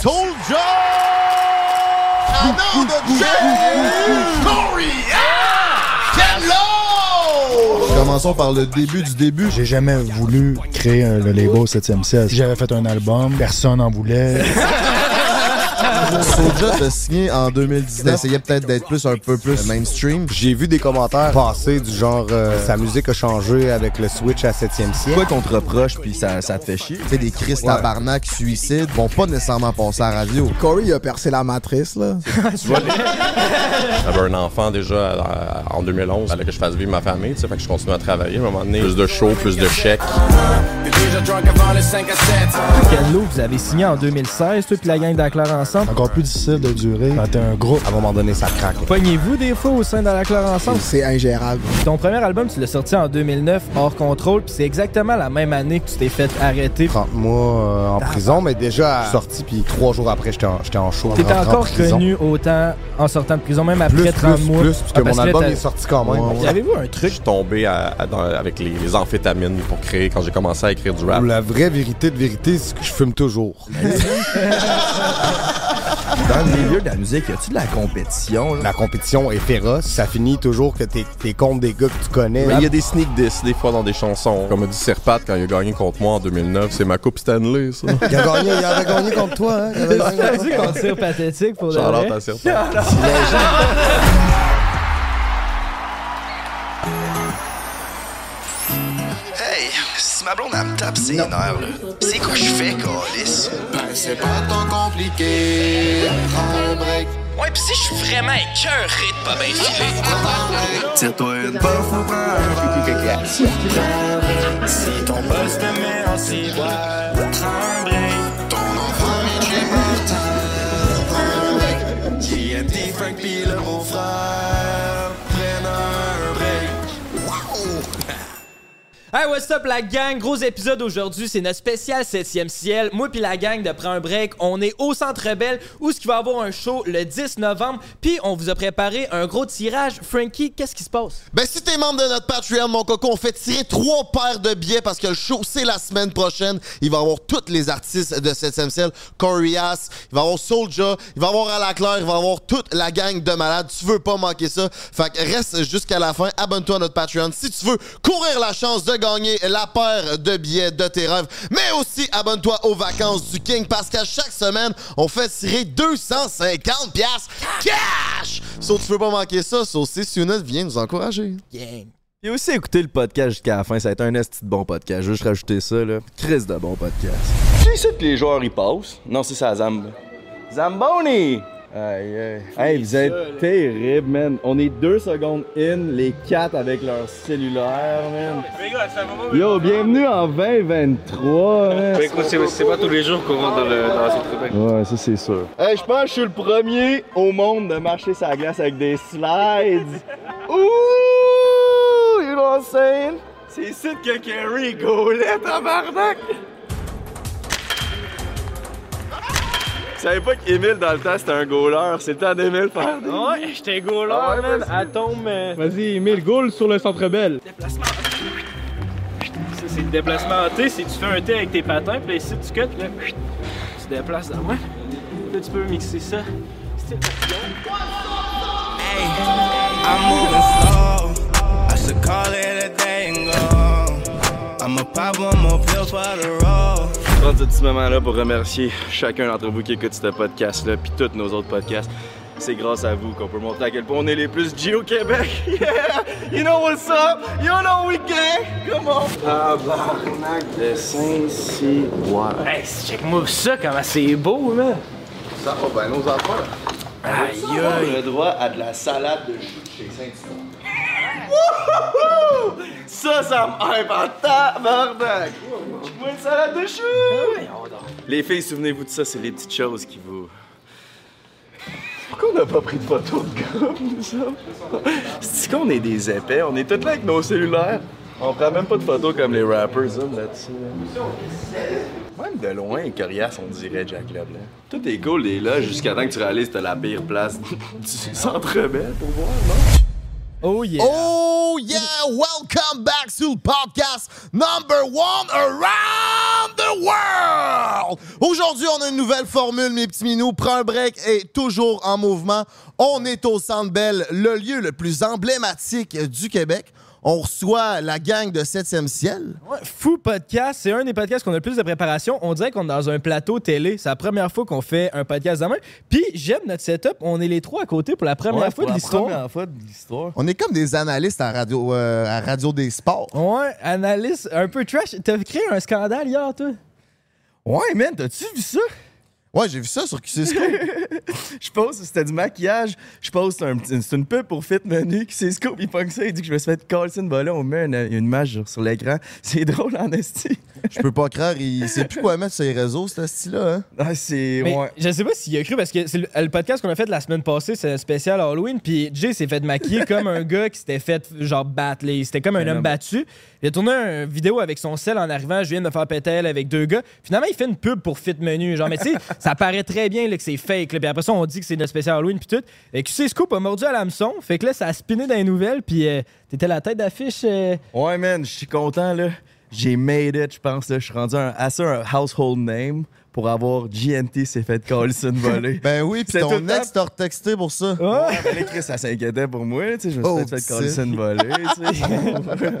Soldier! Commençons par le début du début. J'ai jamais voulu créer un- le label 7e ciel. Si j'avais fait un album, personne en voulait. Soulja t'a signé en 2019. Essayait peut-être d'être plus un peu plus mainstream. J'ai vu des commentaires passer du genre euh, sa musique a changé avec le switch à 7e siècle. Quoi qu'on te reproche puis ça, ça te fait chier? Tu sais, des Chris tabarnak suicides vont pas nécessairement passer à la radio. Corey il a percé la matrice, là. J'avais un enfant déjà en 2011. Il fallait que je fasse vivre ma famille, tu sais, fait que je continue à travailler. À un moment donné, plus de shows, plus de chèques. Ken Lo, vous avez signé en 2016, toi puis la gang d'Aclair ensemble? Encore plus difficile de durer quand t'es un groupe. À un moment donné, ça craque. Pognez-vous des fois au sein d'Aclair ensemble? C'est ingérable. Ton premier album, tu l'as sorti en 2009, hors contrôle, puis c'est exactement la même année que tu t'es fait arrêter. 30 mois euh, en prison, mais déjà sorti, puis trois jours après, j'étais en, j'étais en show. T'étais encore en connu autant en sortant de prison, même après Plus, 30 plus, mois. plus, parce que Ah, mon album est sorti quand même. Ouais. Avez-vous un Je truc? suis tombé à- à- dans- avec les, les amphétamines pour créer quand j'ai commencé à écrire du rap. La vraie vérité de vérité, c'est que je fume toujours. Dans le milieu de la musique, y a-tu de la compétition? là? La compétition est féroce. Ça finit toujours que t'es, t'es contre des gars que tu connais. Mais il y a des sneak diss des fois dans des chansons. Comme a dit Serpat quand il a gagné contre moi en 2009, c'est ma coupe Stanley, ça. Il a gagné, il avait gagné contre toi, hein? Il avait gagné contre tire pathétique pour Charlotte vrai. Ma blonde elle me tape ses nerfs, là, c'est quoi je fais, Calis? Ben, c'est pas tant compliqué. Prends un break. Ouais, pis si je suis vraiment écœuré de pas bien filer. Tire-toi une puff ou prends un verre. Si ton boss te met en ciboire, prends un break. Hey, what's up la gang? Gros épisode aujourd'hui, c'est notre spécial 7e ciel. Moi puis la gang de un break, on est au Centre Bell où ce qui va avoir un show le 10 novembre. Puis on vous a préparé un gros tirage. Frankie, qu'est-ce qui se passe? Ben, si t'es membre de notre Patreon, mon coco, on fait tirer trois paires de billets parce que le show, c'est la semaine prochaine. Il va y avoir tous les artistes de 7e ciel. Corias, il va y avoir Soulja, il va y avoir Alaclair, il va y avoir toute la gang de malades. Tu veux pas manquer ça? Fait que reste jusqu'à la fin. Abonne-toi à notre Patreon si tu veux courir la chance de gagner la paire de billets de tes rêves. Mais aussi, abonne-toi aux vacances du King parce qu'à chaque semaine, on fait tirer 250 piastres cash! So, tu veux pas manquer ça. So, c'est Sunut vient nous encourager. Et aussi écouter le podcast jusqu'à la fin, ça a été un esti de bon podcast. Je veux juste rajouter ça, là. Chris de bon podcast. C'est ici que les joueurs ils passent? Non, c'est ça, Zamb. Zamboni! Aïe, aïe. Hey, vous êtes terrible, man. On est deux secondes in, les quatre avec leur cellulaire, man. Yo, bienvenue en 2023, man. C'est pas tous les jours qu'on rentre dans, le, dans cette rubrique. Ouais, ça c'est sûr. Hey, je pense que je suis le premier au monde de marcher sa glace avec des slides. Ouh! You know what I'm saying? C'est ici que Kerry gaulait, tabarnak! Savais pas qu'Emile, dans le temps, c'était un goaler. C'est le temps d'Emile faire des... Ouais, j'étais goaler, Ah ouais, man. Elle tombe. euh, Vas-y, Emile, goal sur le centre belle. déplacement. Ça, c'est le déplacement en T. C'est tu fais un T avec tes patins, puis là, ici, tu cut, puis là, tu déplaces dans moi. Là, tu peux mixer ça. Style papillon. I'm moving slow. I should call it a day and go. Je prends ce petit moment-là pour remercier chacun d'entre vous qui écoute ce podcast-là, puis tous nos autres podcasts. C'est grâce à vous qu'on peut montrer à quel point on est les plus G au Québec. Yeah! You know what's up? You know we gang? Come on! Tabarnak de Saint-Cyboire. Hey, check-moi ça, comment c'est beau, man. Ça va bien, nos enfants. Aïe, On aïe. a le droit à de la salade de chou de chez Saint-Cyboire. Ça, ça me hype en tabarnak! Mange-moi une salade de chou! Les filles, souvenez-vous de ça, c'est les petites choses qui vous... Pourquoi on n'a pas pris de photos de groupe, nous autres? C'est qu'on est des épais, on est tous là avec nos cellulaires. On prend même pas de photos comme les rappers, hein, là-dessus. Même de loin, Corias, on dirait Jack Leblanc. Tout est cool, les loges, jusqu'à temps que tu réalises que t'as la pire place du centre-belle pour voir, non? Oh yeah! Oh yeah! Welcome back to podcast number one around the world! Aujourd'hui, on a une nouvelle formule, mes petits minous. Prends un break et toujours en mouvement. On est au Centre Bell, le lieu le plus emblématique du Québec. On reçoit la gang de 7e ciel. Ouais, Fou podcast, c'est un des podcasts qu'on a le plus de préparation. On dirait qu'on est dans un plateau télé. C'est la première fois qu'on fait un podcast demain. Puis j'aime notre setup. On est les trois à côté pour la première Ouais, fois pour de la l'histoire. première fois de l'histoire. On est comme des analystes à Radio, euh, à radio des Sports. Ouais, analyse un peu trash. T'as créé un scandale hier, toi? Ouais, man, t'as-tu vu ça? Ouais, j'ai vu ça sur QC Scoop. Je pense que c'était du maquillage. Je pense que c'est un une pub pour Fit Menu. Qui c'est Scoop, il pogne ça. Il dit que je me suis fait Carlson Ballon. On met une, une image sur- l'écran. C'est drôle en esti. Je peux pas croire, il sait plus quoi mettre sur les réseaux, ce style-là. Hein? Ah, c'est. Ouais. je sais pas s'il a cru parce que c'est le, le podcast qu'on a fait la semaine passée, c'est un spécial Halloween. Puis Jay s'est fait maquiller comme un gars qui s'était fait genre battre. C'était comme un Un homme homme. battu. Il a tourné une vidéo avec son sel en arrivant. Je viens de me faire péter elle avec deux gars. Finalement, il fait une pub pour Fit Menu. Genre, mais tu sais, ça paraît très bien là, que c'est fake. là. Puis après ça, on dit que c'est notre spécial Halloween. Puis tout. Et QC Scoop a mordu à l'hameçon. Fait que là, ça a spiné dans les nouvelles. Puis euh, t'étais la tête d'affiche. euh, Ouais, man, je suis content, là. J'ai made it, je pense. là. Je suis rendu un, assez un household name pour avoir GNT s'est fait Carlson voler. Ben oui, puis C'est ton tout le temps- ex t'a retexté pour ça. Ouais, mais là, Chris, ça s'inquiétait pour moi. Tu sais, je me suis Oh, fait. Carlson voler. tu sais.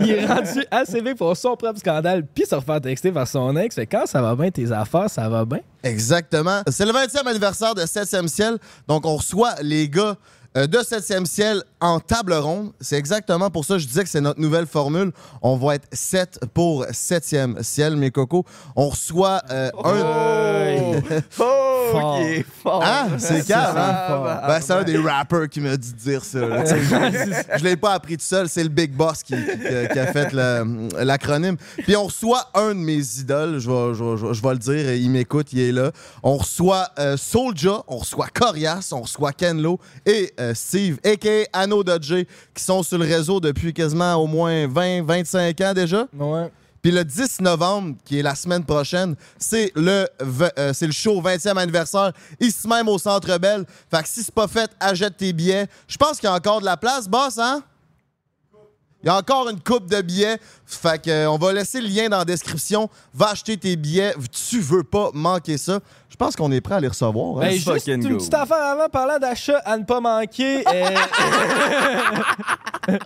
il est rendu assez vite pour son propre scandale. Puis se refaire texter par son ex. Fait que quand ça va bien, tes affaires, ça va bien. Exactement. C'est le 20e anniversaire de 7e ciel. Donc, on reçoit les gars de 7e ciel en table ronde. C'est exactement pour ça que je disais que c'est notre nouvelle formule. On va être 7 pour 7e ciel, mes cocos. On reçoit euh, un. Oh, Fort. il est fort. Ah, c'est calme, hein? Ah, Ben, c'est un des rappers qui m'a dit de dire ça. là. Je l'ai pas appris tout seul, c'est le Big Boss qui, qui- qui a fait l'acronyme. Puis on reçoit un de mes idoles, je vais, je vais- je vais- je vais le dire, il m'écoute, il est là. On reçoit euh, Soulja, on reçoit Corias, on reçoit Kenlo et euh, Steve, a.k.a. Anno Dodge, qui sont sur le réseau depuis quasiment au moins 20-25 ans déjà. Ouais. Puis le 10 novembre, qui est la semaine prochaine, c'est le, euh, c'est le show 20e anniversaire, ici même au Centre Bell. Fait que si c'est pas fait, achète tes billets. Je pense qu'il y a encore de la place, boss, hein? Il y a encore une coupe de billets. Fait que, euh, on va laisser le lien dans la description. Va acheter tes billets. Tu veux pas manquer ça. Je pense qu'on est prêt à les recevoir. hein? Ben, juste une go. petite affaire avant, parlant d'achat à ne pas manquer. euh,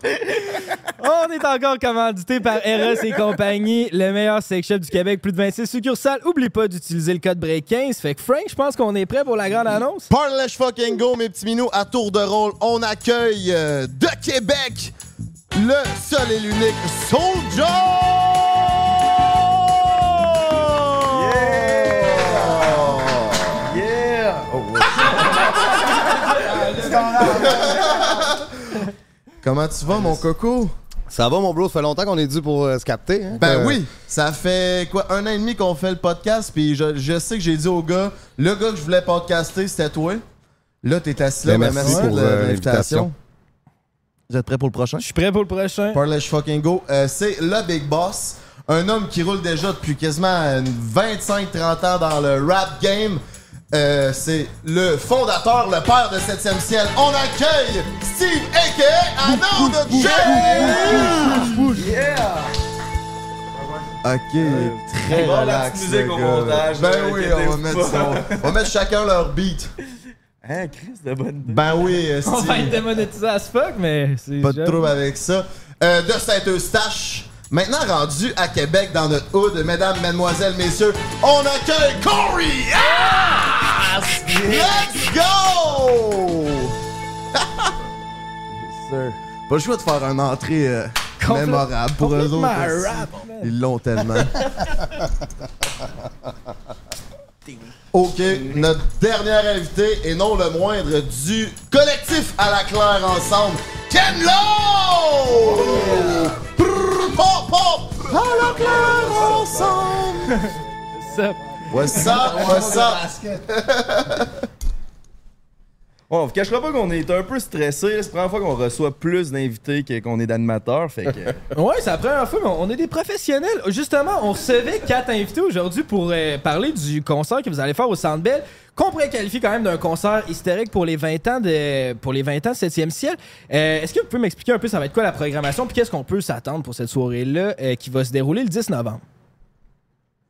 On est encore commandité par RS et compagnie, le meilleur sex shop du Québec, plus de 26 succursales. Oublie pas d'utiliser le code BREAK15. Fait que Frank, je pense qu'on est prêt pour la grande annonce. Parlèche fucking go, mes petits minous, à tour de rôle. On accueille euh, de Québec le seul et l'unique Soulja! Yeah! Oh, ouais. Comment tu vas, mon coco? Ça va, mon bro? Ça fait longtemps qu'on est dû pour euh, se capter. Hein? Ben Euh, oui, ça fait quoi, un an et demi qu'on fait le podcast, puis je, je sais que j'ai dit au gars, le gars que je voulais podcaster, c'était toi. Là, t'es assis là, Ben, ben, merci merci pour, de euh, l'invitation. Vous êtes prêts pour le prochain? Je suis prêt pour le prochain. Parlèche fucking go. Euh, c'est le Big Boss. Un homme qui roule déjà depuis quasiment 25-30 ans dans le rap game. Euh, c'est le fondateur, le père de 7e ciel. On accueille Steve A.K.A. Anno de Ok, très on va avoir la relax. petite musique le au gars. montage, Ben oui, on va mettre ça. On va mettre chacun leur beat. Hein, Chris, de bonne idée. Ben oui, On va être démonétisé à ce fuck, mais c'est. Pas de trouble avec ça. Euh, de Saint-Eustache. Maintenant rendu à Québec dans notre hood, mesdames, mesdemoiselles, messieurs, on accueille Corey! Yes! Let's go! Sir. Pas le choix de faire une entrée euh, mémorable pour eux autres. Rap. Ils l'ont tellement. OK, notre dernière invité, et non le moindre, du collectif à la claire ensemble, Ken Lo! Brrr, Pop, pop! À la claire ensemble! Ça. What's up, what's up? On vous cachera pas qu'on est un peu stressé. C'est la première fois qu'on reçoit plus d'invités que- qu'on est d'animateurs. Fait que. Ouais, c'est la première fois, mais on est des professionnels. Justement, on recevait quatre invités aujourd'hui pour euh, parler du concert que vous allez faire au Centre Bell, qu'on pourrait qualifier quand même d'un concert historique pour les 20 ans de pour les 20 ans de 7e ciel. Euh, Est-ce que vous pouvez m'expliquer un peu ça va être quoi la programmation puis qu'est-ce qu'on peut s'attendre pour cette soirée-là euh, qui va se dérouler le 10 novembre?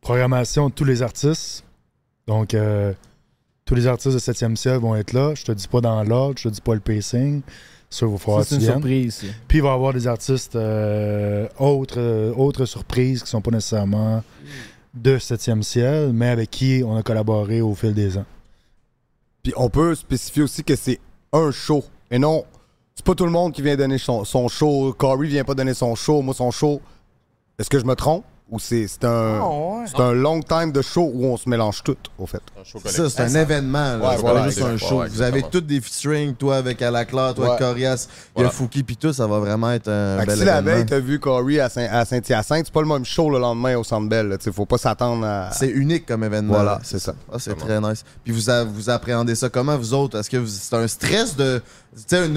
Programmation de tous les artistes. Donc, euh, tous les artistes de 7e ciel vont être là. Je te dis pas dans l'ordre, je te dis pas le pacing. Ça, il va falloir Ça, c'est une viennes. surprise, ça. Puis il va y avoir des artistes euh, autres, euh, autres surprises qui sont pas nécessairement de 7e ciel, mais avec qui on a collaboré au fil des ans. Puis on peut spécifier aussi que c'est un show. Et non, c'est pas tout le monde qui vient donner son, son show. Corey vient pas donner son show. Moi, son show. Est-ce que je me trompe? Ou c'est c'est un, ouais. c'est un long time de show où on se mélange tout, au fait. Ça, c'est un événement. là. Ouais, c'est voilà, pas juste un show. Ouais, Vous avez tous des featuring, toi avec Alaclaire, toi Ouais. avec Corias, il y Voilà. a Fouki, puis tout, ça va vraiment être un Fait bel si la événement. veille, t'as vu Corey à Saint- à Saint-Hyacinthe, c'est pas le même show le lendemain au Centre Bell. T'sais, Faut pas s'attendre à. C'est unique comme événement. Voilà, là. c'est ça. Ah, c'est très nice. Puis vous, a- vous appréhendez ça comment, vous autres? Est-ce que vous- c'est un stress de. Tu sais,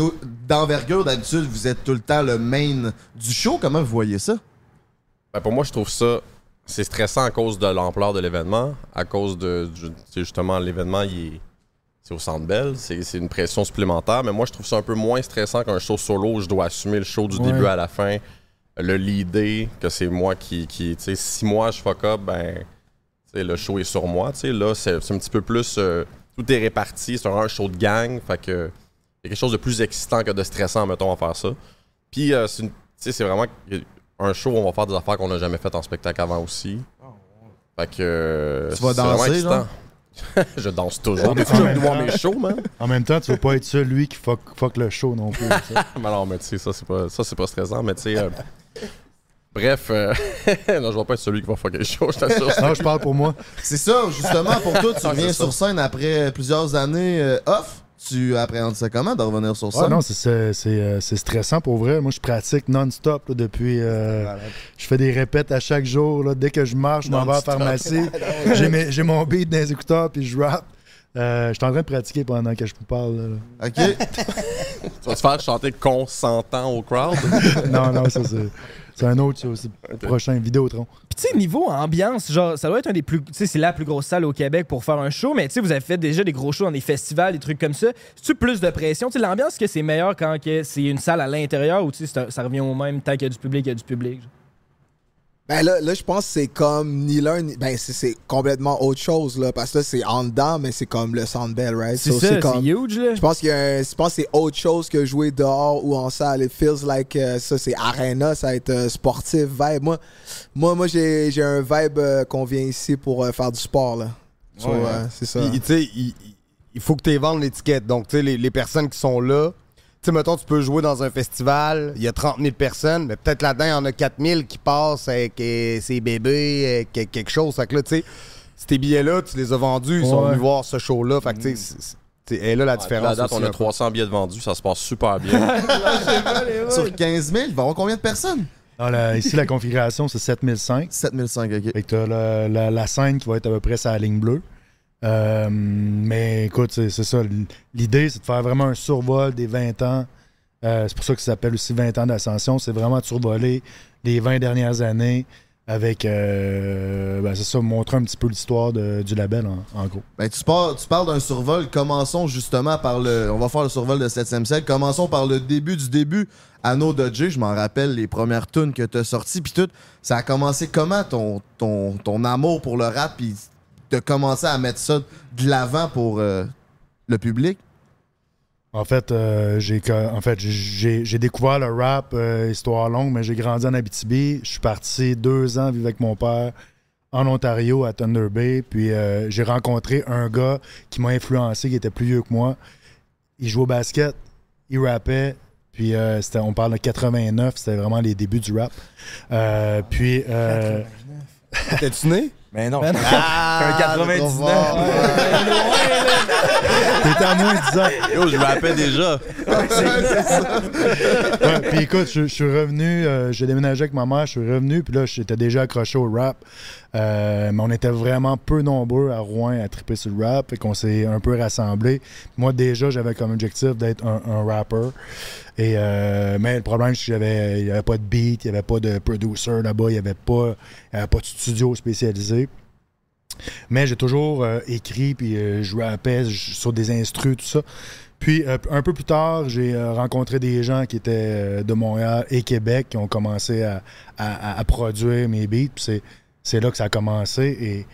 d'envergure, d'habitude, vous êtes tout le temps le main du show? Comment vous voyez ça? Ben, pour moi, je trouve ça. C'est stressant à cause de l'ampleur de l'événement, à cause de. justement, l'événement, il est. C'est au centre Bell, c'est c'est une pression supplémentaire, mais moi je trouve ça un peu moins stressant qu'un show solo où je dois assumer le show du Ouais. début à la fin, le leader, que c'est moi qui. qui tu sais, si moi je fuck up, ben. le show est sur moi, tu sais. Là, c'est c'est un petit peu plus. euh, tout est réparti, c'est un show de gang, fait que. Il y a quelque chose de plus excitant que de stressant, mettons, à faire ça. Puis, euh, c'est vraiment un show où on va faire des affaires qu'on n'a jamais faites en spectacle avant aussi. Fait que. Tu vas c'est vraiment danser, excitant. je danse toujours. Je temps- mes shows, man. En même temps, tu veux pas être celui qui fuck, fuck le show non plus. mais non, mais tu sais, ça, c'est pas, ça, c'est pas stressant, mais tu sais. euh, Bref, euh, non, je vais pas être celui qui va fucker le show, je t'assure. non, je parle pour moi. C'est ça, justement, pour toi, tu reviens sur scène après plusieurs années euh, off? Tu appréhendes ça comment de revenir sur Ouais, scène? non, c'est- c'est c'est, euh, c'est stressant pour vrai. Moi, je pratique non-stop là, depuis. euh, je fais des répètes à chaque jour. là. Dès que je marche, je m'en vais à la pharmacie. J'ai mes- J'ai mon beat dans les écouteurs puis je rap. Euh, je suis en train de pratiquer pendant que je vous parle. là, là. OK. tu vas te faire chanter consentant au crowd? non, non, ça c'est. C'est un autre, ça aussi. Prochain Vidéotron. Puis tu sais, niveau ambiance, genre, ça doit être un des plus. Tu sais, c'est la plus grosse salle au Québec pour faire un show, mais tu sais, vous avez fait déjà des gros shows dans des festivals, des trucs comme ça. C'est-tu plus de pression? Tu sais, l'ambiance, est-ce que c'est meilleur quand que c'est une salle à l'intérieur ou tu sais, c'est ça revient au même tant qu'il y a du public, il y a du public? genre? Ben là, là je pense que c'est comme ni l'un ni. Ben, c'est- c'est complètement autre chose, là. Parce que là, c'est en dedans, mais c'est comme le Sandbell, right? C'est So, ça, c'est comme- huge, là. Je pense qu'il je que c'est autre chose que jouer dehors ou en salle. It feels like euh, ça, c'est arena, ça va être euh, sportif, vibe. Moi, moi, moi j'ai j'ai un vibe euh, qu'on vient ici pour euh, faire du sport, là. So, Ouais. euh, c'est ça. Puis, tu sais, il, il- il faut que tu vendes l'étiquette. Donc, tu sais, les, les personnes qui sont là, sais, mettons, tu peux jouer dans un festival, il y a 30 000 personnes, mais peut-être là-dedans, il y en a 4 000 qui passent avec euh, ses bébés, avec euh, quelque chose. Fait que là, tu sais, ces billets-là, tu les as vendus, ils sont Ouais. venus voir ce show-là. Fait que, tu sais, elle est là la À différence. date, on a un peu. 300 billets de vendus, ça se passe super bien. Sur 15 000, il va y avoir combien de personnes? Non, la- ici, la configuration, c'est 7005. 7005, OK. Fait que t'as la, la- la scène qui va être à peu près la ligne bleue. Euh, mais écoute, c'est ça. L'idée, c'est de faire vraiment un survol des 20 ans. Euh, c'est pour ça que ça s'appelle aussi 20 ans d'ascension. C'est vraiment de survoler les 20 dernières années avec, euh, ben, c'est ça, montrer un petit peu l'histoire du label, en, gros. Ben, tu, parles, tu parles d'un survol. Commençons justement par le. On va faire le survol de 7e siècle. Commençons par le début du début. Anno Dodger, je m'en rappelle les premières tunes que tu as sorties. Puis tout, ça a commencé comment ton, ton, ton amour pour le rap? Puis de commencer à mettre ça de l'avant pour euh, le public? En fait, euh, j'ai en fait j'ai découvert le rap, euh, histoire longue, mais j'ai grandi en Abitibi. Je suis parti deux ans vivre avec mon père en Ontario, à Thunder Bay. Puis euh, j'ai rencontré un gars qui m'a influencé, qui était plus vieux que moi. Il jouait au basket, il rappait. Puis euh, c'était- on parle de 89, c'était vraiment les débuts du rap. Euh, puis... Euh, T'es-tu né? Mais non. Ah, un 99. T'étais à moins de 10 ans. Yo, je rappais déjà. Ouais, puis écoute, je, je suis revenu, euh, j'ai déménagé avec ma mère, je suis revenu, puis là, j'étais déjà accroché au rap. Euh, mais on était vraiment peu nombreux à Rouen à triper sur le rap, et qu'on s'est un peu rassemblés. Moi, déjà, j'avais comme objectif d'être un, un rapper. Et, euh, mais le problème, c'est qu'il n'y avait pas de beat, il n'y avait pas de producer là-bas, il n'y avait, pas- il y avait pas de studio spécialisé. Mais j'ai toujours euh, écrit, puis euh, je rappais je- sur des instrus, tout ça. Puis euh, un peu plus tard, j'ai rencontré des gens qui étaient de Montréal et Québec qui ont commencé à, à- à- à produire mes beats. C'est, là que ça a commencé et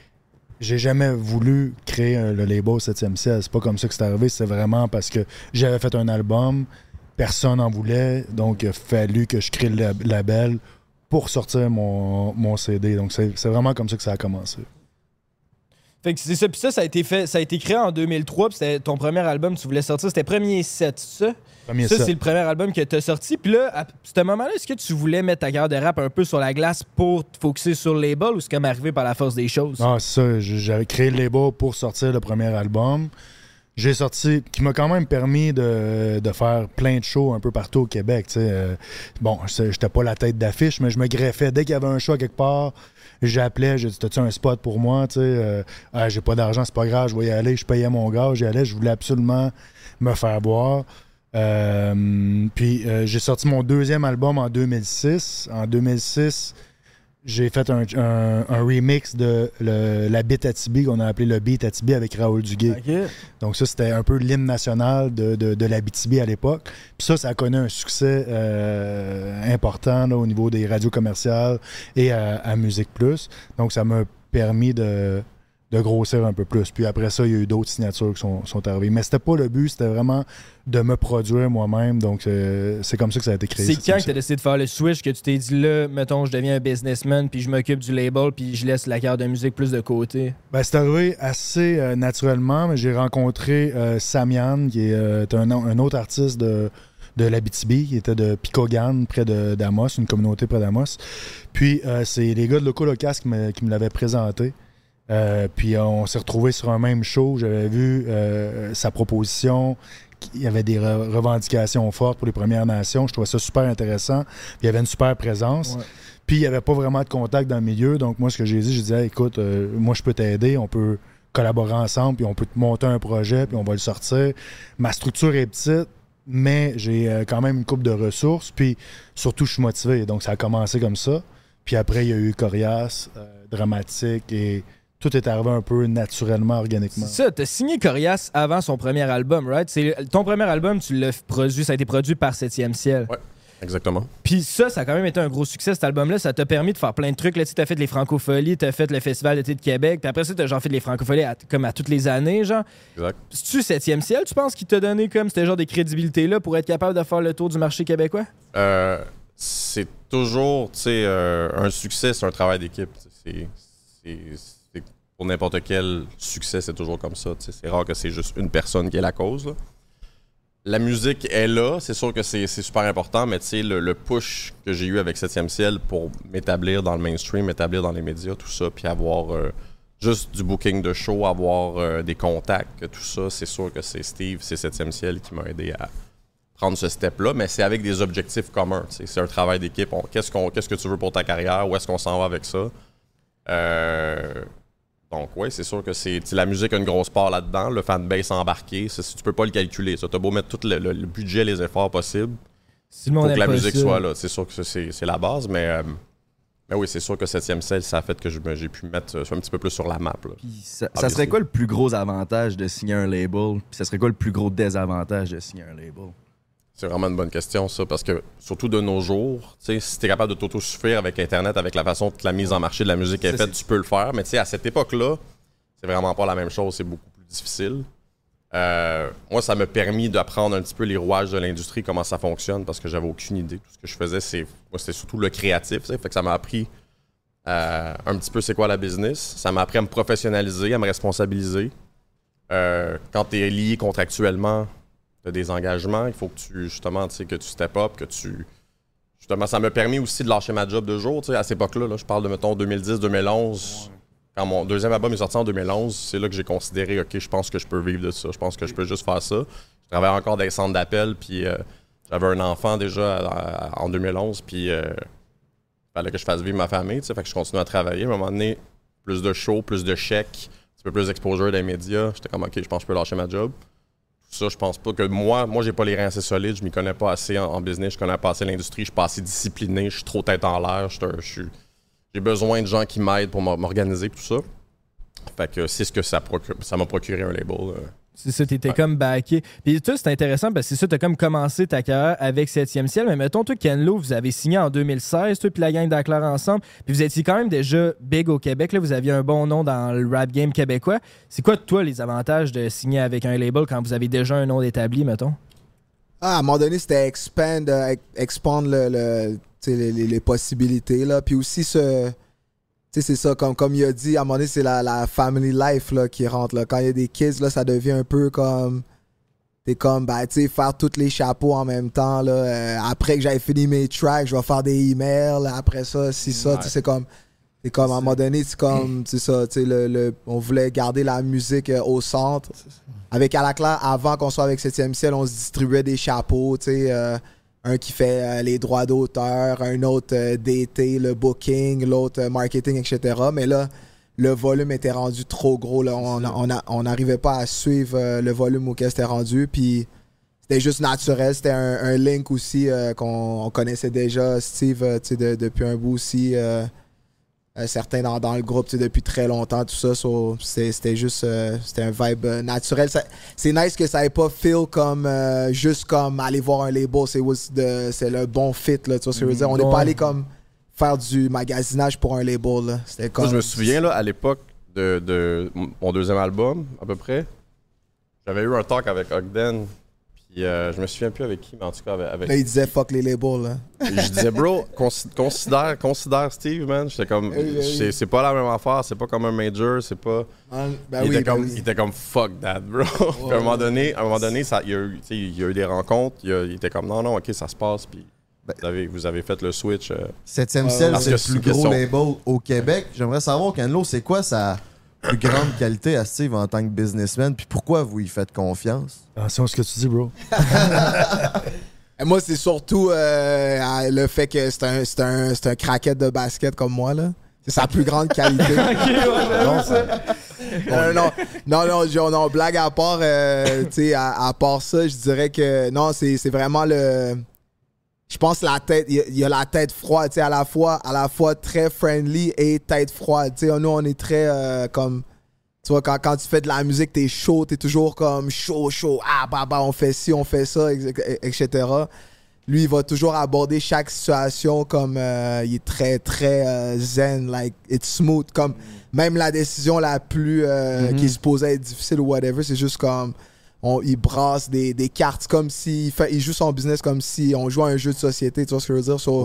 j'ai jamais voulu créer le label 7e ciel. C'est pas comme ça que c'est arrivé. C'est vraiment parce que j'avais fait un album, personne n'en voulait, donc il a fallu que je crée le lab- label pour sortir mon, mon CD. Donc c'est vraiment comme ça que ça a commencé. Fait que c'est ça. Puis ça, ça a été fait, ça a été créé en 2003. Puis c'était ton premier album, tu voulais sortir. C'était premier set, ça? Premier ça, set. c'est le premier album que tu as sorti. Puis là, à ce moment-là, est-ce que tu voulais mettre ta carrière de rap un peu sur la glace pour te focuser sur le label ou c'est comme arrivé par la force des choses? C'est ça. J'avais créé le label pour sortir le premier album. J'ai sorti, qui m'a quand même permis de, de faire plein de shows un peu partout au Québec. Euh, bon, j'étais pas la tête d'affiche, mais je me greffais. Dès qu'il y avait un show quelque part, j'appelais, j'ai dit T'as-tu un spot pour moi? Euh, Ah, J'ai pas d'argent, c'est pas grave, je vais y aller. Je payais mon gaz, j'y allais. Je voulais absolument me faire boire. Euh, puis euh, j'ai sorti mon deuxième album en 2006. En 2006, j'ai fait un, un- un remix de le- la Beat à Tibi qu'on a appelé le Beat à Tibi avec Raoul Duguay. Donc ça, c'était un peu l'hymne national de, de, de la BTB à l'époque. Puis ça, ça a connu un succès euh, important là, au niveau des radios commerciales et à, à Musique Plus. Donc ça m'a permis de, de grossir un peu plus. Puis après ça, il y a eu d'autres signatures qui sont, sont arrivées. Mais c'était pas le but, c'était vraiment de me produire moi-même. Donc c'est comme ça que ça a été créé. C'est quand que tu as décidé de faire le switch que tu t'es dit là, mettons, je deviens un businessman, puis je m'occupe du label, puis je laisse la carrière de musique plus de côté? Ben, c'est arrivé assez euh, naturellement, mais j'ai rencontré euh, Samian, qui est euh, un, un autre artiste de, de l'Abitibi, qui était de Picogan, près de d'Amos, une communauté près d'Amos. Puis, c'est les gars de Loco Locas qui me, qui me l'avaient présenté. Euh, puis, on s'est retrouvés sur un même show. J'avais vu euh, sa proposition. Il y avait des re- revendications fortes pour les Premières Nations. Je trouvais ça super intéressant. Puis, il y avait une super présence. Ouais. Puis il n'y avait pas vraiment de contact dans le milieu. Donc moi, ce que j'ai dit, j'ai dit, Hey, écoute, euh, moi, je peux t'aider. On peut collaborer ensemble, puis on peut te monter un projet, puis on va le sortir. Ma structure est petite, mais j'ai quand même une coupe de ressources. Puis surtout, je suis motivé. Donc ça a commencé comme ça. Puis après, il y a eu Corias, euh, Dramatique, et tout est arrivé un peu naturellement, organiquement. C'est ça, t'as signé Corias avant son premier album, right? C'est ton premier album, tu l'as produit, ça a été produit par Septième Ciel. Ouais, exactement. Puis ça, ça a quand même été un gros succès, cet album-là. Ça t'a permis de faire plein de trucs. Là, tu sais, t'as fait les Francopholies, t'as fait le Festival d'été de Québec, puis après ça, t'as genre fait les Francopholies à- comme à toutes les années, genre. Exact. C'est-tu Septième Ciel, tu penses, qui t'a donné comme ce genre de crédibilité-là pour être capable de faire le tour du marché québécois? Euh, c'est toujours, tu sais, euh, un succès, c'est un travail d'équipe. tu sais, C'est, c'est- c'est- pour n'importe quel succès, c'est toujours comme ça. C'est rare que c'est juste une personne qui est la cause. La musique est là, c'est sûr que c'est, super important, mais le, le push que j'ai eu avec 7e ciel pour m'établir dans le mainstream, m'établir dans les médias, tout ça, puis avoir euh, juste du booking de show, avoir euh, des contacts, tout ça, c'est sûr que c'est Steve, c'est 7e ciel qui m'a aidé à, prendre ce step-là, mais c'est avec des objectifs communs. C'est un travail d'équipe. Qu'est-ce que tu veux pour ta carrière? Où est-ce qu'on s'en va avec ça? Euh, donc, oui, c'est sûr que c'est, la musique a une grosse part là-dedans. Le fanbase embarqué, ça, si tu peux pas le calculer. Tu as beau mettre tout le, le- le budget, les efforts possibles Si le monde pour que la musique ça. soit là. C'est sûr que ça, c'est, la base, mais, euh, mais oui, c'est sûr que 7e ciel, ça a fait que j'ai pu me mettre euh, un petit peu plus sur la map. là. Ça, ça serait quoi le plus gros avantage de signer un label? Puis ça serait quoi le plus gros désavantage de signer un label? C'est vraiment une bonne question, ça, parce que surtout de nos jours, si tu es capable de t'autosuffire avec Internet, avec la façon que la mise en marché de la musique est faite, tu peux le faire. Mais tu sais, à cette époque-là, c'est vraiment pas la même chose, c'est beaucoup plus difficile. Euh, moi, ça m'a permis d'apprendre un petit peu les rouages de l'industrie, comment ça fonctionne, parce que j'avais aucune idée. Tout ce que je faisais, c'est moi, c'était surtout le créatif. Fait que ça m'a appris euh, un petit peu c'est quoi la business. Ça m'a appris à me professionnaliser, à me responsabiliser. Euh, quand tu es lié contractuellement, tu as des engagements, il faut que tu, justement, tu sais, que tu step up, que tu. Justement, ça m'a permis aussi de lâcher ma job de jour, tu sais, à cette époque-là. là, je parle de, mettons, 2010-2011. Quand mon deuxième album est sorti en 2011, c'est là que j'ai considéré, OK, je pense que je peux vivre de ça. Je pense que je peux juste faire ça. Je travaillais encore dans les centres d'appel, puis euh, j'avais un enfant déjà à- à- en 2011, puis euh, il fallait que je fasse vivre ma famille, tu sais, fait que je continue à travailler. À un moment donné, plus de shows, plus de chèques, un petit peu plus d'exposure dans les médias. J'étais comme, OK, je pense que je peux lâcher ma job. Ça, je pense pas que moi, moi, j'ai pas les reins assez solides, je m'y connais pas assez en, business, je connais pas assez l'industrie, je suis pas assez discipliné, je suis trop tête en l'air, j'ai besoin de gens qui m'aident pour m'or- m'organiser tout ça. Fait que c'est ce que ça procure- ça m'a procuré un label. euh. C'est ça, t'étais comme backé. Puis toi, c'est intéressant parce que c'est ça, t'as comme commencé ta carrière avec 7e ciel. Mais mettons, toi, Ken Lo, vous avez signé en 2016, toi, puis la gang d'Aclair ensemble. Puis vous étiez quand même déjà big au Québec. Là, vous aviez un bon nom dans le rap game québécois. C'est quoi, toi, les avantages de signer avec un label quand vous avez déjà un nom établi, mettons? Ah, à un moment donné, c'était expand, euh, expand le, les, les- les possibilités. Là. Puis aussi, ce, sais, c'est ça, comme, comme il a dit, à un moment donné, c'est la, la family life là, qui rentre. Là. Quand il y a des kids, là, ça devient un peu comme. T'es comme, ben, tu sais, faire tous les chapeaux en même temps. Là. Euh, après que j'avais fini mes tracks, je vais faire des emails. Après ça, si ça, tu sais, c'est comme. C'est comme, à un moment donné, c'est comme, c'est ça, tu sais, le, le- on voulait garder la musique euh, au centre. Avec Alacla, avant qu'on soit avec 7e ciel, on se distribuait des chapeaux, tu sais, euh, un qui fait euh, les droits d'auteur, un autre euh, DT, le booking, l'autre euh, marketing, etc. Mais là, le volume était rendu trop gros, là. On on a- on n'arrivait pas à suivre euh, le volume auquel c'était rendu, puis c'était juste naturel. C'était un, un link aussi euh, qu'on on connaissait déjà, Steve, tu sais, de- depuis un bout aussi. Certains dans, dans le groupe tu sais, depuis très longtemps, tout ça. so, c'était juste euh, c'était un vibe euh, naturel. C'est nice que ça ait pas feel comme euh, juste comme aller voir un label. C'est le bon fit. Là, tu vois ce que je veux dire? On n'est pas allé comme faire du magasinage pour un label. là. C'était comme. Moi, je me souviens, là, à l'époque de, de mon deuxième album, à peu près, j'avais eu un talk avec Ogden. Puis euh, je me souviens plus avec qui, mais en tout cas avec. avec- Là, il disait fuck les labels. Là. Puis je disais, bro, consi- considère, considère Steve, man. J'étais comme, Oui, oui, oui. c'est- pas la même affaire, c'est pas comme un major, c'est pas. Ben il, oui, était ben comme, oui. il était comme fuck that, bro. Puis à un moment donné, à un moment donné, ça, il, y a eu, tu sais, il y a eu des rencontres, il, y a- il était comme non, non, ok, ça se passe, puis vous, avez, vous avez fait le switch. euh, Septième ciel, c'est le plus gros question- label au Québec. J'aimerais savoir, Canlo, c'est quoi sa plus grande qualité à Steve en tant que businessman, puis pourquoi vous y faites confiance? Attention à ce que tu dis, bro. Et moi, c'est surtout euh, le fait que c'est un, c'est un, c'est un craquette de basket comme moi. là. C'est sa plus grande qualité. Non, non, non, non, non, blague à part, euh, tu sais, à, à part ça, je dirais que non, c'est c'est vraiment le. Je pense la tête, il y a- il y, a la tête froide, tu sais, à la fois, à la fois très friendly et tête froide. Tu sais, nous, on est très euh, comme. Tu vois, quand, quand tu fais de la musique, t'es chaud, t'es toujours comme chaud, chaud, ah, bah, bah, on fait ci, on fait ça, etc. Lui, il va toujours aborder chaque situation comme euh, il est très, très euh, zen, like, it's smooth. Comme même la décision la plus Mhm. qui est supposée être difficile ou whatever, c'est juste comme on, il brasse des, des cartes comme si il, fait, il joue son business comme si on joue à un jeu de société, tu vois ce que je veux dire? So,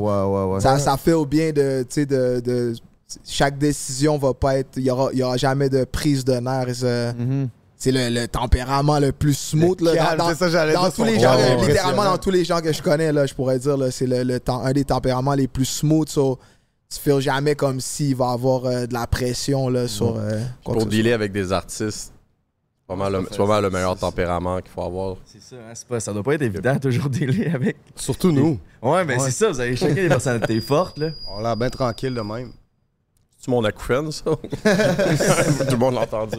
Ça, ça fait au bien de, tu sais, de, de- chaque décision va pas être, il y aura, il y aura jamais de prise de nerfs. C'est c'est le, le tempérament le plus smooth. Le là, calme, dans, c'est ça, dans tous les gens, Ouais, ouais, littéralement dans tous les gens que je connais, là, je pourrais dire, c'est le, le temps- un des tempéraments les plus smooth. so, tu fais jamais comme s'il va avoir euh, de la pression là, sur. euh, pour dealer avec des artistes, c'est pas mal le, c'est pas mal le meilleur tempérament qu'il faut avoir. C'est ça, hein, c'est pas, ça doit pas être évident toujours dealer avec. Surtout nous. Ouais, mais c'est ça, vous avez chacun des personnalités fortes, là. On l'a bien tranquille de même. C'est mon acouphène, ça? Tout le monde l'a entendu.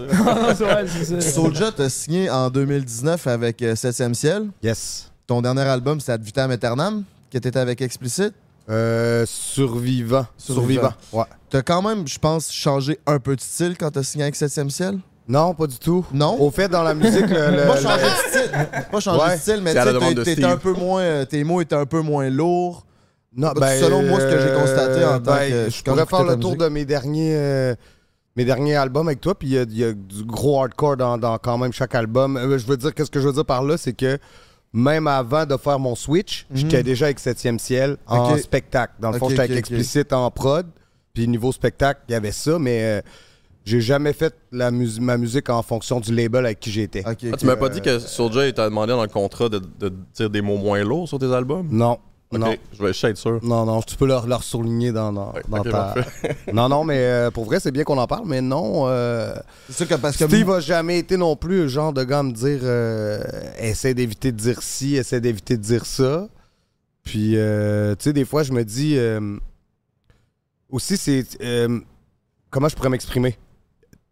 Soulja t'a signé en 2019 avec euh, 7e ciel. Yes. Ton dernier album, c'est Ad Vitam Aeternam, que t'étais avec Explicit. Euh, survivant. Survivant, ouais. T'as quand même, je pense, changé un peu de style quand t'as signé avec 7e ciel? Non, pas du tout. Non? Au fait, dans la musique, le- le- pas changer le- de style. Pas changer Ouais. de style, mais tu sais, un peu moins. euh, Tes mots étaient un peu moins lourds. Non, ben, selon moi, ce que j'ai constaté en euh, tant ben, que. Je pourrais faire le tour musique. de mes derniers, euh, mes derniers albums avec toi, puis il y a, il y a du gros hardcore dans, dans quand même chaque album. Euh, je veux dire, qu'est-ce que je veux dire par là, c'est que même avant de faire mon switch, Mhm. j'étais déjà avec 7e ciel en Ok. spectacle. Dans le fond, Ok, j'étais avec ok. Explicit en prod, puis niveau spectacle, il y avait ça, mais euh, j'ai jamais fait la mus- ma musique en fonction du label avec qui j'étais. Ah, tu m'as pas dit que Soulja t'a demandé dans le contrat de, de dire des mots moins lourds sur tes albums? Non. Ok, Non. Je vais juste être sûr. Non, non, tu peux leur, leur souligner dans, dans, dans ok, ta... non, non, mais euh, pour vrai, c'est bien qu'on en parle, mais non... euh, C'est sûr que parce que. Steve a jamais été non plus le genre de gars à me dire euh, essaie d'éviter de dire ci, essaie d'éviter de dire ça. Puis, euh, tu sais, des fois, je me dis euh, aussi, c'est euh, comment je pourrais m'exprimer?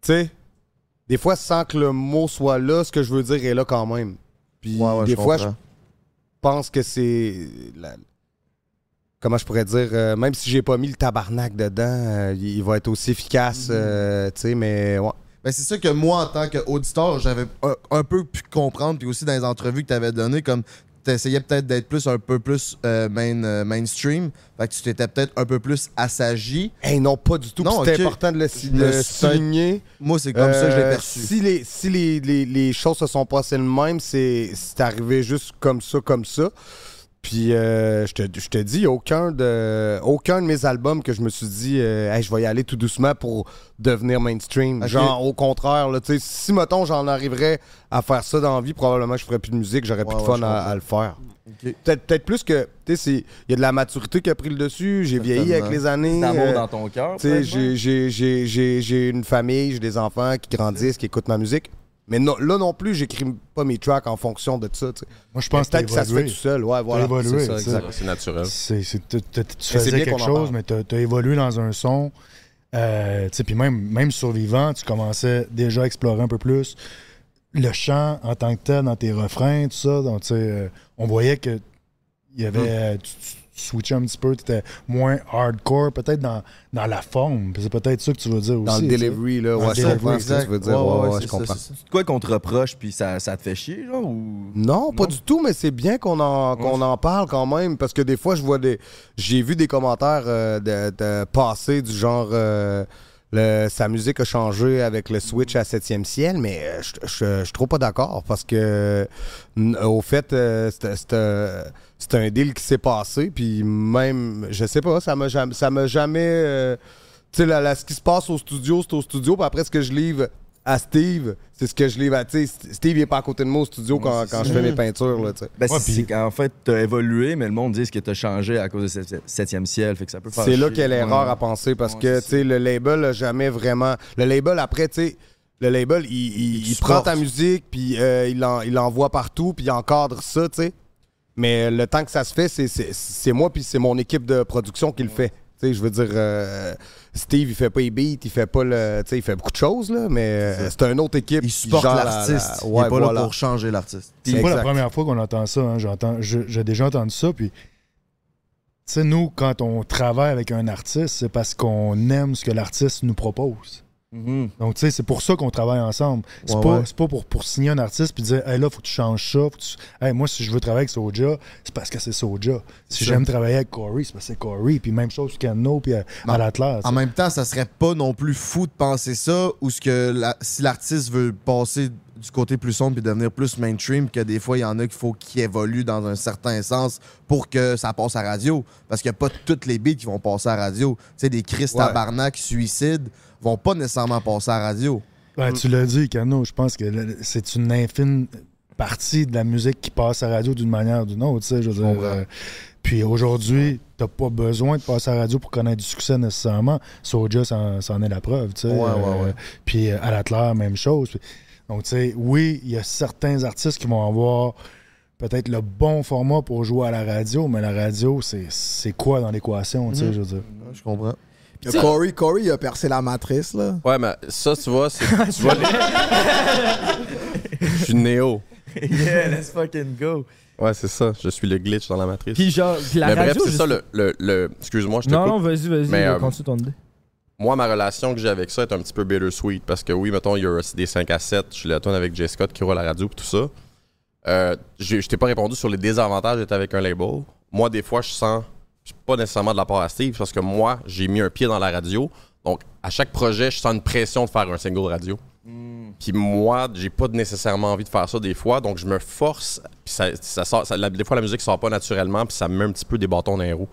Tu sais, des fois, sans que le mot soit là, ce que je veux dire est là quand même. Puis, Ouais, ouais, des je fois, je pense que c'est. la- Comment je pourrais dire, euh, même si j'ai pas mis le tabarnak dedans, euh, il va être aussi efficace, euh, tu sais, mais ouais. Ben, c'est ça que moi, en tant qu'auditeur, j'avais un, un peu pu comprendre, puis aussi dans les entrevues que tu avais données, comme tu essayais peut-être d'être plus un peu plus euh, main, euh, mainstream. Fait que tu t'étais peut-être un peu plus assagi. Hey, non, pas du tout. Non, C'était important de le, suis- souligner. Moi, c'est comme ça que je l'ai Euh, perçu. Si les, si les, les, les choses se sont passées de même, c'est c'est arrivé juste comme ça, comme ça. Puis euh, je te, je te dis, aucun de, aucun de mes albums que je me suis dit, euh, Hey, je vais y aller tout doucement pour devenir mainstream. Genre, au contraire, là, si, mettons, j'en arriverais à faire ça dans la vie, probablement je ferais plus de musique, j'aurais plus de ouais, fun à, le faire. Peut-être peut-être plus que, tu sais, il y a de la maturité qui a pris le dessus, j'ai vieilli avec les années. D'amour euh, dans ton cœur. j'ai une famille, j'ai des enfants qui grandissent, qui écoutent ma musique. Mais non- là non plus, j'écris pas mes tracks en fonction de ça. tu. Moi, je pense que Peut-être que ça se fait tout seul. Ouais, voilà. C'est ça, tu sais. exact. C'est naturel. C'est, c'est- t'as- t'as- tu faisais quelque chose, mais t'as, t'as évolué dans un son. Euh, tu sais, puis même, même survivant, tu commençais déjà à explorer un peu plus le chant en tant que tel dans tes refrains, tout ça. Donc, tu sais, euh, on voyait que il y avait, Hmm. euh, tu, tu switchais un petit peu, tu étais moins hardcore, peut-être dans, dans la forme. C'est peut-être ça que tu veux dire Dans aussi. le tu sais. delivery, là, Dans ouais, le je delivery, comprends ce que tu veux dire. Ouais, ouais, Ouais, ouais, ouais, c'est je ça, comprends. c'est quoi qu'on te reproche, puis ça, ça te fait chier, genre, ou... Non, pas Non? du tout, mais c'est bien qu'on en, qu'on en parle quand même, parce que des fois, je vois des. J'ai vu des commentaires euh, de, de passer du genre. euh, le- sa musique a changé avec le switch à 7e ciel, mais euh, je je- suis trop pas d'accord parce que, au fait, euh, c'était c'était un deal qui s'est passé, puis même, je sais pas, ça m'a jamais. Ça m'a jamais euh, tu sais, ce qui se passe au studio, c'est au studio, puis après, ce que je livre à Steve, c'est ce que je livre à. Steve, il est pas à côté de moi au studio quand, quand je ça. fais mes peintures, là. Ben, Ouais, c'est puis- C'est là chier. qu'il y a l'erreur Ouais. à penser parce Ouais, que c'est tu sais, le label a jamais vraiment. Le label, après, tu sais, le label, il, il- prend ta musique, puis euh, il, en- il l'envoie partout, puis il encadre ça, tu sais. Mais le temps que ça se fait, c'est- c'est c'est moi, puis c'est mon équipe de production qui le fait. Tu sais, je veux dire, euh, Steve, il fait pas les beats, il fait pas le. Tu sais, il fait beaucoup de choses, là, mais euh, c'est une autre équipe. Il qui supporte gère la- l'artiste. la- il Ouais, est pas voilà. là pour changer l'artiste. C'est pas la première fois qu'on entend ça. hein. J'ai déjà entendu ça. Puis, tu sais, nous, quand on travaille avec un artiste, c'est parce qu'on aime ce que l'artiste nous propose. Mhm. Donc, tu sais, c'est pour ça qu'on travaille ensemble. C'est Ouais, pas, ouais. pas pour, pour signer un artiste puis dire, hey, là, faut que tu changes ça. faut que tu- Hey, moi, si je veux travailler avec Soja, c'est parce que c'est Soja. Si j'aime travailler avec Corey, c'est parce que c'est Corey. Puis même chose avec Kano puis à, Non. à l'Atlas. En même temps, ça serait pas non plus fou de penser ça, ou ce que la- si l'artiste veut passer du côté plus sombre et devenir plus mainstream, que des fois, il y en a qu'il faut qu'il évolue dans un certain sens pour que ça passe à radio. Parce qu'il n'y a pas toutes les beats qui vont passer à radio. Tu sais, des Chris Ouais. tabarnak suicides vont pas nécessairement passer à radio. Ben, tu l'as dit, Kano, je pense que c'est une infime partie de la musique qui passe à la radio d'une manière ou d'une autre. Je veux dire, euh, puis aujourd'hui, t'as pas besoin de passer à la radio pour connaître du succès nécessairement. Soja, c'en est la preuve. Ouais, ouais, Euh, ouais. Puis euh, à l'Atlas, même chose. Donc, tu sais, oui, il y a certains artistes qui vont avoir peut-être le bon format pour jouer à la radio, mais la radio, c'est quoi dans l'équation, tu sais, Mhm. je veux dire? Je comprends. Corey, Corey, il a percé la matrice, là. Ouais, mais ça, tu vois, c'est. tu vois, les- Je suis néo. yeah, let's fucking go. Ouais, c'est ça. Je suis le glitch dans la matrice. Puis genre, la mais radio. bref, c'est juste- ça le. le, le- Excuse-moi, je te Non, coupe. non, vas-y, vas-y, Mais, euh, continue ton idée. Moi, ma relation que j'ai avec ça est un petit peu bittersweet parce que oui, mettons, il y a des 5 à 7, je suis la tourne avec Jay Scott qui roule à la radio et tout ça. Euh, je t'ai pas répondu sur les désavantages d'être avec un label. Moi, des fois, je sens, pas nécessairement de la part à Steve parce que moi, j'ai mis un pied dans la radio. Donc, à chaque projet, je sens une pression de faire un single radio. Puis moi, j'ai pas nécessairement envie de faire ça des fois, donc je me force. Puis ça, ça sort, ça- la- des fois, la musique sort pas naturellement, puis ça me met un petit peu des bâtons dans les roues.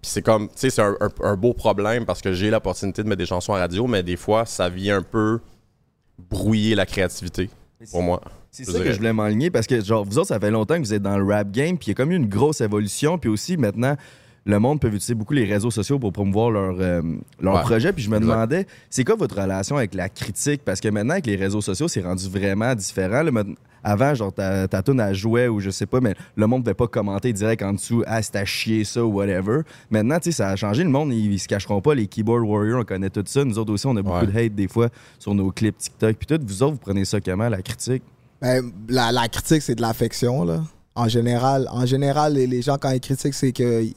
Puis c'est comme, tu sais, c'est un, un- un beau problème parce que j'ai l'opportunité de mettre des chansons à radio, mais des fois, ça vient un peu brouiller la créativité pour moi. C'est ça que je voulais m'enligner parce que, genre, vous autres, ça fait longtemps que vous êtes dans le rap game, puis il y a comme eu une grosse évolution, puis aussi maintenant, le monde peut utiliser beaucoup les réseaux sociaux pour promouvoir leur, euh, leur Ouais. projet. Puis je me demandais, c'est quoi votre relation avec la critique? Parce que maintenant, avec les réseaux sociaux, c'est rendu vraiment différent. là. Avant, genre, ta, ta tune, elle jouait ou je sais pas, mais le monde ne pouvait pas commenter direct en dessous, ah, c'est à chier ça ou whatever. Maintenant, tu sais, ça a changé. Le monde, ils, ils se cacheront pas. Les keyboard warriors, on connaît tout ça. Nous autres aussi, on a beaucoup Ouais. de hate des fois sur nos clips TikTok. Puis tout, vous autres, vous prenez ça comment, la critique? Ben, la, la critique, c'est de l'affection, là. En général, en général les, les gens, quand ils critiquent, c'est qu'ils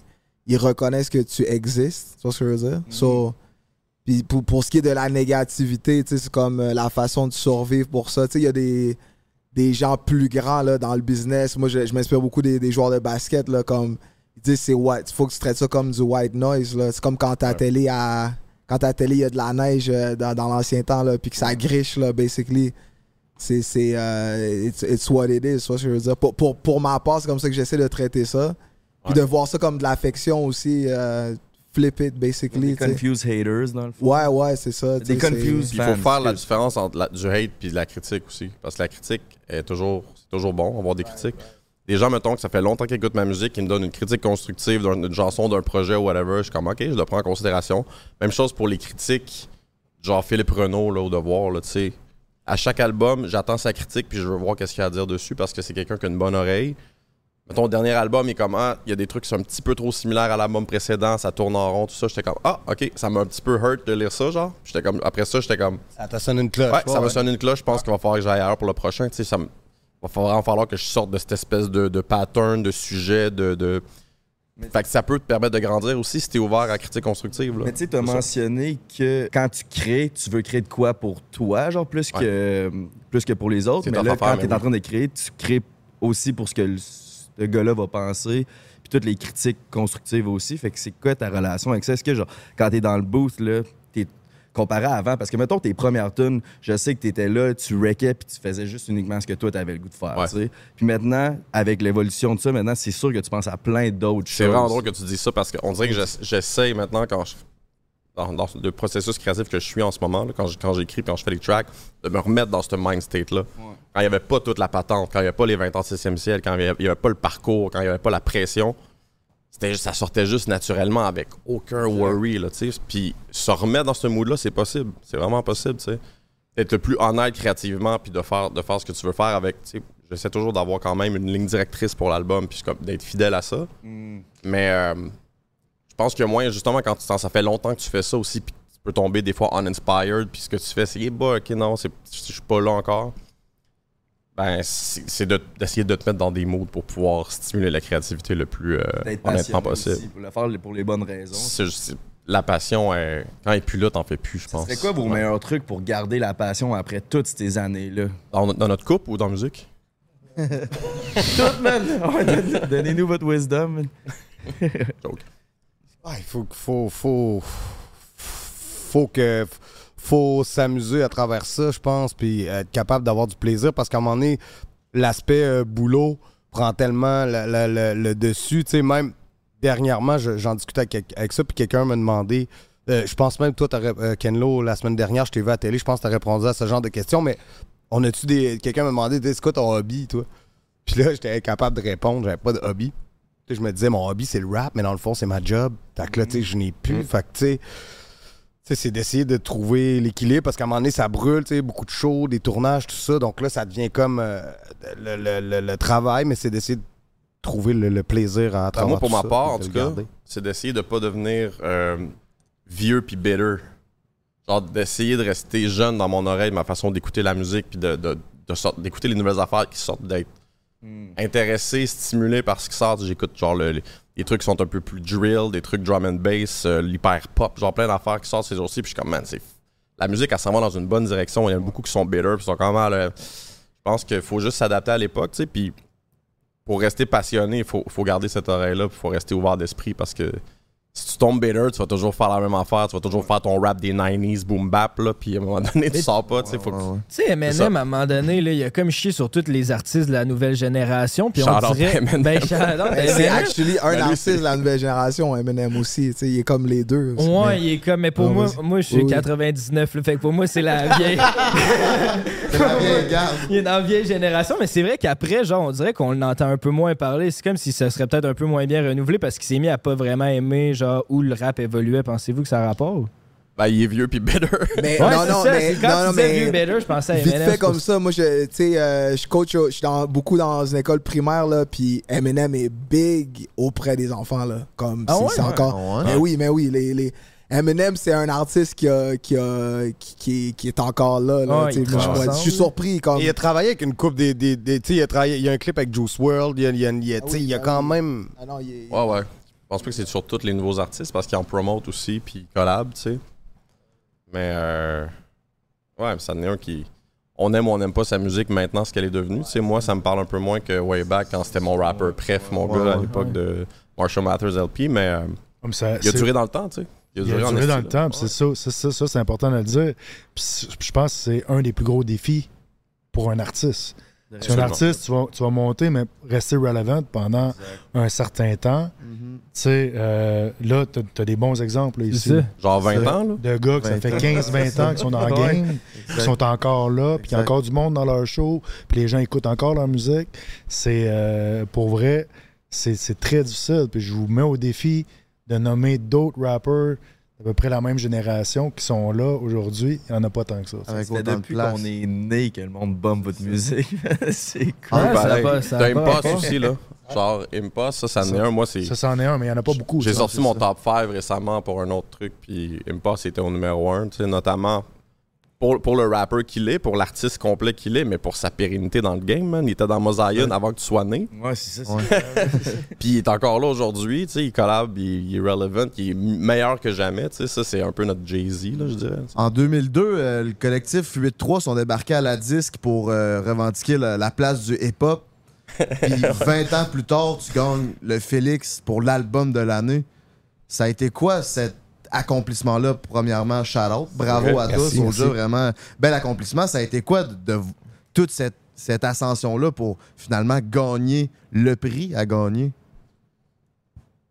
ils reconnaissent que tu existes. Tu vois ce que je veux dire? So, Puis pour, pour ce qui est de la négativité, c'est comme euh, la façon de survivre pour ça. Il y a des, des gens plus grands là, dans le business. Moi, je, je m'inspire beaucoup des, des joueurs de basket, là, comme ils disent c'est white. Il faut que tu traites ça comme du white noise. C'est comme quand ta télé à. Quand ta télé, il y a de la neige euh, dans, dans l'ancien temps, là, puis que ça griche, là, basically. C'est. c'est euh, it's, it's what it is, tu vois ce que je veux dire. Pour, pour, pour ma part, c'est comme ça que j'essaie de traiter ça. Puis de voir ça comme de l'affection aussi. euh, flip it, basically. Des tu sais. confused haters, dans le fond. Ouais, ouais, c'est ça. Des confused il faut faire la différence entre la- du hate puis de la critique aussi. Parce que la critique est toujours, c'est toujours bon, avoir des critiques. Des gens, mettons, que ça fait longtemps qu'ils écoutent ma musique, qui me donnent une critique constructive d'une chanson, d'un projet ou whatever. Je suis comme, OK, je le prends en considération. Même chose pour les critiques, genre Philippe Renault, là, au devoir, là, tu sais. À chaque album, j'attends sa critique puis je veux voir qu'est-ce qu'il a à dire dessus parce que c'est quelqu'un qui a une bonne oreille. Le dernier album, il est comme, ah, il y a des trucs qui sont un petit peu trop similaires à l'album précédent, ça tourne en rond, tout ça. J'étais comme, ah, OK, ça m'a un petit peu hurt de lire ça, genre. J'étais comme, après ça, j'étais comme, Ça t'a sonné une cloche. Ouais, ça ouais. va sonner une cloche. Je pense qu'il va falloir que j'aille ailleurs pour le prochain. Tu sais, ça me- va vraiment falloir que je sorte de cette espèce de, de pattern, de sujet, de. de... Fait que ça peut te permettre de grandir aussi si t'es ouvert à la critique constructive. Là. Mais tu sais, t'as ça. mentionné que quand tu crées, tu veux créer de quoi pour toi, genre plus que, plus que pour les autres. Mais ton là, affaire, quand t'es en train de créer, tu crées aussi pour ce que le, ce gars-là va penser. Puis toutes les critiques constructives aussi. Fait que c'est quoi ta relation avec ça? Est-ce que, genre, quand t'es dans le booth, là, t'es comparé à avant? Parce que, mettons, tes premières tunes, je sais que t'étais là, tu wreckais, puis tu faisais juste uniquement ce que toi, t'avais le goût de faire, Ouais. tu sais. Puis maintenant, avec l'évolution de ça, maintenant, c'est sûr que tu penses à plein d'autres choses. C'est vraiment drôle que tu dis ça parce qu'on dirait que j'ess- j'essaye maintenant quand je. Dans, dans le processus créatif que je suis en ce moment, là, quand je- quand j'écris quand je fais les tracks, de me remettre dans ce mind state-là. Quand il n'y avait pas toute la patente, quand il n'y avait pas les 20 ans de 6e ciel, quand il n'y avait, pas le parcours, quand il n'y avait pas la pression, c'était ça sortait juste naturellement avec aucun worry. Là. Puis se remettre dans ce mood-là, c'est possible. C'est vraiment possible. tu sais. D'être le plus honnête créativement, puis de faire, de faire ce que tu veux faire avec. J'essaie toujours d'avoir quand même une ligne directrice pour l'album, puis d'être fidèle à ça. Mais euh, pense que moi, justement, quand tu sens- ça fait longtemps que tu fais ça aussi, puis tu peux tomber des fois uninspired, puis ce que tu fais, c'est, bah, ok, non, je suis pas là encore. Ben, c'est c'est de- d'essayer de, te mettre dans des moods pour pouvoir stimuler la créativité le plus euh, honnêtement possible. aussi, pour le faire pour les bonnes raisons. La passion, est- quand elle est plus là, t'en fais plus, je pense. C'est quoi vos Ouais. meilleurs trucs pour garder la passion après toutes ces années-là? Dans, dans notre couple ou dans la musique? Tout, man! Donnez-nous votre wisdom. man. Ah, il faut, faut, faut, faut que, faut s'amuser à travers ça, je pense, puis être capable d'avoir du plaisir, parce qu'à un moment donné, l'aspect euh, boulot prend tellement le, dessus, tu sais, même dernièrement, je- j'en discutais avec, ça, puis quelqu'un m'a demandé, euh, je pense même, toi, euh, Kenlo, la semaine dernière, je t'ai vu à la télé, je pense que t'as répondu à ce genre de questions, mais on a-tu des, quelqu'un m'a demandé, c'est quoi ton hobby, toi? Puis là, j'étais incapable de répondre, j'avais pas de hobby. Je me disais, mon hobby, c'est le rap, mais dans le fond, c'est ma job. Fait que là, tu sais, je n'ai plus. Fait que, tu sais, c'est d'essayer de trouver l'équilibre parce qu'à un moment donné, ça brûle, beaucoup de shows, des tournages, tout ça. Donc là, ça devient comme euh, le, le- le- le travail, mais c'est d'essayer de trouver le, plaisir à travers moi, pour tout ma ça, part, en tout cas, c'est d'essayer de pas devenir euh, vieux puis bitter. Genre d'essayer de rester jeune dans mon oreille, ma façon d'écouter la musique, puis de, de- de d'écouter les nouvelles affaires qui sortent d'être intéressé, stimulé par ce qui sort. J'écoute genre le- les, trucs qui sont un peu plus drill, des trucs drum and bass, euh, l'hyper pop, genre plein d'affaires qui sortent ces jours-ci, puis je suis comme man, la musique elle s'en va dans une bonne direction. Il y en a beaucoup qui sont bitter, puis sont quand même. euh, je pense qu'il faut juste s'adapter à l'époque, tu sais, puis pour rester passionné, il faut, faut garder cette oreille-là, il faut rester ouvert d'esprit parce que si tu tombes bitter, tu vas toujours faire la même affaire, tu vas toujours faire ton rap des 90s boom bap, là, puis à un moment donné, tu sors pas, tu sais, faut que- Tu sais. Eminem, à un moment donné, là, il a comme chié sur tous les artistes de la nouvelle génération. Puis on dirait. Eminem. Ben, Ben, c'est actually un Ben, artiste de la nouvelle génération, Eminem aussi. tu sais, Il est comme les deux. aussi. Ouais, Mais- il est comme. Mais pour Ouais, moi, moi, je suis Oui, oui. 99. là, fait que pour moi, c'est la vieille. C'est la vieille garde. il est dans la vieille génération. Mais c'est vrai qu'après, genre, on dirait qu'on l'entend un peu moins parler. C'est comme si ça serait peut-être un peu moins bien renouvelé parce qu'il s'est mis à pas vraiment aimer, genre, où le rap évoluait. Pensez-vous que ça a rapport? Ben, il est vieux puis bitter. Mais Ouais, non, c'est non, ça, mais, quand non, tu non, mais vieux better, je pensais à vite Eminem. fait comme ça, moi, je, tu sais, euh, je coach, je suis dans- beaucoup dans une école primaire, là, puis Eminem est big auprès des enfants, là. Comme, Ah c'est ouais? c'est encore... Ah ouais? Mais oui, mais oui, les... les Eminem, c'est un artiste qui, a, qui, a, qui, qui est, qui est encore là. là Ah, moi, je, suis surpris. Comme... Il a travaillé avec une coupe des. des, des- tu sais, il a travaillé. Il y a un clip avec Juice World. Il y a, il y a- il y a- tu sais, oui, il y a ah quand oui. même. Ah non, il est- Ouais, ouais. Je pense pas que c'est sur tous les nouveaux artistes parce qu'ils en promotent aussi puis ils collabent, tu sais. Mais, euh, ouais, ça en est un qui. On aime ou on n'aime pas sa musique maintenant, ce qu'elle est devenue. Tu sais, moi, ça me parle un peu moins que way back quand c'était mon rapper préf, mon Ouais, gars, à ouais. l'époque de Marshall Mathers LP. Mais euh, Comme ça, il a c'est- duré dans le temps, tu sais. Il a duré dans le temps, puis c'est ça, c'est ça, ça, c'est important de le dire. Puis je pense que c'est un des plus gros défis pour un artiste. Tu es un artiste, tu vas, tu vas monter, mais rester relevant pendant un certain temps. Tu sais, euh, là, tu as, des bons exemples là, ici. Genre 20 C'est- ans, là? De gars que ça 20 fait ans. 15-20 ans qu'ils sont dans le game, qui sont encore là, puis qu'il y a encore du monde dans leur show, puis les gens écoutent encore leur musique. C'est, euh, pour vrai, c'est c'est très difficile. Puis je vous mets au défi de nommer d'autres rappers d'à peu près la même génération qui sont là aujourd'hui. Il n'y en a pas tant que ça. Avec C'est de depuis qu'on est né que le monde bombe votre musique. c'est Ah, cool. pas, ça T'as. Impost aussi, là. Genre, Impost, ça, ça en est un. Moi, c'est. Ça, c'en est un, mais il n'y en a pas beaucoup. J'ai sorti mon ça. top 5 récemment pour un autre truc, puis Impost était au numéro 1, tu sais, notamment pour, pour le rapper qu'il est, pour l'artiste complet qu'il est, mais pour sa pérennité dans le game, man. Il était dans Mosaïon avant que tu sois né. Ouais, c'est ça. c'est- Puis il est encore là aujourd'hui, tu sais, il collab, il, il est relevant, il est meilleur que jamais, tu sais, ça c'est un peu notre Jay-Z, là, je dirais. En 2002, euh, le collectif 8-3 sont débarqués à la disque pour euh, revendiquer la, la place du hip-hop. Puis 20 ans plus tard, tu gagnes le Félix pour l'album de l'année. Ça a été quoi cet accomplissement-là, premièrement, shout out. Bravo Ouais, à merci, tous. merci. Soulja, vraiment bel accomplissement. Ça a été quoi de, de- toute cette, cette ascension-là pour finalement gagner le prix à gagner?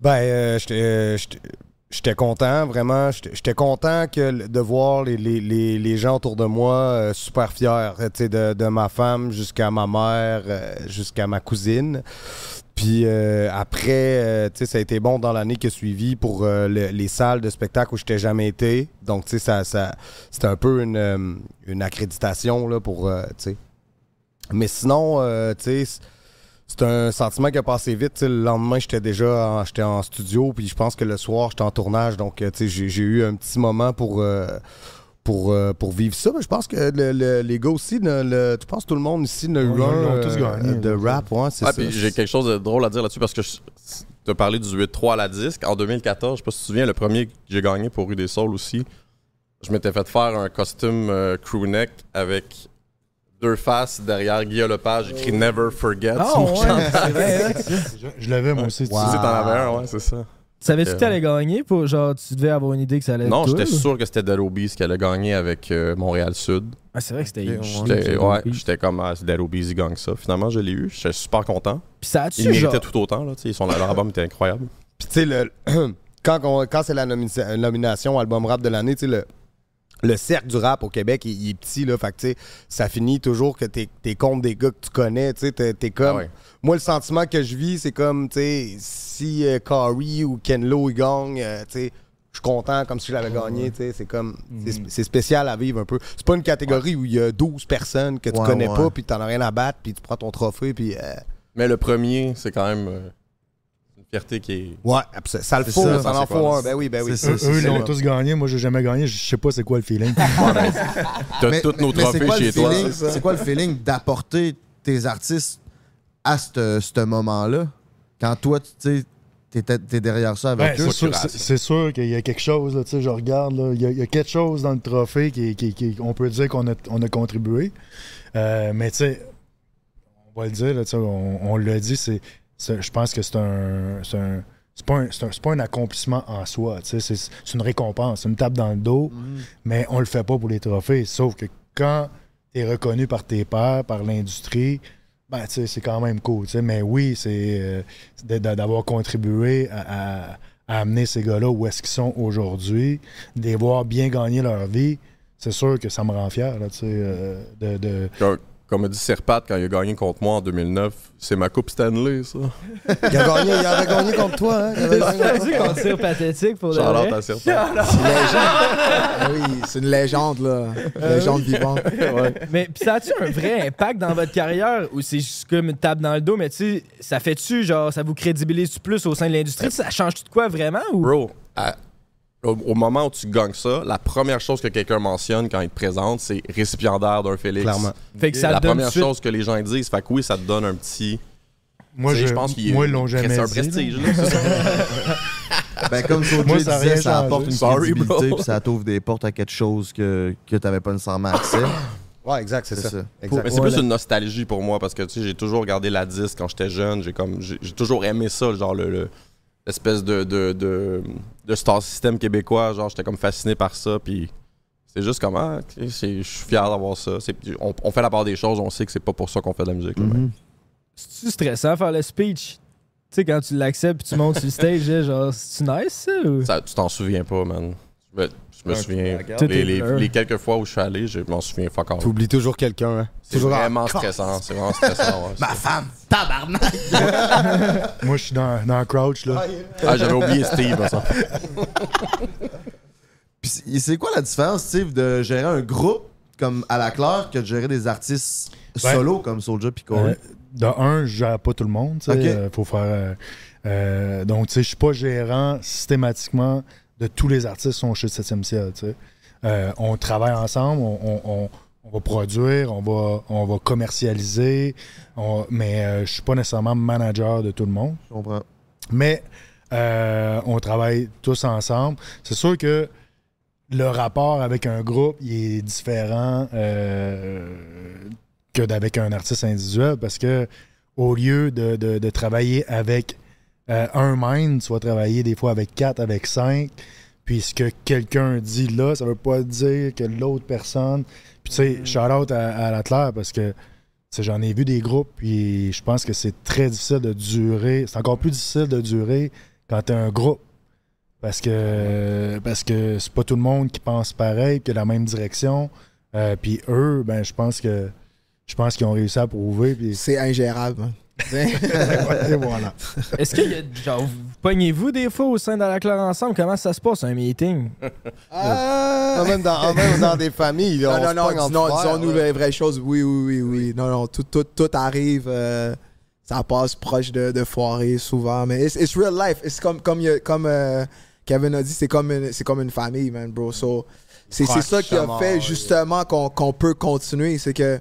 Ben, euh, j'étais- euh, j'étais content, vraiment. J'étais content que, de voir les, les- les- les gens autour de moi euh, super fiers, tu sais, de, de ma femme jusqu'à ma mère, jusqu'à ma cousine. Puis euh, après, euh, tu sais, ça a été bon dans l'année qui a suivi pour euh, le- les salles de spectacle où je n'étais jamais été. Donc, tu sais, ça, ça, c'était un peu une, euh, une accréditation là, pour, euh, tu sais. Mais sinon, euh, tu sais, c'est un sentiment qui a passé vite. Le lendemain, j'étais déjà en, j'étais en studio, puis je pense que le soir, j'étais en tournage. Donc, tu sais, j'ai, eu un petit moment pour, pour, euh, pour vivre ça. Mais je pense que le- le- les gars aussi, le- tu penses que tout le monde ici n'a eu un l'ont tous gagné, de là. rap. Ouais, c'est Ah, j'ai quelque chose de drôle à dire là-dessus parce que tu as parlé du 8-3 à la disque. En 2014, je sais pas si tu te souviens, le premier que j'ai gagné pour Rue des Saules aussi, je m'étais fait faire un costume euh, crew neck avec deux faces derrière Guillaume Lepage écrit Never Forget. Ah, ouais, vrai, hein. Je, je l'avais, moi aussi. tu Tu sais. sais, t'en avais un, ouais, c'est ça. Savais-tu Euh, que t'allais gagner pour genre tu devais avoir une idée que ça allait Non, j'étais sûr que c'était Dead Obies qui allait gagner avec euh, Montréal Sud. Ah, c'est vrai que c'était. J'étais ouais, j'étais comme ah, ils gagnent ça. Finalement, je l'ai eu. J'étais super content. Puis ça a-tu Ils méritaient genre- tout autant. Là, tu sais, ils sont, leur album était incroyable. Puis tu sais, le- quand, quand c'est la nomina- nomination album rap de l'année, tu sais, le, le cercle du rap au Québec, il, il est petit, là. Fait que, tu sais, ça finit toujours que t'es es contre des gars que tu connais, tu sais, t'es comme... Ah ouais. Moi, le sentiment que je vis, c'est comme, tu sais, si euh, Kari ou Ken Lo, ils gagnent, euh, tu sais, je suis content comme si je l'avais gagné, tu sais, c'est comme... c'est C'est spécial à vivre un peu. C'est pas une catégorie où il y a 12 personnes que tu Ouais, connais pas, puis t'en as rien à battre, puis tu prends ton trophée, puis... euh, Mais le premier, c'est quand même euh, fierté qui est. Ouais, ça le C'est faut, ça, ça en c'est faut un. Ben oui, ben oui. Eux, eux, ils l'ont tous gagné. Moi, j'ai jamais gagné. Je sais pas c'est quoi le feeling. T'as tous nos trophées chez toi. C'est quoi le feeling d'apporter tes artistes à ce ce moment-là? Quand toi, tu sais, t'es derrière ça avec Ouais, eux? c'est sûr, c'est- c'est sûr qu'il y a quelque chose, là, tu sais, je regarde, là, il y, a- il y a quelque chose dans le trophée qui, qui- qui- on peut dire qu'on a, on a contribué. Euh, mais tu sais, on va le dire, là, tu sais, on, on l'a dit, c'est- je pense que c'est un. C'est un c'est pas, un, c'est un- c'est pas un accomplissement en soi, tu sais, c'est, c'est une récompense, c'est une tape dans le dos, mais on le fait pas pour les trophées. Sauf que quand tu es reconnu par tes pairs, par l'industrie, ben, tu sais, c'est quand même cool. tu sais. Mais oui, c'est euh, d'avoir contribué à, à- à amener ces gars-là où est-ce qu'ils sont aujourd'hui, de les voir bien gagner leur vie. C'est sûr que ça me rend fier, là, tu sais, euh, de, de- Comme, a dit Serpat quand il a gagné contre moi en 2009, c'est ma coupe Stanley, ça. Il a gagné, il avait gagné contre toi, hein? Il avait contre pathétique pour à Serpat. C'est une légende. Oui, c'est une légende, là. Légende vivante. Mais pis ça a-tu un vrai impact dans votre carrière ou c'est juste comme une tape dans le dos, mais tu sais, ça fait-tu, genre, ça vous crédibilise plus au sein de l'industrie? Ça change-tu de quoi vraiment ou? Bro, à- au, moment où tu gagnes ça, la première chose que quelqu'un mentionne quand il te présente, c'est récipiendaire d'un Félix. Clairement. Fait que ça la première suite- chose que les gens disent, fait que oui, ça te donne un petit. Moi, Tu je, pense qu'il moi, ils l'ont c'est jamais un dit, prestige, là. là, c'est ça. Ben, comme Soulja Moi, ça a disait, ça apporte une Sorry, crédibilité puis ça t'ouvre des portes à quelque chose que, que t'avais pas nécessairement accès. Ouais, exact, c'est C'est ça. ça. Exact. Mais c'est Ouais, plus une nostalgie pour moi parce que tu sais, j'ai toujours regardé la disque quand j'étais jeune. J'ai comme j'ai j'ai toujours aimé ça, genre le, le- l'espèce de, de, de, de star system québécois. Genre, j'étais comme fasciné par ça. Puis c'est juste comme, ah, je suis fier d'avoir ça. C'est- On, on fait la part des choses, on sait que c'est pas pour ça qu'on fait de la musique. là, mais- Mhm. C'est-tu stressant faire le speech? Tu sais, quand tu l'acceptes puis tu montes sur le stage, genre, c'est-tu nice, ça? Ou... Ça, tu t'en souviens pas, man. Je me, Ouais, souviens. Les, quelques fois où je suis allé, je m'en souviens fuck all. T'oublies toujours quelqu'un, hein. C'est Toujours vraiment en- stressant. C'est vraiment stressant. ouais. Ma femme, tabarnak! Moi, je suis dans, dans Crouch, là. Ah, j'avais oublié Steve. Ça. Puis c'est- quoi la différence, Steve, de gérer un groupe comme à la Claire que de gérer des artistes Ouais. solo comme Soulja puis Corey? Euh, de un, je gère pas tout le monde. tu sais, Ok. euh, faut faire. euh, euh, donc, tu sais, je suis pas gérant systématiquement de tous les artistes sont chez 7e ciel. tu sais. Euh, on travaille ensemble, on, on- va produire, on va, on va commercialiser, on- mais euh, je suis pas nécessairement manager de tout le monde. Je comprends. Mais euh, on travaille tous ensemble. C'est sûr que le rapport avec un groupe il est différent euh, que d'avec un artiste individuel parce que au lieu de, de- de travailler avec euh, un mind, tu vas travailler des fois avec quatre, avec cinq. Puis ce que quelqu'un dit là, ça veut pas dire que l'autre personne. Puis tu sais, shout out à, à la Claire parce que j'en ai vu des groupes, puis je pense que c'est très difficile de durer. C'est encore plus difficile de durer quand tu un groupe. Parce que parce que c'est pas tout le monde qui pense pareil, qui a la même direction. Euh, puis eux, ben je pense que je pense qu'ils ont réussi à prouver. C'est ingérable. hein. et voilà. Est-ce qu'il y a, genre, vous pognez-vous des fois au sein de la Claire ensemble? Comment ça se passe, un meeting? Ah! même, dans, même dans des familles, là, Non, on non, se non, pogne entre disons, frères, disons-nous les vraies choses. Oui, oui, oui, oui. Non, non, tout, tout, tout arrive. euh, ça passe proche de, de foirer souvent. Mais it's, it's real life. C'est comme, comme, euh, Kevin a dit, c'est comme, une- c'est comme une famille, man, bro. So, c'est c'est ça qui a fait ouais. justement qu'on qu'on peut continuer. C'est que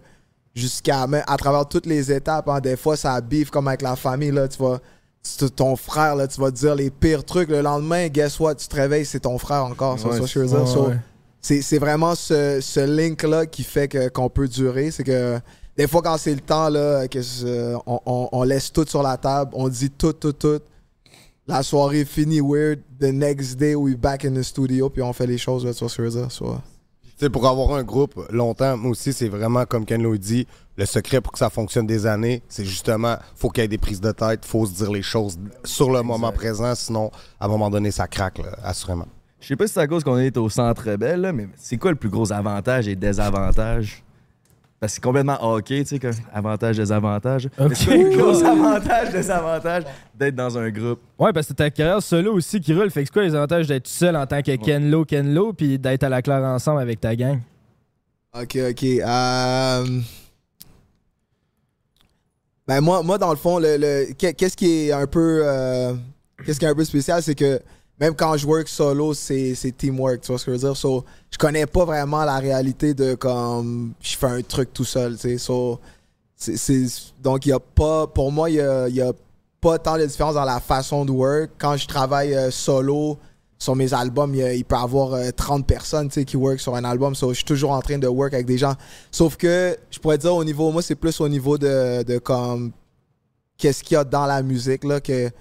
jusqu'à à travers toutes les étapes, hein, des fois, ça biffe comme avec la famille. Là, tu vas, ton frère, là, tu vas te dire les pires trucs. Le lendemain, guess what? Tu te réveilles, c'est ton frère encore. C'est Ouais, ça je veux dire. Ouais, So, ouais. c'est vraiment ce, ce link-là qui fait que- qu'on peut durer. C'est que des fois, quand c'est le temps, là, que on, on- on laisse tout sur la table, on dit tout, tout, tout. La soirée finit weird. The next day, we back in the studio, puis on fait les choses, là, tu vois ce que je veux dire. So, Tu sais, pour avoir un groupe longtemps, moi aussi, c'est vraiment, comme Ken l'a dit, le secret pour que ça fonctionne des années, c'est justement, faut qu'il y ait des prises de tête, faut se dire les choses sur le moment présent, sinon, à un moment donné, ça craque, là, assurément. Je sais pas si c'est à cause qu'on est au centre belle, mais c'est quoi le plus gros avantage et désavantage? Parce que c'est complètement hockey, tu sais, comme avantage, désavantage. Mais C'est gros avantage, désavantage d'être dans un groupe? Ouais, parce que ta carrière solo aussi qui roule. Fait que c'est quoi les avantages d'être seul en tant que Ken Lo, Ken Lo, puis d'être à la Claire ensemble avec ta gang? Ok, ok. euh, Ben moi, moi, dans le fond, le, le- qu'est- qu'est-ce qui est un peu euh, qu'est-ce qui est un peu spécial, c'est que même quand je work solo, c'est teamwork, tu vois ce que je veux dire? So, je connais pas vraiment la réalité de comme je fais un truc tout seul, tu sais. So, c'est- donc il y a pas pour moi il y a, y a pas tant de différence dans la façon de work. Quand je travaille euh, solo sur mes albums, il, peut y avoir euh, 30 personnes qui work sur un album. So, je suis toujours en train de work avec des gens. Sauf que je pourrais dire au niveau, moi, c'est plus au niveau de, de comme qu'est-ce qu'il y a dans la musique là, que,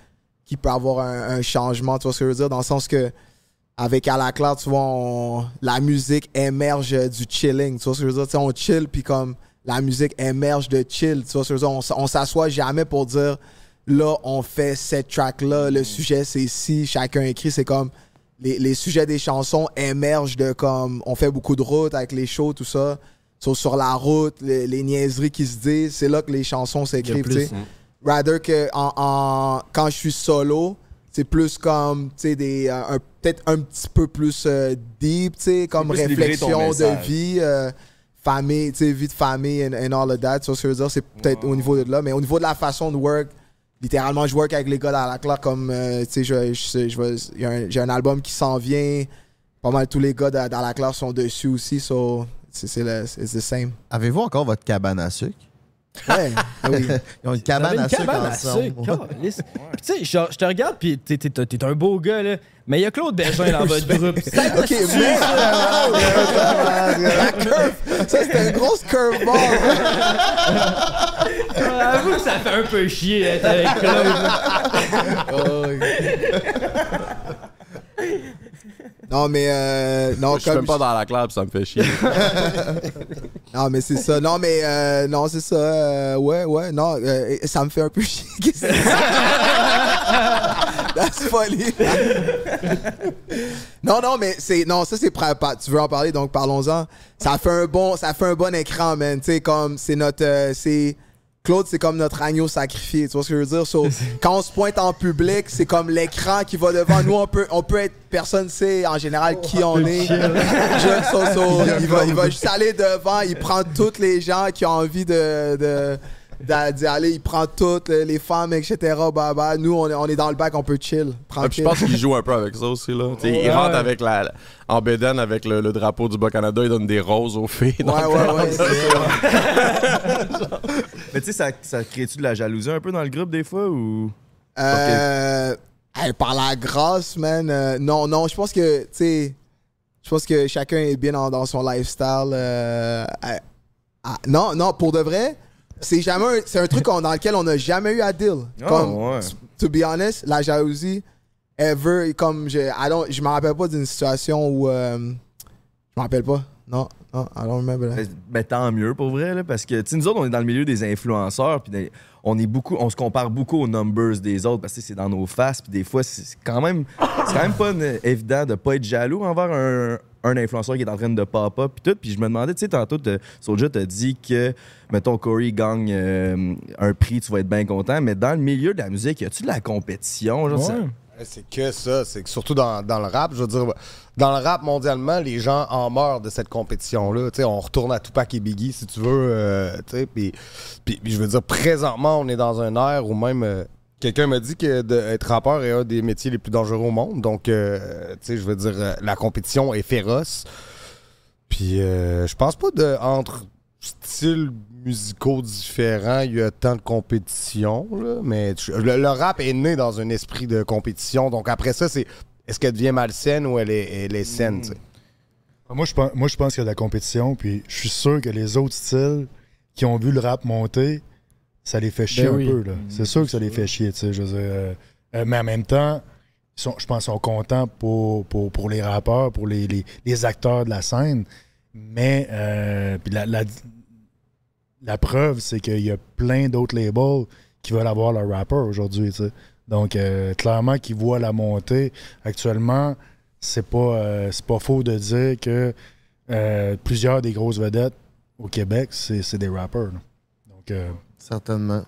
qui peut avoir un, un changement. Tu vois ce que je veux dire? Dans le sens que avec À la Claire, tu vois, on- la musique émerge du chilling. Tu vois ce que je veux dire? Tu sais, on chill, puis comme la musique émerge de chill. Tu vois ce que je veux dire? On, s'assoit jamais pour dire là, on fait cette track-là, le sujet c'est ci, chacun écrit. C'est comme les, les sujets des chansons émergent de comme on fait beaucoup de routes avec les shows, tout ça. So, sur la route, les, les niaiseries qui se disent, c'est là que les chansons s'écrivent. tu sais. Rather que en, en- quand je suis solo, c'est plus comme tu sais des euh, un- peut-être un petit peu plus euh, deep, tu sais, comme réflexion de vie, euh, famille, tu sais, vie de famille and, and all of that. Tu vois ce que je veux dire, c'est peut-être au niveau de là, mais au niveau de la façon de work, littéralement, je work avec les gars dans la classe comme euh, tu sais, je, un- j'ai un album qui s'en vient. Pas mal tous les gars dans, dans la classe sont dessus aussi, so c'est c'est le c'est the same. Avez-vous encore votre cabane à sucre? Ouais, ah oui. Ils ont une cabane à sucre ensemble. tu sais, je te regarde, puis t'es- t'es t'es un beau gars, là. Mais il y a Claude Bergin dans votre groupe. Ça Ok, mais. La curve! Ça, c'était une grosse curveball! Avoue que ça fait un peu chier d'être avec Claude. Non, mais. Euh, non, Je suis comme. même pas dans la clap, ça me fait chier. Non, mais c'est ça. Non, mais. euh, non, c'est ça. euh, ouais, ouais. Non, euh, ça me fait un peu chier. Qu'est-ce que c'est? That's funny. non, non, mais c'est. Non, ça, c'est. Tu veux en parler, donc parlons-en. Ça fait un bon, ça fait un bon écran, man. Tu sais, comme. C'est notre. euh, c'est. Claude, c'est comme notre agneau sacrifié. Tu vois ce que je veux dire? So, quand on se pointe en public, c'est comme l'écran qui va devant nous. On peut, on peut être. Personne sait en général qui on est. Je- so- so, il, va, il va juste aller devant. Il prend toutes les gens qui ont envie de. de d'y aller, il prend toutes euh, les femmes, etc. Bah, bah, nous, on est, on est dans le bac, on peut chill. Ah, je pense qu'il joue un peu avec ça aussi. Là. T'sais, Il rentre avec la, en bédaine avec le, le drapeau du Bas-Canada, il donne des roses aux filles. Ouais, ouais, ouais. c'est ça. Mais tu sais, ça, ça crée-tu de la jalousie un peu dans le groupe des fois ou? Euh, hey, par la grâce, man. euh, non, non, je pense que, tu sais, je pense que chacun est bien dans, dans son lifestyle. euh, ah, ah, non, non, pour de vrai, c'est jamais un, c'est un truc qu'on- dans lequel on n'a jamais eu à deal. Ah, comme, ouais. to be honest, la jalousie, ever, comme je, I don't- je me rappelle pas d'une situation où, euh, je me rappelle pas. Non, non, I don't remember that. Ben, ben, tant mieux pour vrai, là, parce que tu sais, nous autres, on est dans le milieu des influenceurs, puis des- on est beaucoup, on se compare beaucoup aux numbers des autres, parce que c'est dans nos faces, puis des fois, c'est c'est quand même, c'est quand même pas évident de pas être jaloux envers un, un influenceur qui est en train de pop-up, puis tout. Puis je me demandais, tu sais, tantôt, Soulja t'a dit que, mettons, Corey gagne euh, un prix, tu vas être bien content, mais dans le milieu de la musique, y a-tu de la compétition? Genre, Ouais. Ouais, C'est que ça, c'est que surtout dans, dans le rap, je veux dire, dans le rap mondialement, les gens en meurent de cette compétition-là. Tu sais, on retourne à Tupac et Biggie, si tu veux. euh, tu sais, puis, puis, puis je veux dire, présentement, on est dans un air où même euh, quelqu'un m'a dit que d'être rappeur est un des métiers les plus dangereux au monde. Donc, euh, tu sais, je veux dire, euh, la compétition est féroce. Puis, euh, je pense pas de entre styles musicaux différents, il y a tant de compétition, mais le, rap est né dans un esprit de compétition. Donc après ça, c'est est-ce qu'elle devient malsaine ou elle est, elle saine? Moi, moi, je pense qu'il y a de la compétition, puis je suis sûr que les autres styles qui ont vu le rap monter, ça les fait chier Ben un oui. peu. là. C'est sûr que ça les fait chier, tu sais. Je veux dire, euh, euh, mais en même temps, ils sont, je pense qu'ils sont contents pour, pour, pour les rappeurs, pour les, les, les acteurs de la scène. Mais euh, la, la, la preuve, c'est qu'il y a plein d'autres labels qui veulent avoir leur rappeur aujourd'hui. tu sais. Donc, euh, clairement, qu'ils voient la montée. Actuellement, c'est pas, c'est pas faux de dire que plusieurs des grosses vedettes au Québec, c'est c'est des rappeurs. là. Donc, Certainement.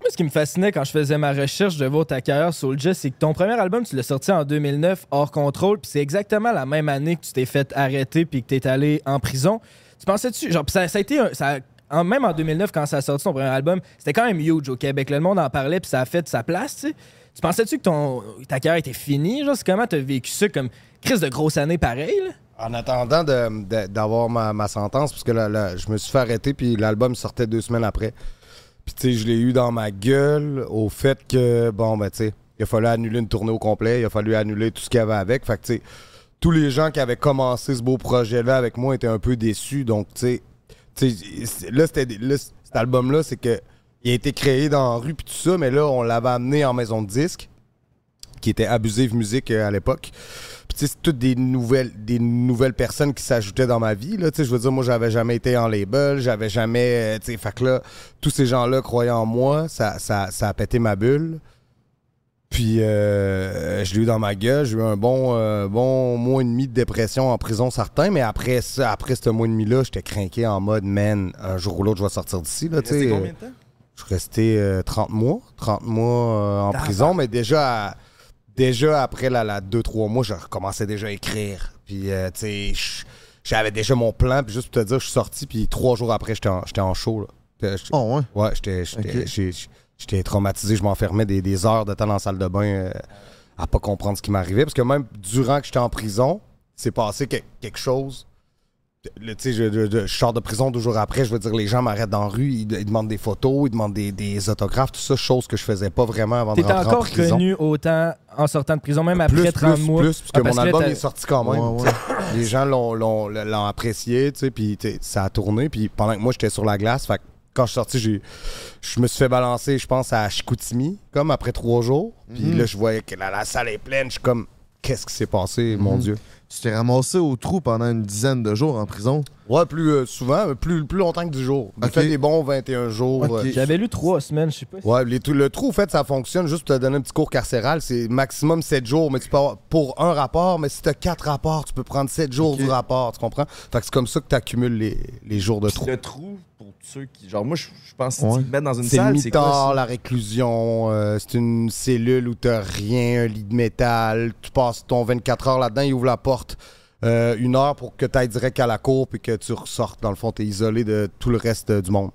Moi, ce qui me fascinait quand je faisais ma recherche de voir ta carrière Soulja, c'est que ton premier album, tu l'as sorti en 2009, hors contrôle, puis c'est exactement la même année que tu t'es fait arrêter puis que t'es allé en prison. Tu pensais-tu, genre, ça, a été même en 2009, quand ça a sorti ton premier album, c'était quand même huge au Québec. Le monde en parlait, puis ça a fait sa place, tu sais. Tu pensais-tu que ton, ta carrière était finie? Genre, comment t'as vécu ça comme crise de grosse année pareil, là? En attendant d'avoir ma, sentence, parce que là, je me suis fait arrêter, puis l'album sortait deux semaines après. Puis, tu sais, je l'ai eu dans ma gueule au fait que, bon, ben, tu sais, il a fallu annuler une tournée au complet, il a fallu annuler tout ce qu'il y avait avec. Fait que, tu sais, tous les gens qui avaient commencé ce beau projet-là avec moi étaient un peu déçus. Donc, tu sais, là, c'était, cet album-là, c'est que il a été créé dans la rue, puis tout ça, mais là, on l'avait amené en maison de disque, qui était Abusive Musique euh, à l'époque. Puis, tu sais, c'est toutes des nouvelles, des nouvelles personnes qui s'ajoutaient dans ma vie. Là, tu sais, je veux dire, moi, j'avais jamais été en label, j'avais jamais. euh, tu sais, fait que là, tous ces gens-là croyaient en moi, ça, ça, ça a pété ma bulle. Puis, euh, je l'ai eu dans ma gueule. J'ai eu un bon, euh, bon mois et demi de dépression en prison, certain. Mais après ça, après ce mois et demi-là, j'étais craqué en mode, man, un jour ou l'autre, je vais sortir d'ici. Là, combien de temps? je suis resté euh, 30 mois. 30 mois en prison, mais déjà, à- déjà après la, la 2-3 mois, je recommençais déjà à écrire. Puis, euh, tu sais, j'avais déjà mon plan. Puis, juste pour te dire, je suis sorti. Puis, trois jours après, j'étais en, en show. Là. Oh, ouais? Ouais, j'étais j'étais- Ok. j'ai- j'étais traumatisé. Je m'enfermais des, des heures de temps dans la salle de bain euh, à pas comprendre ce qui m'arrivait. Parce que même durant que j'étais en prison, c'est passé que- quelque chose tu sais, je, je- je sors de prison deux jours après, je veux dire, les gens m'arrêtent dans la rue, ils, ils demandent des photos, ils demandent des, des autographes, tout ça, chose que je faisais pas vraiment avant de T'es rentrer en encore prison. connu autant en sortant de prison, même après plus, 30 plus, mois? plus, parce que Ah, parce mon que album est sorti quand même. Ouais, ouais. Les gens l'ont, l'ont, l'ont apprécié, tu sais, puis ça a tourné. Puis pendant que moi, j'étais sur la glace, fait quand je suis sorti, j'ai, je me suis fait balancer, je pense, à Chicoutimi, comme après trois jours. Puis Mhm. là, je voyais que la, la salle est pleine. Je suis comme, qu'est-ce qui s'est passé, mon Mhm. Dieu? Tu t'es ramassé au trou pendant une dizaine de jours en prison? Ouais, plus euh, souvent, plus, plus longtemps que 10 jours. J'ai Ok. fait des bons 21 jours. Ok. euh, J'avais lu trois semaines, je sais pas. si- Ouais, les le trou, en fait, ça fonctionne juste pour te donner un petit cours carcéral. C'est maximum 7 jours, mais tu peux avoir pour un rapport, mais si tu as 4 rapports, tu peux prendre 7 jours du rapport, tu comprends? Fait que c'est comme ça que tu accumules les, les jours de trou. Le trou, ceux qui. Genre, moi, je je pense que Ouais. tu te mettre dans une C'est salle, c'est quoi la réclusion, euh, c'est une cellule où t'as rien, un lit de métal, tu passes ton 24 heures là-dedans, il ouvre la porte euh, une heure pour que tu ailles direct à la cour puis que tu ressortes. Dans le fond, t'es isolé de tout le reste euh, du monde.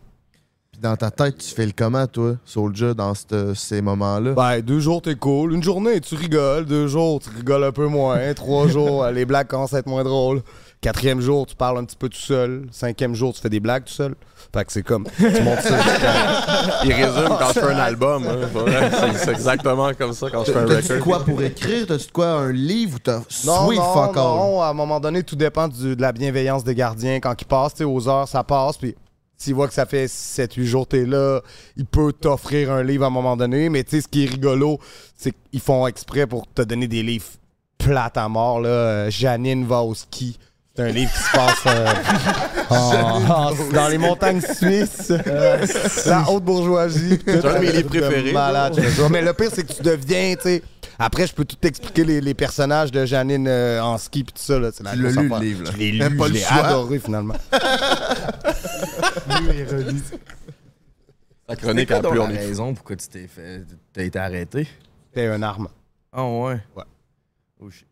Puis dans ta tête, tu fais le comment, toi, Soulja, dans cette- ces moments-là? Ben, deux jours, t'es cool. Une journée, tu rigoles. Deux jours, tu rigoles un peu moins. Trois jours, les blagues commencent à être moins drôles. Quatrième jour, tu parles un petit peu tout seul. Cinquième jour, tu fais des blagues tout seul. Fait que c'est comme, tu montes ça Il résume quand je fais un album. hein. C'est- exactement comme ça quand je fais un T'as-tu record. quoi pour écrire? T'as-tu de quoi, un livre ou t'as Non, sweet non, fuck all? non, à un moment donné, tout dépend du- de la bienveillance des gardiens. Quand ils passent, tu sais, aux heures, ça passe. Puis s'il voit que ça fait 7-8 jours que t'es là, il peut t'offrir un livre à un moment donné. Mais tu sais, ce qui est rigolo, c'est qu'ils font exprès pour te donner des livres plates à mort. Là. Euh, Janine va au ski. C'est un livre qui se passe euh, en- en- dans les montagnes suisses. Euh, la haute bourgeoisie. C'est un de mes livres préférés. Malade, je te jure. Mais le pire, c'est que tu deviens, tu sais. Après, je peux tout t'expliquer les, les personnages de Janine euh, en ski puis tout ça. Là. C'est la Tu l'as grosse lu, le affaire. livre, là. Je l'ai lu, pas je le l'ai choix. adoré finalement. La chronique quoi plus on la est. raison pourquoi tu t'es fait. T'as été arrêté? C'était un arme. Ah ouais? Ouais. Oh, shit.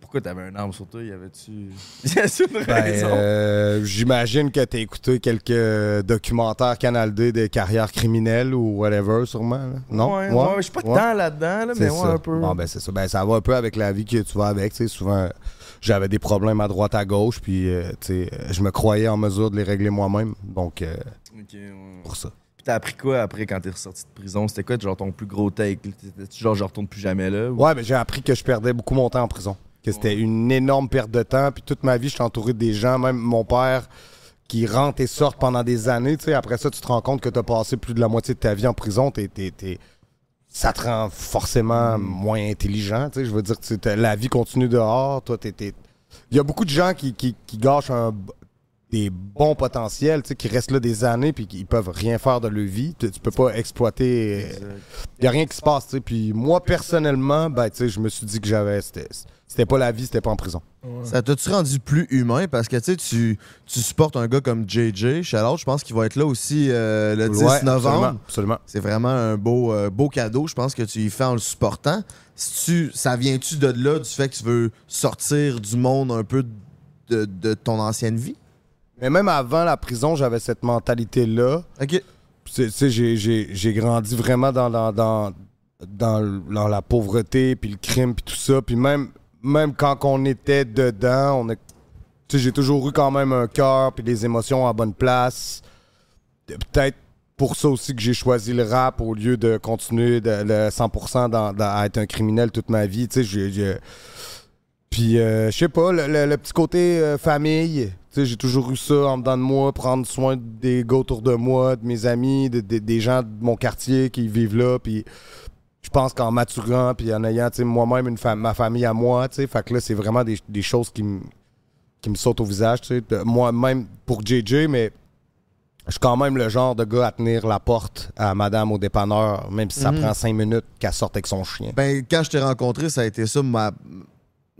Pourquoi t'avais un arme sur toi? Y avait-tu. Ben, euh, J'imagine que t'as écouté quelques documentaires Canal D de carrières criminelles ou whatever, sûrement. là. Non? Ouais, ouais, je suis pas tant là-dedans, là, mais ouais, ça. un peu. Bon, ben, c'est ça. Ben, ça va un peu avec la vie que tu vas avec. tu sais. Souvent, j'avais des problèmes à droite, à gauche, puis euh, je me croyais en mesure de les régler moi-même. Donc, euh, pour ça. Puis t'as appris quoi après quand t'es ressorti de prison? C'était quoi, genre, ton plus gros take? T'étais-tu genre, je retourne plus jamais là? ou- Ouais, mais j'ai appris que je perdais beaucoup mon temps en prison. Que c'était une énorme perte de temps. Puis toute ma vie, je suis entouré de des gens, même mon père, qui rentrent et sortent pendant des années. Tu sais, après ça, tu te rends compte que tu as passé plus de la moitié de ta vie en prison. T'es- t'es- t'es- Ça te rend forcément moins intelligent. Tu sais, je veux dire, t'as- la vie continue dehors. Toi, t'es- t'es- Il y a beaucoup de gens qui, qui, qui gâchent un- des bons potentiels, tu sais, qui restent là des années puis qui peuvent rien faire de leur vie. Tu, tu peux pas exploiter. Il y a rien qui se passe, tu sais. Puis moi, personnellement, ben, tu sais, je me suis dit que j'avais. C'était c'était pas la vie, c'était pas en prison. Ça t'a-tu rendu plus humain? Parce que tu sais, tu tu supportes un gars comme JJ. Charlotte, je pense qu'il va être là aussi euh, le 10 Ouais, novembre. Absolument. absolument. C'est vraiment un beau, euh, beau cadeau, je pense, que tu y fais en le supportant. Si tu, ça vient-tu de là, du fait que tu veux sortir du monde un peu de, de ton ancienne vie? Mais même avant la prison, j'avais cette mentalité-là. OK. Tu sais- j'ai- grandi vraiment dans, dans, dans, dans, dans la pauvreté, puis le crime, puis tout ça. Puis même, même quand on était dedans, on a, tu sais, j'ai toujours eu quand même un cœur, puis des émotions à bonne place. Peut-être pour ça aussi que j'ai choisi le rap au lieu de continuer de, le 100% dans- dans- à être un criminel toute ma vie. Tu sais, j'ai- Puis, euh, je sais pas, le, le- le petit côté euh, famille, j'ai toujours eu ça en dedans de moi, prendre soin des gars autour de moi, de mes amis, de- de- des gens de mon quartier qui vivent là. Puis, je pense qu'en maturant, puis en ayant, moi-même une fa- ma famille à moi, tu sais, fait que là, c'est vraiment des, des choses qui me qui me sautent au visage, tu sais. De- Moi-même, pour JJ, mais je suis quand même le genre de gars à tenir la porte à madame au dépanneur, même si ça Mhm. prend cinq minutes qu'elle sorte avec son chien. Ben, quand je t'ai rencontré, ça a été ça ma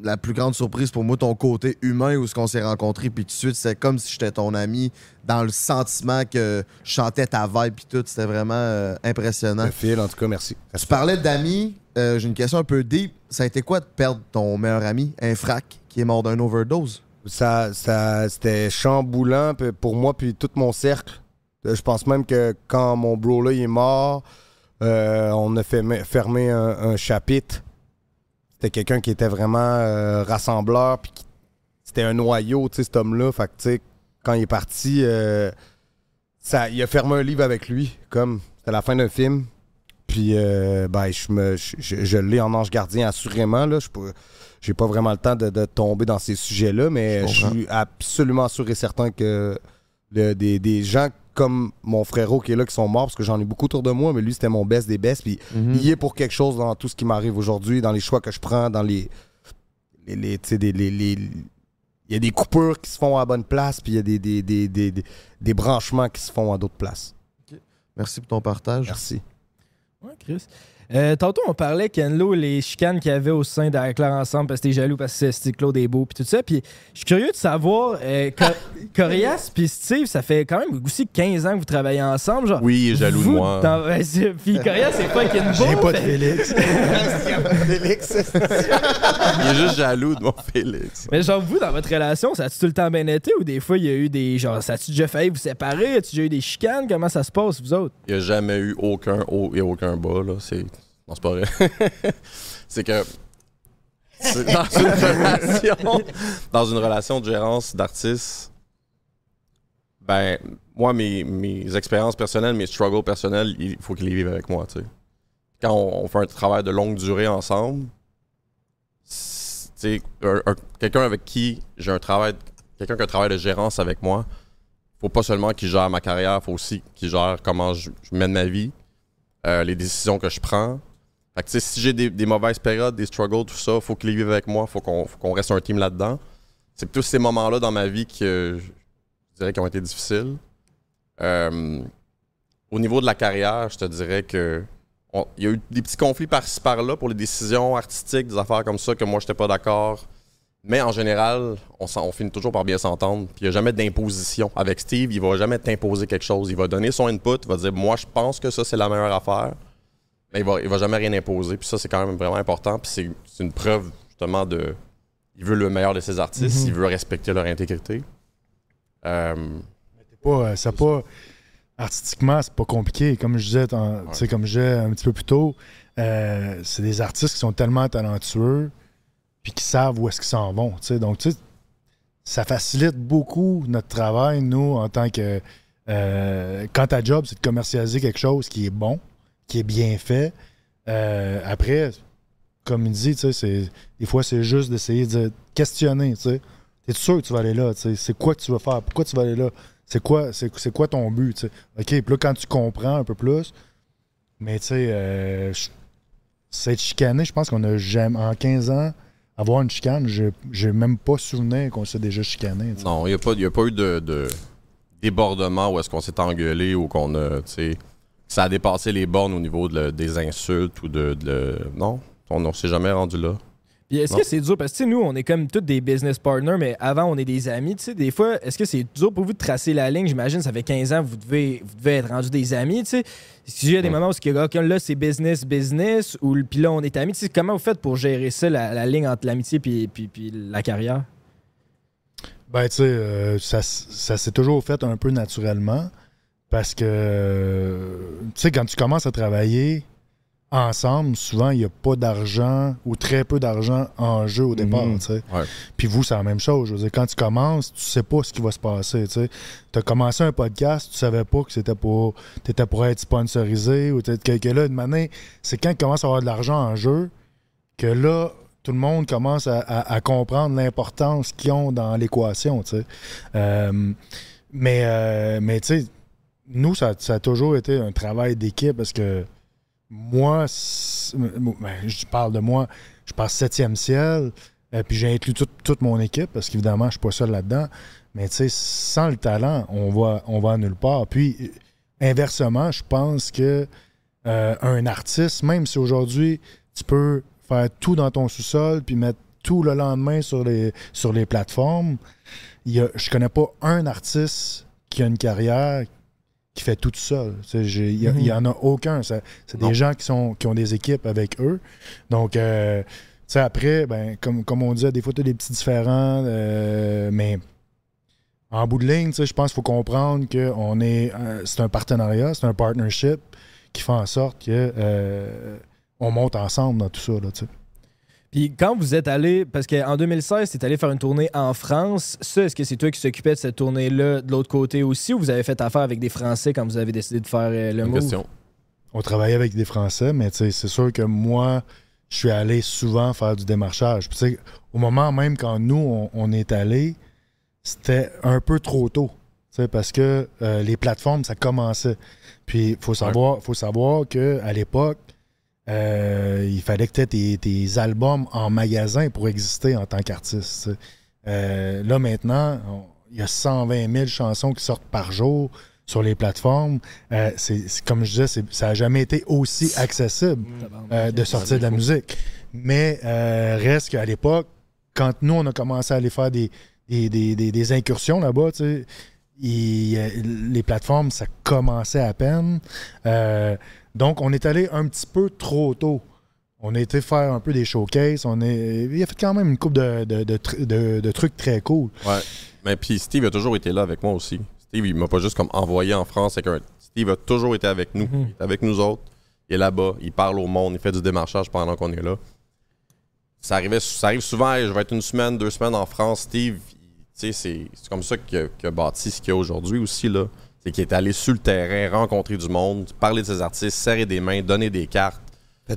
la plus grande surprise pour moi, ton côté humain où ce qu'on s'est rencontrés, puis tout de suite, c'est comme si j'étais ton ami, dans le sentiment que je chantais ta vibe, puis tout, c'était vraiment euh, impressionnant. Le fil, en tout cas, merci. Tu parlais d'amis, euh, j'ai une question un peu deep. Ça a été quoi de perdre ton meilleur ami, un frac, qui est mort d'un overdose? Ça, ça, c'était chamboulant pour moi puis tout mon cercle. Euh, Je pense même que quand mon bro là il est mort, euh, on a fait, fermé un, un chapitre. C'était quelqu'un qui était vraiment euh, rassembleur puis qui- c'était un noyau, tu sais, cet homme-là. Fait que, tu sais, quand il est parti, euh, ça, il a fermé un livre avec lui, comme c'était la fin d'un film. Puis, euh, ben, je, me, je, je- je l'ai en ange gardien, assurément. Là. Je j'ai pas vraiment le temps de, de tomber dans ces sujets-là, mais Je suis absolument sûr et certain que le- des, des gens comme mon frérot qui est là, qui sont morts, parce que j'en ai beaucoup autour de moi, mais lui, c'était mon best des best. Puis, Mhm. il est pour quelque chose dans tout ce qui m'arrive aujourd'hui, dans les choix que je prends, dans les. les, les- tu sais, des- les- les- il y a des coupures qui se font à la bonne place, puis il y a des, des, des, des, des- des branchements qui se font à d'autres places. Merci pour ton partage. Merci. Ouais, Chris. Euh, tantôt, on parlait, Kenlo, les chicanes qu'il y avait au sein d'Arclair ensemble parce que t'es jaloux parce que c'était Claude est beau puis tout ça. Puis je suis curieux de savoir, euh, Cor- Corias puis Steve, ça fait quand même aussi 15 ans que vous travaillez ensemble. Genre, Oui, il est jaloux de moi. Puis Corias, c'est pas qu'il J'ai pas de fait- Félix. Il est juste jaloux de mon Félix. Mais genre, vous, dans votre relation, ça a-tu tout le temps bien été ou des fois, il y a eu des. Genre, ça a-tu déjà failli vous séparer? As-tu déjà eu des chicanes? Comment ça se passe, vous autres? Il n'y a jamais eu aucun haut et aucun bas. Là. C'est... Non, c'est pas vrai. c'est que dans une relation, dans une relation de gérance d'artiste, ben, moi, mes, mes expériences personnelles, mes struggles personnels, il faut qu'ils les vivent avec moi. tu. Quand on, fait un travail de longue durée ensemble, tu quelqu'un avec qui j'ai un travail, quelqu'un qui a un travail de gérance avec moi, faut pas seulement qu'il gère ma carrière, faut aussi qu'il gère comment je, je mène ma vie, euh, les décisions que je prends. Si j'ai des, mauvaises périodes, des struggles, tout ça, faut qu'il les vive avec moi, faut qu'on reste un team là-dedans. C'est tous ces moments-là dans ma vie dirais qui ont été difficiles. Euh, au niveau de la carrière, je te dirais que il y a eu des petits conflits par-ci par-là pour les décisions artistiques, des affaires comme ça que moi j'étais pas d'accord. Mais en général, on, on finit toujours par bien s'entendre. Puis il n'y a jamais d'imposition. Avec Steve, il va jamais t'imposer quelque chose. Il va donner son input, il va dire Moi, je pense que ça, c'est la meilleure affaire. Mais il va, il va jamais rien imposer. Puis ça, c'est quand même vraiment important. Puis c'est, c'est une preuve, justement, de. Il veut le meilleur de ses artistes, Mhm. il veut respecter leur intégrité. Euh, pas, euh, ça pas artistiquement c'est pas compliqué comme je disais sais, comme je disais un petit peu plus tôt euh, c'est des artistes qui sont tellement talentueux puis qui savent où est-ce qu'ils s'en vont tu sais. donc ça facilite beaucoup notre travail nous en tant que euh, quand ta job c'est de commercialiser quelque chose qui est bon qui est bien fait euh, après comme il dit des fois c'est juste d'essayer de questionner T'es sûr que tu vas aller là? C'est quoi que tu vas faire? Pourquoi tu vas aller là? C'est quoi, c'est, quoi ton but? OK, puis là, quand tu comprends un peu plus, mais tu sais, euh, cette chicané, je pense qu'on a jamais, en 15 ans, avoir une chicane, j'ai, même pas souvenir qu'on s'est déjà chicané. Non, il n'y a, a pas eu de, de débordement où est-ce qu'on s'est engueulé ou qu'on a, tu sais, ça a dépassé les bornes au niveau de le- des insultes ou de... de- non, on ne s'est jamais rendu là. Puis est-ce Non. que c'est dur? Parce que tu sais, nous, on est comme tous des business partners, mais avant, on est des amis. Tu sais, des fois, est-ce que c'est dur pour vous de tracer la ligne? J'imagine, ça fait 15 ans, vous devez, vous devez être rendus des amis. Tu sais, si il y a des moments où c'est que, là, c'est business, business, ou puis là, on est amis. Tu sais, comment vous faites pour gérer ça, la, la ligne entre l'amitié puis, puis, puis la carrière? Ben, tu sais, euh, ça, ça s'est toujours fait un peu naturellement parce que, tu sais, quand tu commences à travailler ensemble, souvent, il n'y a pas d'argent ou très peu d'argent en jeu au départ, Mhm. tu sais. Ouais. Puis vous, c'est la même chose. Je veux dire, quand tu commences, tu sais pas ce qui va se passer, tu sais. Tu as commencé un podcast, tu savais pas que c'était pour, t'étais pour être sponsorisé ou peut-être que, que là, de manière, c'est quand il commence à avoir de l'argent en jeu que là, tout le monde commence à, à- à comprendre l'importance qu'ils ont dans l'équation, tu sais. Euh, mais, euh, mais tu sais, nous, ça, ça a toujours été un travail d'équipe parce que moi, ben, je parle de moi, je passe septième ciel, euh, puis j'ai inclus toute, mon équipe parce qu'évidemment, je suis pas seul là-dedans. Mais tu sais, sans le talent, on va, on va nulle part. Puis, inversement, je pense que euh, un artiste, même si aujourd'hui, tu peux faire tout dans ton sous-sol puis mettre tout le lendemain sur les, sur les plateformes, il y a, je connais pas un artiste qui a une carrière qui fait tout seul. Il y, a- il y en a aucun. C'est des gens qui, sont, qui ont des équipes avec eux. Donc, euh, tu sais, après, ben, comme, comme on disait, des fois, tu as des petits différents, euh, mais en bout de ligne, tu sais, je pense qu'il faut comprendre que on est, euh, c'est un partenariat, c'est un partnership qui fait en sorte que euh, on monte ensemble dans tout ça. Là. Puis quand vous êtes allé, parce qu'en 2016, tu allé faire une tournée en France, ça, est-ce que c'est toi qui s'occupais de cette tournée-là de l'autre côté aussi ou vous avez fait affaire avec des Français quand vous avez décidé de faire euh, le Bonne move? question. On travaillait avec des Français, mais c'est sûr que moi, je suis allé souvent faire du démarchage. Puis, au moment même quand nous, on, on est allé, c'était un peu trop tôt. Parce que euh, les plateformes, ça commençait. Puis il faut savoir, faut savoir qu'à l'époque, euh, il fallait que tu aies tes, tes albums en magasin pour exister en tant qu'artiste. Euh, là, maintenant, on- il y a 120 000 chansons qui sortent par jour sur les plateformes. Euh, c'est comme je disais, ça n'a jamais été aussi accessible euh, de sortir de la musique. Mais euh, reste qu'à l'époque, quand nous, on a commencé à aller faire des, des, des- des- des incursions là-bas, tu sais, les plateformes, ça commençait à peine. Euh, donc, on est allé un petit peu trop tôt. On a été faire un peu des showcases. On est, il a fait quand même une coupe de, de, de tr- de- de trucs très cool. Ouais. Mais puis Steve a toujours été là avec moi aussi. Steve, il m'a pas juste comme envoyé en France avec un. Steve a toujours été avec nous. Il est avec nous autres. Il est là-bas. Il parle au monde. Il fait du démarchage pendant qu'on est là. Ça, arrivait, ça arrive souvent. je vais être une semaine, deux semaines en France. Steve, c'est comme ça qu'il a, qu'il a bâti ce qu'il y a aujourd'hui aussi. là. C'est qu'il est allé sur le terrain, rencontrer du monde, parler de ses artistes, serrer des mains, donner des cartes.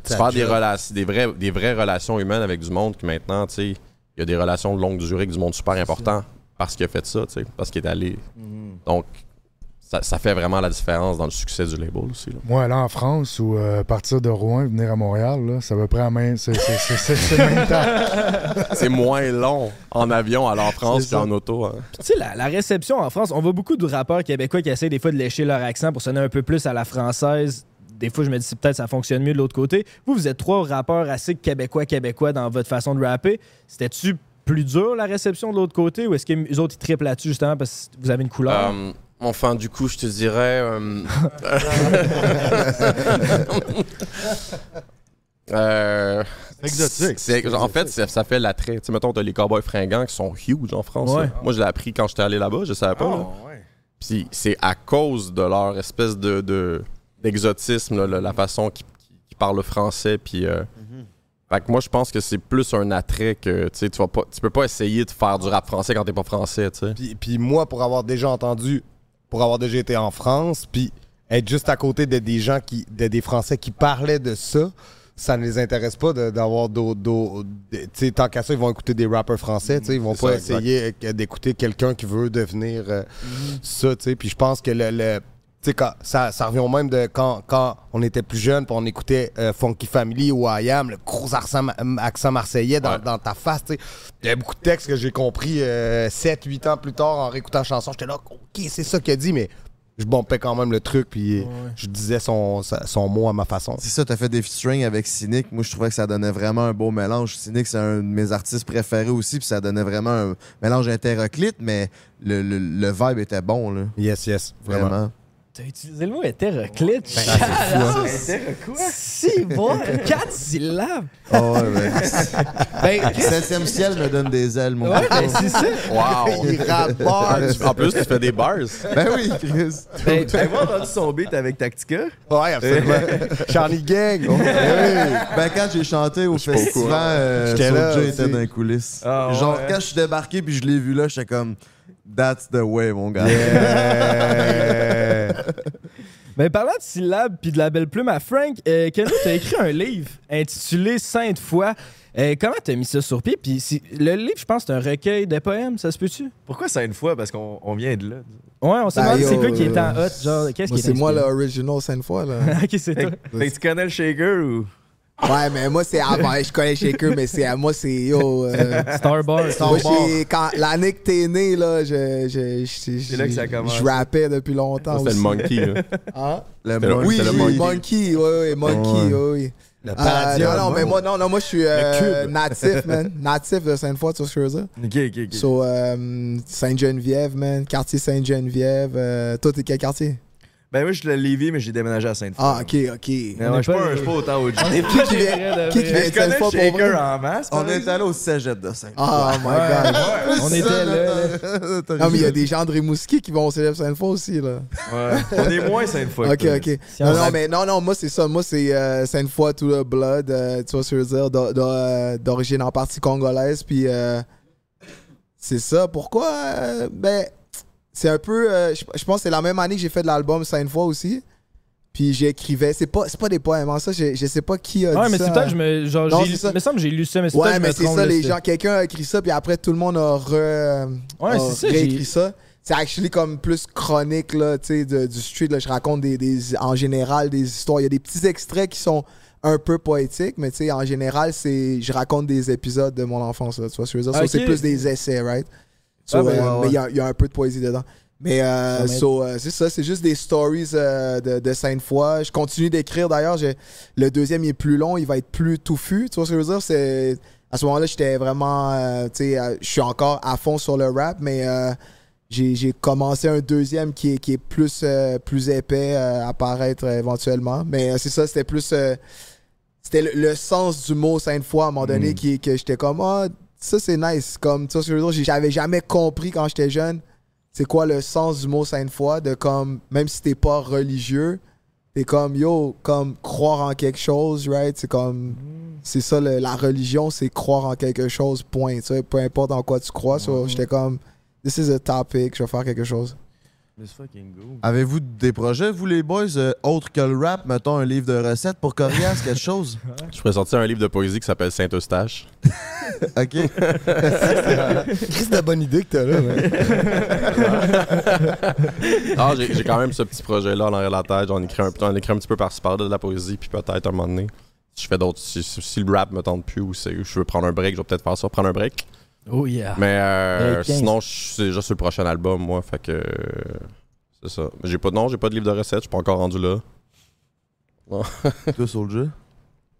Faire des, relations, des, vraies relations humaines avec du monde qui maintenant, tu sais, il y a des relations de longue durée avec du monde super important parce qu'il a fait ça, tu sais, parce qu'il est allé. Donc, ça, ça fait vraiment la différence dans le succès du label aussi. là. Moi, aller en France ou euh, partir de Rouen, venir à Montréal, là, ça va près à main. C'est c'est- c'est- c'est- c'est le même temps. C'est moins long en avion aller en France C'est ça. qu'en auto. hein. Puis, Tu sais, la, la réception en France, on voit beaucoup de rappeurs québécois qui essaient des fois de lécher leur accent pour sonner un peu plus à la française. Des fois, je me dis si peut-être ça fonctionne mieux de l'autre côté. Vous, vous êtes trois rappeurs assez québécois-québécois dans votre façon de rapper. C'était-tu plus dur la réception de l'autre côté ou est-ce que les autres ils triplent là-dessus justement parce que vous avez une couleur? Euh, enfin, du coup, je te dirais. euh, euh, Exotique. c'est- en fait, ça, fait l'attrait. Tu sais, mettons, t'as les cowboys fringants qui sont huge en France. Ouais. Moi, je l'ai appris quand j'étais allé là-bas, je savais pas. là. Puis c'est à cause de leur espèce de, de- d'exotisme, la, la façon qu'ils qu'ils parlent le français. Puis, euh, fait que moi, je pense que c'est plus un attrait que tu sais, tu vas pas, tu peux pas essayer de faire du rap français quand t'es pas français. tu sais. Puis, puis moi, pour avoir déjà entendu, pour avoir déjà été en France, puis être juste à côté de des gens qui, de des Français qui parlaient de ça, ça ne les intéresse pas d'avoir d'autres. Tu sais, tant qu'à ça, ils vont écouter des rappers français, tu sais, ils vont pas ça, essayer euh, d'écouter quelqu'un qui veut devenir euh, ça, tu sais. Puis je pense que le. Sais, quand- ça, ça revient au même de quand, quand on était plus jeune, puis on écoutait euh, Funky Family ou I Am, le gros accent, accent marseillais dans, Ouais. dans ta face. tu sais. Il y a beaucoup de textes que j'ai compris 7-8 ans plus tard en réécoutant la chanson. J'étais là, OK, c'est ça qu'il a dit, mais je bombais quand même le truc, puis je disais son, son mot à ma façon. C'est ça, t'as fait des featuring avec Cynic. Moi, je trouvais que ça donnait vraiment un beau mélange. Cynic, c'est un de mes artistes préférés aussi, puis ça donnait vraiment un mélange hétéroclite, mais le, le- le vibe était bon, là. Yes, yes, vraiment. Vraiment. T'as utilisé le mot hétéroclite. c'est fou, hein. Si, bon, quatre syllabes. Oh, ouais. Ben, Chris, Septième ciel me donne des ailes, mon ouais, ben, c'est ça. Wow! Il rappe pas. en plus, tu fais des bars. Ben oui, Chris. Ben, T'as entendu son beat avec Tactica? Ouais, absolument. Charlie Gang. Oh, oui. Ben, quand j'ai chanté au au festival, euh, Soulja était dans les coulisses. Ah, Genre, quand je suis débarqué puis je l'ai vu là, j'étais comme, That's the way, mon gars. Yeah. Ben, parlant de syllabes puis de la belle plume à Frank, euh, Keno, t'as écrit un livre intitulé Sainte foi. Euh, comment t'as mis ça sur pied? Puis si- le livre, je pense, c'est un recueil de poèmes, ça se peut-tu? Pourquoi ça une fois? Parce qu'on on vient de là. Ouais, on s'est Ben, demandé c'est quoi qui est en euh, hot, genre, qu'est-ce qui est c'est moi l'original cinq fois là. ok, c'est toi. fait que tu connais le shaker ou? Ouais, mais moi, c'est avant. Je connais Shaker, mais c'est à moi, c'est yo. euh, Starbar. quand l'année que t'es né, là, je, je, je, je, là que ça commence. je rappais depuis longtemps. C'était le aussi. monkey. Là. Hein? Le le- monkey. Oui, le Monkey, Monkey. oui, oui, Monkey, oui, oui. Le Euh, non, non, mais moi, non, non, moi, je suis euh, cube. natif, man. Natif de Sainte-Foy, tu vois ce que je veux dire? Ok, ok, ok. So, euh, Sainte-Geneviève, man. Quartier Sainte-Geneviève. Euh, toi, t'es quel quartier? Ben, moi, je suis de Lévis, mais j'ai déménagé à Sainte-Foy. Ah, ok, ok. Mais ouais, je suis pas pas, les- je suis pas autant au On est Qui qui vient- vrais de qui qui vrais. vient Je connais Sainte-Foy le pour vrai? shaker en masse. On est allé au cégep de saint Oh my god. On était là. Non, mais il y a des gens de Rimouski qui vont au Célèbre Sainte-Foy aussi, là. Ouais. On est moins Sainte-Foy. Ok, toi. ok. Si Non, on non, a- mais non, non, moi, c'est ça. Moi, c'est euh, Sainte-Foy, tout le blood, euh, tu vois ce que je veux dire, d'o- d'o- euh, d'origine en partie congolaise. Puis, euh, c'est ça. Pourquoi? euh, ben, c'est un peu. euh, je je pense que c'est la même année que j'ai fait de l'album Sainte-Foy aussi. Puis, j'écrivais. C'est pas, c'est pas des poèmes, hein, ça. Je, je sais pas qui a Ouais, dit mais ça. c'est peut-être que je me. Genre, Non, j'ai c'est ça. Me semble que j'ai lu ça, mais c'est Ouais, peut-être que je mais me c'est trompe, ça, là, les gens. Quelqu'un a écrit ça, puis après, tout le monde a, re, Ouais, a c'est ça, réécrit ça. C'est actually comme plus chronique, là, tu sais, de- du street. Là, je raconte des, des- en général des histoires. Il y a des petits extraits qui sont un peu poétiques, mais tu sais, en général, c'est je raconte des épisodes de mon enfance, là, tu vois ce que je veux dire? So, Ok. c'est plus des essais, right? So, Ah, ben, euh, ouais, ouais. Mais il y a, il y a un peu de poésie dedans. Mais euh, so, euh, c'est ça, c'est juste des stories euh, de, de Sainte-Foy. Je continue d'écrire d'ailleurs. Le deuxième il est plus long, il va être plus touffu. Tu vois ce que je veux dire? À ce moment-là, j'étais vraiment. tu sais, je suis encore à fond sur le rap, mais j'ai, commencé un deuxième qui est, qui est plus, plus épais à paraître éventuellement. Mais c'est ça, c'était plus. c'était le, le sens du mot Sainte-Foy à un moment donné qui, que j'étais comme. Ah, ça c'est nice. Comme, tu vois ce que je veux dire? J'avais jamais compris quand j'étais jeune c'est quoi le sens du mot Sainte-Foy, de comme, même si t'es pas religieux, t'es comme, yo, comme croire en quelque chose, right? C'est comme, c'est ça, le- la religion, c'est croire en quelque chose, point. Tu sais, peu importe en quoi tu crois. so, J'étais comme, this is a topic, je vais faire quelque chose. Let's fucking go. Avez-vous des projets, vous les boys, euh, autres que le rap? Mettons un livre de recettes pour Corias, quelque chose? Je pourrais sortir un livre de poésie qui s'appelle Saint-Eustache. OK. Chris, de bonne idée que t'as là, Ah, j'ai j'ai quand même ce petit projet-là en arrière de la tête. J'en écris un, j'en écris un petit peu par-ci par-là de la poésie, puis peut-être un moment donné, si je fais d'autres. Si, le rap me tente plus ou je veux prendre un break, je vais peut-être faire ça, prendre un break. Oh yeah. Mais euh, Break 15. sinon, je suis déjà sur le prochain album, moi. Fait que. C'est ça. J'ai pas, non, j'ai pas de livre de recettes, je suis pas encore rendu là. Toi, Soulja?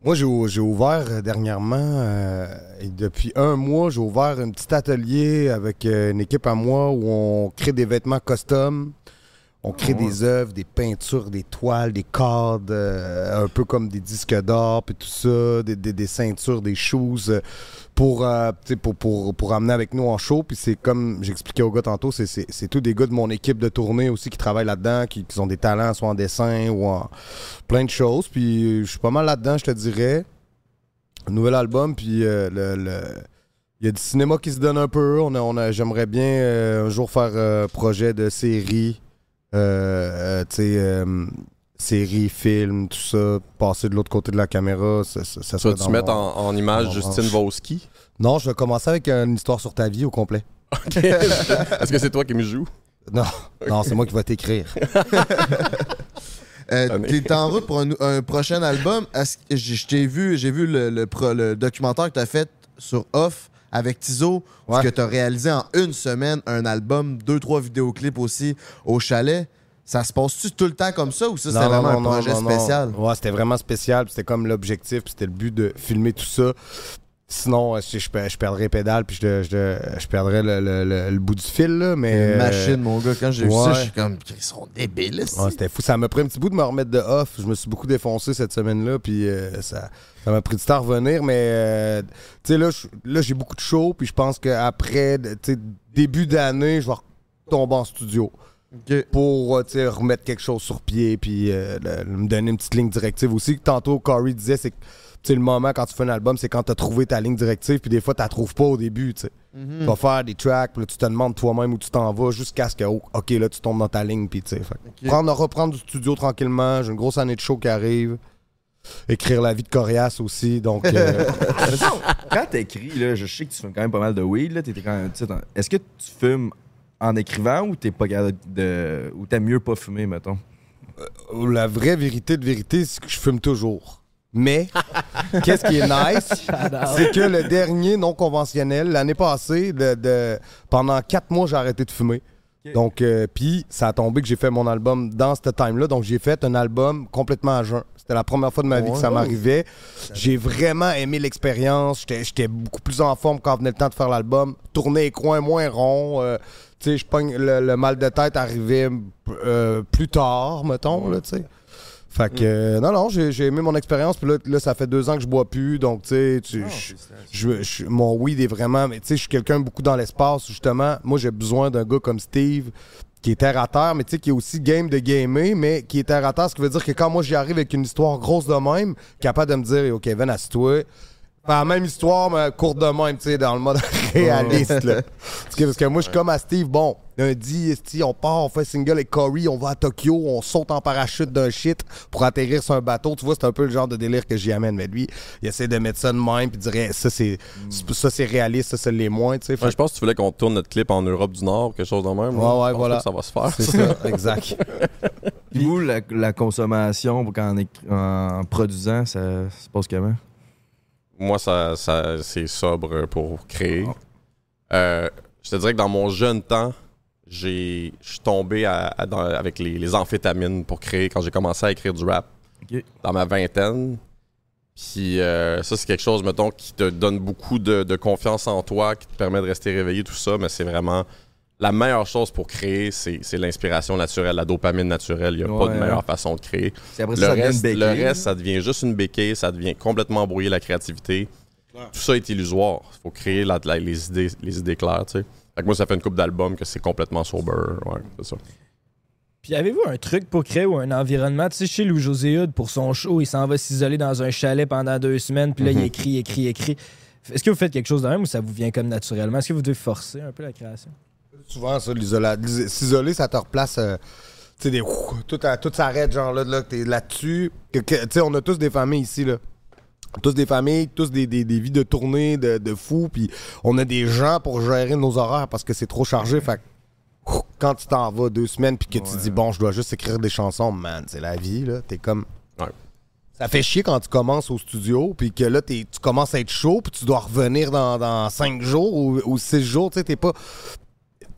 Moi, j'ai ou- j'ai ouvert euh, dernièrement, euh, et depuis un mois, j'ai ouvert un petit atelier avec euh, une équipe à moi où on crée des vêtements custom. On crée des œuvres, des peintures, des toiles, des euh, un peu comme des disques d'or, puis tout ça, des, des- des ceintures, des shoes, euh, pour, euh, pour, pour, pour amener avec nous en show. Puis c'est comme j'expliquais au gars tantôt, c'est- tous des gars de mon équipe de tournée aussi qui travaillent là-dedans, qui, qui ont des talents, soit en dessin ou en plein de choses. Puis euh, je suis pas mal là-dedans, je te dirais. Nouvel album, puis euh, le- il y a du cinéma qui se donne un peu. On a, on J'aimerais bien euh, un jour faire un projet de série. Euh, euh, tu sais, euh, série, film, tout ça. Passer de l'autre côté de la caméra. Ça, ça, ça Tu mettre en, en image dans Justine. Voski? Non, je vais commencer avec une histoire sur ta vie au complet. Est-ce que c'est toi qui me joues? Non, non c'est moi qui vais t'écrire. Euh. T'es en route pour un, un prochain album. J'ai- Je t'ai vu, j'ai vu le, le pro- le documentaire que t'as fait sur Off avec Tizo, Ouais. que t'as réalisé en une semaine un album, deux, trois vidéoclips aussi au chalet. Ça se passe-tu tout le temps comme ça ou ça, c'est Non, vraiment non, un projet non, non. spécial? Ouais, c'était vraiment spécial. C'était comme l'objectif. C'était le but de filmer tout ça. Sinon, euh, je, je, per- je perdrais les pédales. Puis je, je, je perdrais le, le- le- le bout du fil. Là, mais, Une machine, mon gars. Quand j'ai vu ça, je suis comme, ils sont débiles. Ouais, c'était fou. Ça m'a pris un petit bout de me remettre de off. Je me suis beaucoup défoncé cette semaine-là, puis euh, ça ça m'a pris du temps à revenir. Mais euh, tu sais, là, là, j'ai beaucoup de shows, puis je pense qu'après, début d'année, je vais retomber en studio Pour euh, remettre quelque chose sur pied, puis euh, le- me donner une petite ligne directive aussi. Tantôt, Corey disait, c'est le moment quand tu fais un album, c'est quand tu as trouvé ta ligne directive, puis des fois, tu la trouves pas au début. tu sais. Tu vas faire des tracks, puis là, tu te demandes toi-même où tu t'en vas jusqu'à ce que, oh, OK, là, tu tombes dans ta ligne, puis tu Prendre, reprendre du studio tranquillement. J'ai une grosse année de show qui arrive. Écrire la vie de Corias aussi, donc... euh, Quand t'écris, là, je sais que tu fumes quand même pas mal de weed. Là, t'étais quand même, Est-ce que tu fumes en écrivant ou t'es pas de. ou t'aimes mieux pas fumer, mettons? la vraie vérité de vérité, c'est que je fume toujours. Mais, qu'est-ce qui est nice, c'est que le dernier non conventionnel, l'année passée, de, de- pendant quatre mois, j'ai arrêté de fumer. Donc, euh, puis, ça a tombé que j'ai fait mon album dans ce time-là. Donc, j'ai fait un album complètement à jeun. C'était la première fois de ma vie que ça m'arrivait. J'ai vraiment aimé l'expérience. J'étais- beaucoup plus en forme quand venait le temps de faire l'album. Tourner les coins moins ronds. euh, sais, je pogne le, le mal de tête arrivait euh, plus tard, mettons, là, tu sais. Fait que, euh, non, non, j'ai aimé mon expérience. Puis là, là, ça fait deux ans que je bois plus. Donc, tu sais, je- mon weed est vraiment. Mais tu sais, je suis quelqu'un beaucoup dans l'espace. Justement, moi, j'ai besoin d'un gars comme Steve qui est terre à terre, mais tu sais, qui est aussi game de gamer, mais qui est terre à terre. Ce qui veut dire que quand moi, j'y arrive avec une histoire grosse de même, capable de me dire, OK, Kevin, assis-toi. La même histoire, mais courte de même, tu sais, dans le mode réaliste. là. Parce que, parce que moi, je suis comme à Steve, bon, lundi, on part, on fait single avec Corey, on va à Tokyo, on saute en parachute d'un shit pour atterrir sur un bateau. Tu vois, c'est un peu le genre de délire que j'y amène. Mais lui, il essaie de mettre ça de même, puis dirait, ça, c'est ça c'est réaliste, ça, c'est les moins, tu sais. Fait Ouais, je pense que tu voulais qu'on tourne notre clip en Europe du Nord, quelque chose de même. Ouais, là. ouais, voilà. que Ça va se faire. C'est ça, exact. Puis vous, la, la consommation, quand en, en produisant, ça se passe comment? Moi, ça, ça, c'est sobre pour créer. Euh, je te dirais que dans mon jeune temps, j'ai, je suis tombé à- à- dans- avec les, les amphétamines pour créer quand j'ai commencé à écrire du rap dans ma vingtaine. Puis euh, ça, c'est quelque chose, mettons, qui te donne beaucoup de, de confiance en toi, qui te permet de rester réveillé, tout ça, mais c'est vraiment la meilleure chose pour créer, c'est, l'inspiration naturelle, la dopamine naturelle. Il n'y a pas de meilleure ouais. façon de créer. Après le, ça, reste, le ça devient juste une béquille, ça devient complètement brouiller la créativité. Tout ça est illusoire. Il faut créer la- la- les, idées, les idées claires, tu sais. Fait que moi, ça fait une coupe d'albums que c'est complètement sober. Ouais, c'est ça. Puis avez-vous un truc pour créer ou un environnement? Tu sais, chez Louis José Hood, pour son show, il s'en va s'isoler dans un chalet pendant deux semaines, puis là, il Mhm. écrit, écrit, écrit. Est-ce que vous faites quelque chose de même ou ça vous vient comme naturellement? Est-ce que vous devez forcer un peu la création? Souvent, ça, s'isoler, ça te replace. euh, tu sais, des. ouf, Tout, à- tout s'arrête, genre là, là que t'es là-dessus. Tu sais, on a tous des familles ici, là. Tous des familles, tous des, des- des vies de tournée, de, de fous. Puis on a des gens pour gérer nos horaires parce que c'est trop chargé. Fait quand tu t'en vas deux semaines, puis que tu dis, bon, je dois juste écrire des chansons, man, c'est la vie, là. T'es comme. Ouais. Ça fait chier quand tu commences au studio, puis que là, tu commences à être chaud, puis tu dois revenir dans, dans cinq jours ou, ou six jours. Tu sais, t'es pas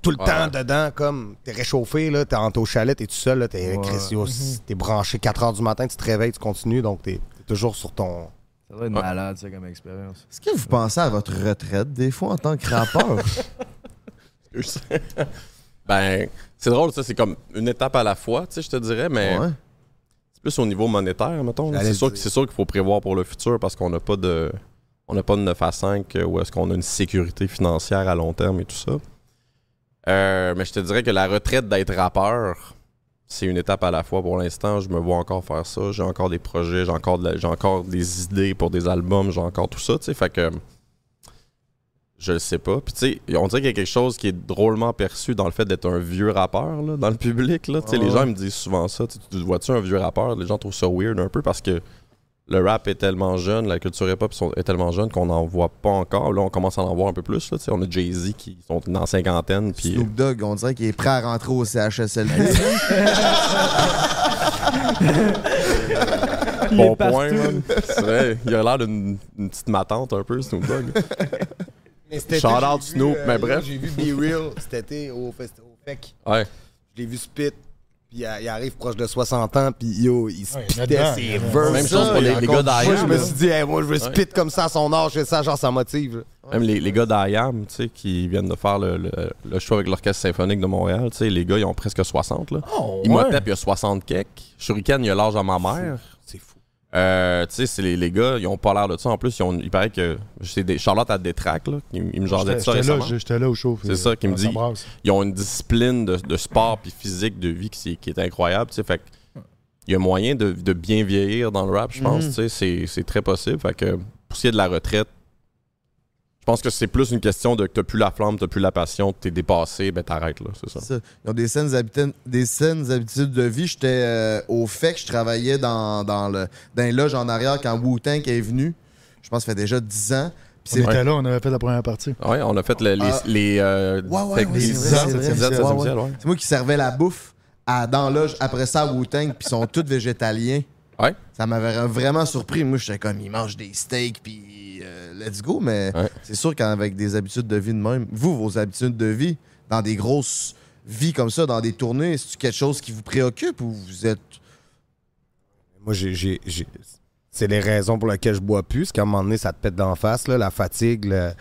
tout le Ouais. temps dedans, comme t'es réchauffé, là, t'es en au chalet, t'es tout seul, là, t'es Chris, yo, t'es branché 4 heures du matin, tu te réveilles, tu continues, donc t'es t'es toujours sur ton. Ça doit être malade, ça, comme expérience. Est-ce que vous pensez à votre retraite des fois en tant que rappeur? ben, c'est drôle, ça. C'est comme une étape à la fois, tu sais, je te dirais, mais Ouais. c'est plus au niveau monétaire, mettons. sûr, c'est sûr qu'il faut prévoir pour le futur parce qu'on n'a pas de. On n'a pas de 9 à 5 euh, où est-ce qu'on a une sécurité financière à long terme et tout ça. Euh, mais je te dirais que la retraite d'être rappeur, c'est une étape à la fois pour l'instant. Je me vois encore faire ça. J'ai encore des projets, j'ai encore, de la- j'ai encore des idées pour des albums, j'ai encore tout ça, tu sais. Fait que. Je le sais pas. Puis tu sais, on dirait qu'il y a quelque chose qui est drôlement perçu dans le fait d'être un vieux rappeur là, dans le public. Là. Tu sais, Les gens me disent souvent ça. Tu tu vois-tu un vieux rappeur? Les gens trouvent ça weird un peu parce que le rap est tellement jeune, la culture hip-hop sont- est tellement jeune qu'on n'en voit pas encore. Là, on commence à en voir un peu plus. Là. On a Jay-Z qui sont dans la cinquantaine. Snoop Dogg, on dirait qu'il est prêt à rentrer au CHSLD. Il bon point, man. Vrai, il a l'air d'une une petite matante un peu, Snoop Dogg. Mais cet été, Shout j'ai out vu, Snoop, euh, mais yo, bref. J'ai vu Be Real cet été au, fest- au FEC. Ouais. Je l'ai vu spit. Puis il, il arrive proche de 60 ans, puis yo, il Ouais, spitait là-dedans, ses verses. Même chose pour les, les gars Moi, je d'IAM. me suis dit, hey, moi, je veux spit comme ça à son âge, c'est ça, genre, ça motive. Même les, les gars d'IAM, tu sais, qui viennent de faire le, le, le show avec l'Orchestre Symphonique de Montréal, tu sais, les gars, ils ont presque 60, là. Oh, Ils ouais. il y a 60 kek. Shuriken, il a l'âge à ma mère. Euh, tu sais, c'est les, les gars, ils ont pas l'air de ça. En plus, ils ont, il paraît que. c'est des, Charlotte a des tracks, là. Ils, ils me jasaient de ça J'étais là, au show. C'est ça qui me dit. brasse. Ils ont une discipline de, de sport puis physique de vie qui, qui est incroyable, tu sais. Fait il y a moyen de, de bien vieillir dans le rap, je pense, Mhm. tu sais. C'est, c'est très possible. Fait que pour ce qui est de la retraite, je pense que c'est plus une question de que t'as plus la flamme, t'as plus la passion, t'es dépassé, ben t'arrêtes, là, c'est ça. C'est ça. Ils ont des saines, habitudes, des saines habitudes de vie. J'étais euh, au FEC, je travaillais dans, dans, le, dans les loges en arrière quand Wu-Tang est venu. Je pense que ça fait déjà 10 ans. Puis On était là, on avait fait la première partie. Ouais, on a fait le- les. Ah. les euh, Ouais, ouais, c'est 10 vrai, ans, c'est septième vrai, ciel, c'est septième vrai, ciel, ouais. c'est moi qui servais la bouffe à, dans loge après ça à Wu-Tang, puis ils sont tous végétaliens. Ouais. Ça m'avait vraiment surpris. Moi, j'étais comme, ils mangent des steaks, puis let's go. Mais Ouais. c'est sûr qu'avec des habitudes de vie de même, vous, vos habitudes de vie, dans des grosses vies comme ça, dans des tournées, est-ce quelque chose qui vous préoccupe ou vous êtes. Moi, j'ai, j'ai- j'ai- c'est les raisons pour lesquelles je bois plus. C'est qu'à un moment donné, ça te pète d'en face, là, la fatigue, le-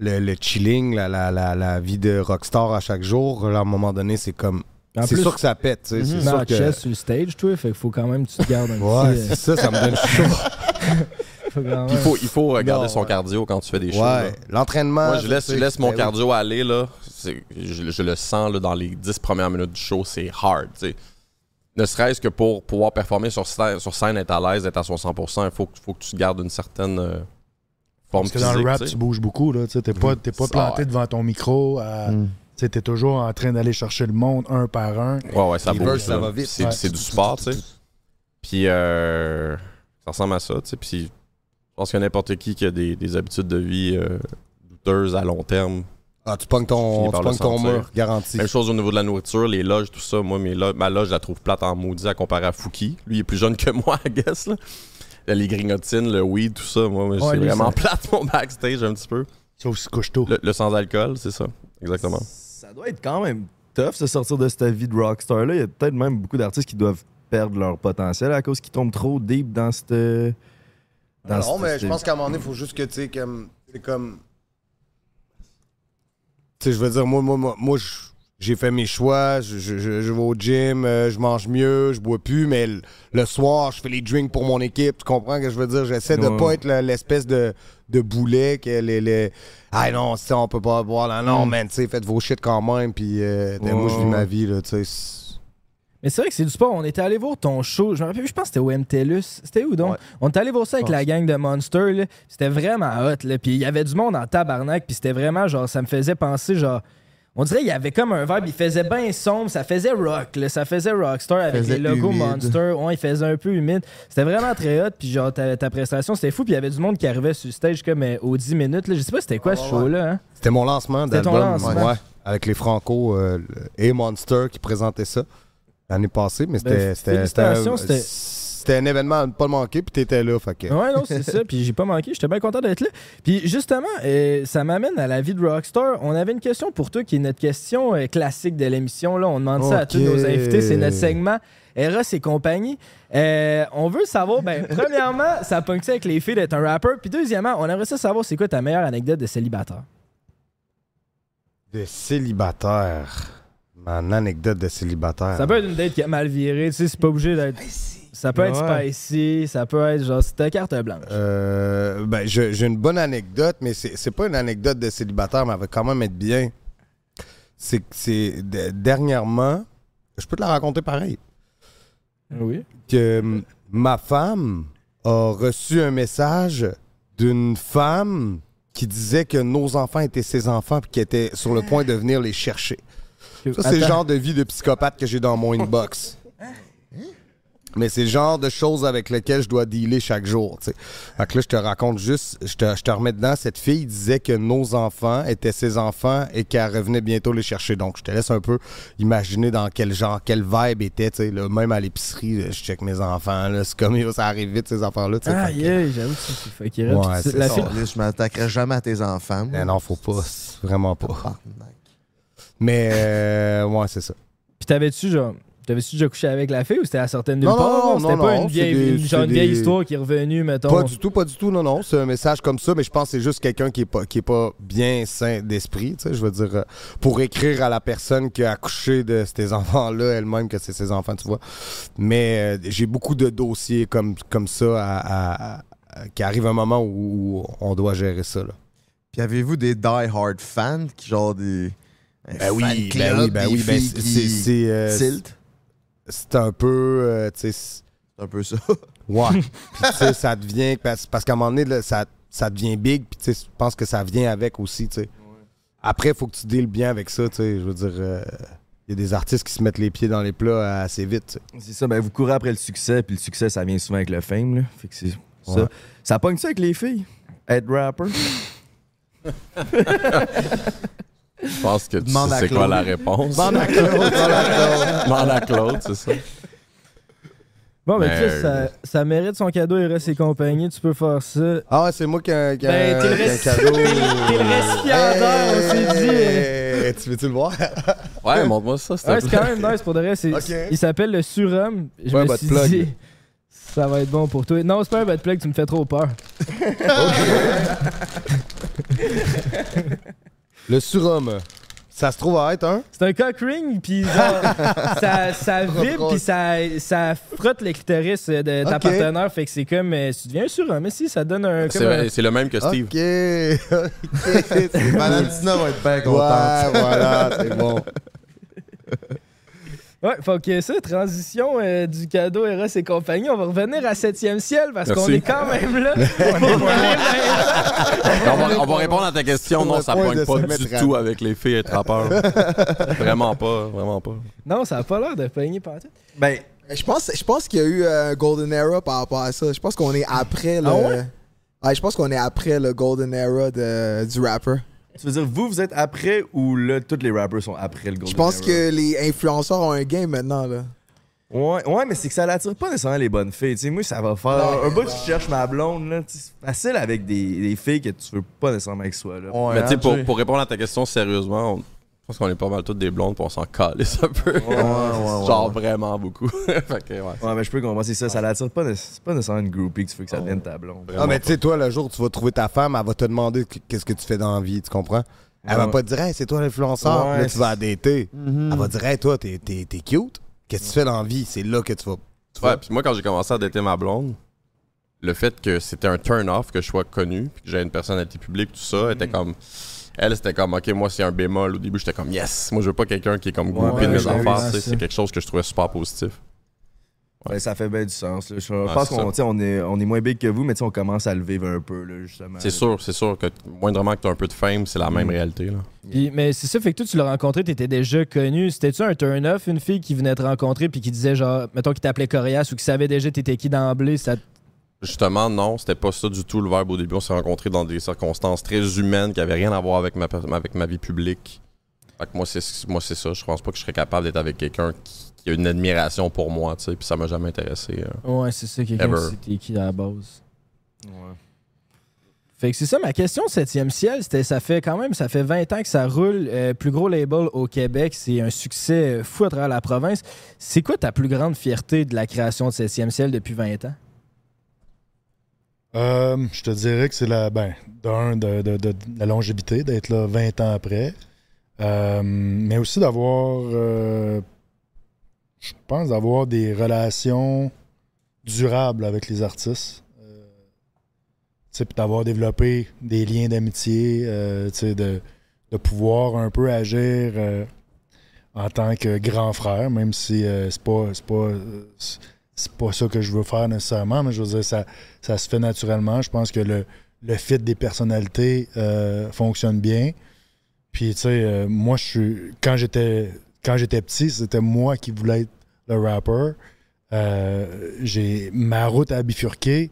le, le chilling, la, la, la, la vie de rockstar à chaque jour, là, à un moment donné, c'est comme. En C'est plus- sûr que ça pète, tu sais. c'est sûr que- chest sur le stage, toi, fait qu'il faut quand même que tu te gardes un Ouais, petit... c'est ça, ça me donne chaud. Puis il faut, il faut regarder Non, son ouais. cardio quand tu fais des. Ouais, là. l'entraînement. Moi, je laisse, je laisse mon oui. cardio aller, là. Je, je le sens là, dans les 10 premières minutes du show, c'est hard. Ne serait-ce que pour pouvoir performer sur scène, sur scène être à l'aise, être à son 100%, il faut, que- faut que tu gardes une certaine euh, forme Parce que dans le physique, rap, tu bouges beaucoup. Tu n'es pas, t'es pas planté ouais. devant ton micro. à- Mm. Tu es toujours en train d'aller chercher le monde un par un. Ouais, ouais, ça bouge. ça va vite. C'est Ouais. c'est du sport, tu sais. Puis, euh, ça ressemble à ça, tu sais. Puis, je pense que n'importe qui qui a des, des habitudes de vie euh, douteuses à long terme. Ah, tu pognes ton, tu ton mur, garanti. Même chose au niveau de la nourriture, les loges, tout ça. Moi, mes lo- ma loge, je la trouve plate en maudit à comparer à Fouki. Lui, il est plus jeune que moi, I guess. Là. Les grignotines, le weed, tout ça. Moi, Ouais, c'est vraiment ça- plate, mon backstage, un petit peu. Sauf si tu couches tôt. Le, le sans-alcool, c'est ça. Exactement. Ça doit être quand même tough se sortir de cette vie de rockstar-là. Il y a peut-être même beaucoup d'artistes qui doivent perdre leur potentiel à cause qu'ils tombent trop deep dans cette. Dans non, mais je pense qu'à un moment donné, il faut juste que, tu sais, comme. C'est comme. Tu sais, je veux dire, moi, moi, moi, moi, j'ai fait mes choix, je, je- je- je vais au gym, euh, je mange mieux, je bois plus, mais le, le soir, je fais les drinks pour mon équipe. Tu comprends ce que je veux dire? J'essaie de pas être le- l'espèce de, de boulet que les. les ah non, ça, on peut pas boire là. Non, Mm. man, tu sais, faites vos shit quand même, puis euh, Ouais, moi, je vis ma vie, là, tu sais. Mais c'est vrai que c'est du sport. On était allé voir ton show. Je me rappelle, plus, je pense que c'était au MTLUS. C'était où donc? Ouais. On était allé voir ça avec la gang de Monster. C'était vraiment hot. Là. Puis il y avait du monde en tabarnak. Puis c'était vraiment genre, ça me faisait penser genre. On dirait qu'il y avait comme un vibe, il faisait bien sombre, ça faisait rock, là, ça faisait rockstar avec Faisait les logos humide. Monster, ouais, il faisait un peu humide. C'était vraiment très hot, puis genre ta, ta prestation c'était fou, puis il y avait du monde qui arrivait sur le stage comme euh, aux 10 minutes, là. je sais pas c'était quoi ce show-là. Hein? C'était mon lancement C'était ton d'album. lancement. Ouais, avec les Franco euh, et Monster qui présentaient ça l'année passée. Mais c'était Ben, c'était- félicitations, c'était un événement à ne pas le manquer, puis t'étais là. Fait que... Ouais, non, c'est ça. Puis j'ai pas manqué. J'étais bien content d'être là. Puis justement, euh, ça m'amène à la vie de Rockstar. On avait une question pour toi qui est notre question euh, classique de l'émission. Là, on demande ça à tous nos invités. C'est notre segment Eros et compagnie. Euh, on veut savoir, ben, premièrement, ça ponctue avec les filles d'être un rapper. Puis deuxièmement, on aimerait ça savoir c'est quoi ta meilleure anecdote de célibataire? De célibataire. Mon anecdote de célibataire. Ça peut être une date qui a mal viré. Tu sais, c'est pas obligé d'être. Ça peut être Ouais. spicy, ça peut être genre, c'est ta carte blanche. Euh, ben, j'ai une bonne anecdote, mais c'est c'est pas une anecdote de célibataire, mais elle va quand même être bien. C'est que c'est de- dernièrement, je peux te la raconter pareil. Oui. que ma femme a reçu un message d'une femme qui disait que nos enfants étaient ses enfants puis qui était sur le point de venir les chercher. Ça, c'est le genre de vie de psychopathe que j'ai dans mon inbox. Mais c'est le genre de choses avec lesquelles je dois dealer chaque jour. tu sais. Fait que là, je te raconte juste, je te, je te remets dedans. Cette fille disait que nos enfants étaient ses enfants et qu'elle revenait bientôt les chercher. Donc, je te laisse un peu imaginer dans quel genre, quelle vibe était. tu sais, là. même à l'épicerie, je check mes enfants. C'est comme ça arrive vite, ces enfants-là. Ah, Fait que- yeah, j'avoue c'est Ouais, la ça. fille- je m'attaquerai jamais à tes enfants. Mais non, faut pas. Vraiment pas. Mais, euh, ouais, c'est ça. Puis t'avais-tu genre. T'avais-tu déjà couché avec la fille ou c'était à certaines nulle Non, part? non, non, C'était non, pas non, une vieille, des- une, genre une vieille des- histoire qui est revenue, mettons. Pas du tout, pas du tout, non, non. C'est un message comme ça, mais je pense que c'est juste quelqu'un qui est pas, qui est pas bien sain d'esprit, tu sais. Je veux dire, euh, pour écrire à la personne qui a accouché de ces enfants-là, elle-même, que c'est ses enfants, tu vois. Mais euh, j'ai beaucoup de dossiers comme, comme ça à, à- à- qui arrive un moment où, où on doit gérer ça, là. Puis avez-vous des die-hard fans qui genre des. Ben oui, ben oui, ben oui, ben filles c'est- qui c'est- euh, un peu, euh, c'est- un peu ça. Ouais. Puis, tu sais, ça devient. Parce, parce qu'à un moment donné, là, ça, ça devient big. Puis, tu sais, je pense que ça vient avec aussi, tu sais. Après, il faut que tu deals bien avec ça, tu sais. Je veux dire, euh, il y a des artistes qui se mettent les pieds dans les plats assez vite. C'est ça, ben vous courez après le succès, puis le succès, ça vient souvent avec le fame, là. Fait que c'est Ouais. ça. Ça pogne ça avec les filles? Être rapper? Je pense que tu Demande sais à c'est quoi Claude. la réponse. Demande à Claude, demande à Claude. Demande à Claude, c'est ça. Bon, ben, Mais, Chris, ça, ça mérite son cadeau, Eros et compagnie. Tu peux faire ça. Ah ouais, c'est moi qui ai qui ai Ben, un, t'es le qui ai un cadeau. t'es le récipiendaire, on s'est dit. Hey, Tu veux-tu le voir? Ouais, montre-moi ça, s'il te Ouais, c'est plaît. quand même nice pour de vrai. c'est- Ok. Il s'appelle le Surhomme. Je Ouais, me suis plug. dit, ça va être bon pour toi. Non, c'est pas un bad plug, tu me fais trop peur. Le surhomme, ça se trouve à être un? C'est un cock ring, puis ça, ça vibre, puis ça, ça frotte le clitoris de ta partenaire. Fait que c'est comme. euh, tu deviens un surhomme, mais si, ça donne un. C'est le même que Steve. Ok, ok. c'est Valentina va être bien contente. Ouais, voilà, c'est bon. Ouais, fait que ça, transition euh, du cadeau Eros et compagnie. On va revenir à 7e ciel parce qu'on est quand même là. on, va, on va répondre à ta question. Non, le ça pogne pas du tout avec les filles et trappeurs. vraiment pas, vraiment pas. Non, ça a pas l'air de pogner par tout. Ben, Je pense, je pense qu'il y a eu un Golden Era par rapport à ça. Je pense qu'on est après le. Ah ouais? Ouais, je pense qu'on est après le Golden Era de, du rapper. Tu veux dire, vous, vous êtes après ou là, tous les rappers sont après le Golden Je pense Era? que les influenceurs ont un game maintenant, là. Ouais, ouais, mais c'est que ça l'attire pas nécessairement les bonnes filles. Tu sais, moi, ça va faire. un bout, je cherche ma blonde, là. tu C'est facile avec des, des filles que tu veux pas nécessairement que soit, là. ouais, Mais tu sais, hein, pour, pour répondre à ta question sérieusement, on- je pense qu'on est pas mal toutes des blondes pour on s'en calisse un peu. ouais, ouais, Genre ouais. vraiment beaucoup. fait que, ouais. Ouais, mais je peux comprendre, c'est ça. Ça l'attire pas, c'est pas nécessairement une groupie que tu veux que ça devienne ta blonde. Ah, mais tu sais, toi, le jour où tu vas trouver ta femme, elle va te demander qu- qu'est-ce que tu fais dans la vie, tu comprends? Elle va pas te dire, hey, c'est toi l'influenceur. Ouais, là, tu vas la dater. Mhm. Elle va te dire, hey, toi, t'es t'es- t'es cute. Qu'est-ce que tu fais dans la vie? C'est là que tu vas. tu Ouais, puis moi, quand j'ai commencé à dater ma blonde, le fait que c'était un turn-off que je sois connu, puis que j'ai une personnalité publique, tout ça, était comme. Elle, c'était comme, OK, moi, c'est un bémol. Au début, j'étais comme, yes. Moi, je veux pas quelqu'un qui est comme groupé ouais, de mes affaires. tu c'est c'est quelque chose que je trouvais super positif. Ouais, ça fait bien du sens. là. Je pense qu'on tu on est, on est moins big que vous, mais tu on commence à le vivre un peu, là, justement. C'est sûr, c'est sûr que moindrement que tu as un peu de fame, c'est la même réalité. Là. Puis- mais c'est ça, fait que toi, tu l'as rencontré, t'étais déjà connu. C'était-tu un turn-off, une fille qui venait te rencontrer puis qui disait, genre, mettons, qui t'appelait Corias ou qui savait déjà t'étais qui d'emblée, ça. Justement, non, c'était pas ça du tout le verbe au début. On s'est rencontrés dans des circonstances très humaines qui avaient rien à voir avec ma, per- avec ma vie publique. Fait que moi, c'est moi, c'est ça. Je pense pas que je serais capable d'être avec quelqu'un qui, qui a une admiration pour moi, tu sais, puis ça m'a jamais intéressé. euh. Ouais, c'est ça, quelqu'un Ever. qui t'es qui à la base. Ouais. Fait que c'est ça, ma question, 7e ciel, c'était ça fait quand même, ça fait 20 ans que ça roule. euh, plus gros label au Québec, c'est un succès euh, fou à travers la province. C'est quoi ta plus grande fierté de la création de 7e ciel depuis 20 ans? Euh, je te dirais que c'est la, ben, d'un, de, de- la longévité, d'être là 20 ans après. Euh, mais aussi d'avoir, euh, je pense, d'avoir des relations durables avec les artistes. Puis d'avoir développé des liens d'amitié, de, de pouvoir un peu agir en tant que grand frère, même si c'est pas, c'est pas, c'est- pas ça que je veux faire nécessairement, mais je veux dire, ça, ça se fait naturellement. Je pense que le, le fit des personnalités euh, fonctionne bien. Puis, tu sais, euh, moi, je suis. Quand j'étais quand j'étais petit, c'était moi qui voulais être le rapper. Euh, j'ai ma route à bifurquer,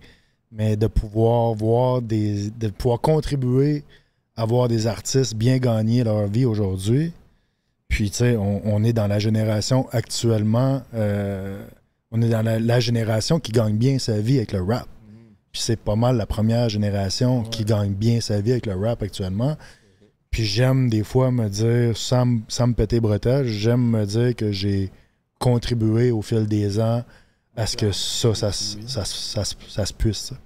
mais de pouvoir voir des. de pouvoir contribuer à voir des artistes bien gagner leur vie aujourd'hui. Puis, tu sais, on, on est dans la génération actuellement. On est dans la, la génération qui gagne bien sa vie avec le rap. Puis c'est pas mal la première génération qui gagne bien sa vie avec le rap actuellement. Puis j'aime des fois me dire, sans, me- sans me péter bretelles, j'aime me dire que j'ai contribué au fil des ans à ce que ça, ça, se- ça, ça, se- ça se puisse. ça.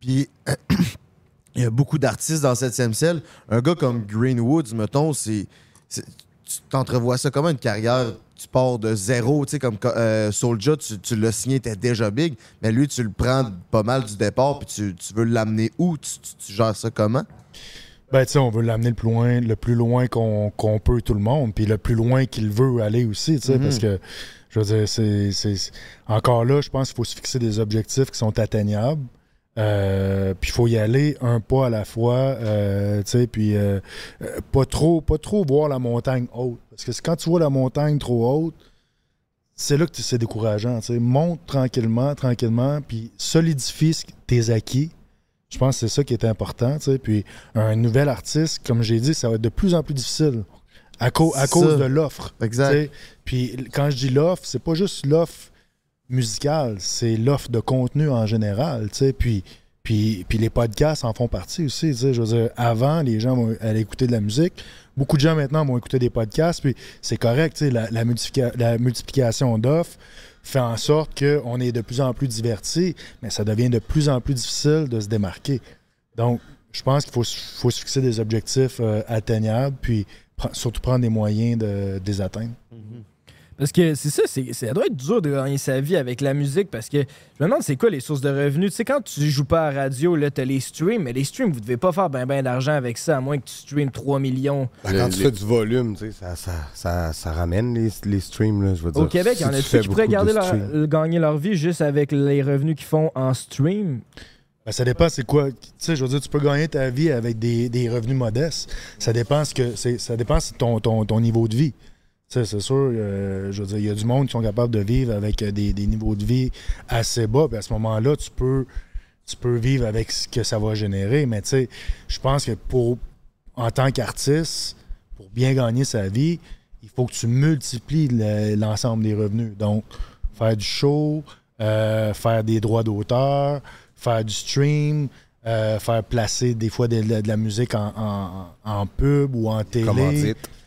Puis, il y a beaucoup d'artistes dans 7e ciel. Un gars comme Greenwood, mettons, c'est. Tu t'entrevois ça comme une carrière, tu pars de zéro, tu sais, comme euh, Soulja, tu, tu l'as signé, t'es déjà big, mais lui, tu le prends pas mal du départ, puis tu, tu veux l'amener où? Tu, gères ça comment? Ben, tu sais, on veut l'amener le plus loin, le plus loin qu'on peut tout le monde, puis le plus loin qu'il veut aller aussi, tu sais, Mhm. parce que, je veux dire, c'est- encore là, je pense qu'il faut se fixer des objectifs qui sont atteignables. Euh, puis il faut y aller un pas à la fois, euh, tu sais, puis euh, pas trop, pas trop voir la montagne haute, parce que quand tu vois la montagne trop haute, c'est là que c'est décourageant, tu sais. Monte tranquillement, tranquillement, puis solidifie tes acquis. Je pense que c'est ça qui est important, tu sais. Puis un nouvel artiste, comme j'ai dit, ça va être de plus en plus difficile à, à cause de l'offre. Exact. tu sais. Puis quand je dis l'offre, c'est pas juste l'offre musicale, c'est l'offre de contenu en général, tu sais. Puis, puis, puis les podcasts en font partie aussi, tu sais. Je veux dire, avant, les gens vont aller écouter de la musique. Beaucoup de gens maintenant vont écouter des podcasts, puis c'est correct, tu sais, la, la multiplica- la multiplication d'offres fait en sorte qu'on est de plus en plus diverti, mais ça devient de plus en plus difficile de se démarquer. Donc, je pense qu'il faut, se fixer des objectifs euh, atteignables, puis surtout prendre des moyens de, de les atteindre. Parce que c'est ça, c'est, ça doit être dur de gagner sa vie avec la musique parce que je me demande c'est quoi les sources de revenus. Tu sais, quand tu joues pas à radio, là, t'as les streams, mais les streams, vous devez pas faire ben ben d'argent avec ça, à moins que tu streames 3 millions. Ben, quand tu fais du volume, tu sais, ça, ça, ça, ça ramène les, les streams, là, je veux dire. Au Québec, il y en a qui pourraient garder leur- euh, gagner leur vie juste avec les revenus qu'ils font en stream? Ben, ça dépend, c'est quoi. Tu sais, je veux dire, tu peux gagner ta vie avec des, des revenus modestes. Ça dépend ce que c'est. Ça dépend de ton, ton, ton niveau de vie. C'est sûr, euh, je veux dire, il y a du monde qui sont capables de vivre avec euh, des, des niveaux de vie assez bas. Puis à ce moment-là, tu peux, tu peux vivre avec ce que ça va générer. Mais tu sais, je pense que pour en tant qu'artiste, pour bien gagner sa vie, il faut que tu multiplies le- l'ensemble des revenus. Donc, faire du show, euh, faire des droits d'auteur, faire du stream, faire placer des fois de, la musique en, en- pub ou en télé.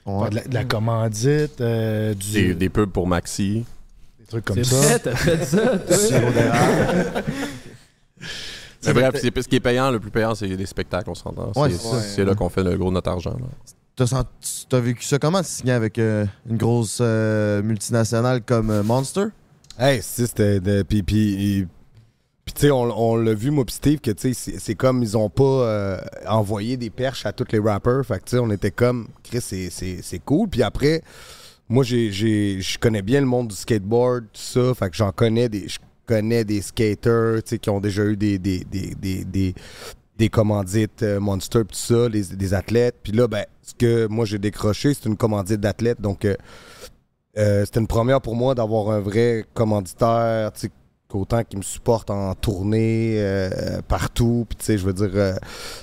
De, la, de la commandite, euh, du, Des, des pubs pour Maxi. des trucs comme C'est ça. vrai, t'as fait ça, toi. Mais bref, c'est- ce qui est payant, le plus payant, c'est les spectacles, on s'entend. Ouais, c'est c'est ça. c'est là qu'on fait le gros de notre argent. là. T'as senti- t'as vécu ça comment, signer avec euh, une grosse euh, multinationale comme euh, Monster? Hey, si, c'était. de- Puis, on, on l'a vu, moi, Steve, que, c'est- comme ils ont pas euh, envoyé des perches à tous les rappers. Fait on était comme, Chris, c'est- cool. Puis après, moi, je connais bien le monde du skateboard, tout ça. Fait que j'en connais des. Je connais des skaters, tu qui ont déjà eu des. des, des, des, des commandites euh, tout ça, des athlètes. Puis là, ben, ce que moi j'ai décroché, c'est une commandite d'athlète. Donc, euh, euh, c'était une première pour moi d'avoir un vrai commanditaire, tu sais, qu'autant qui me supporte en tournée euh, partout. Puis, tu sais, je veux dire, euh,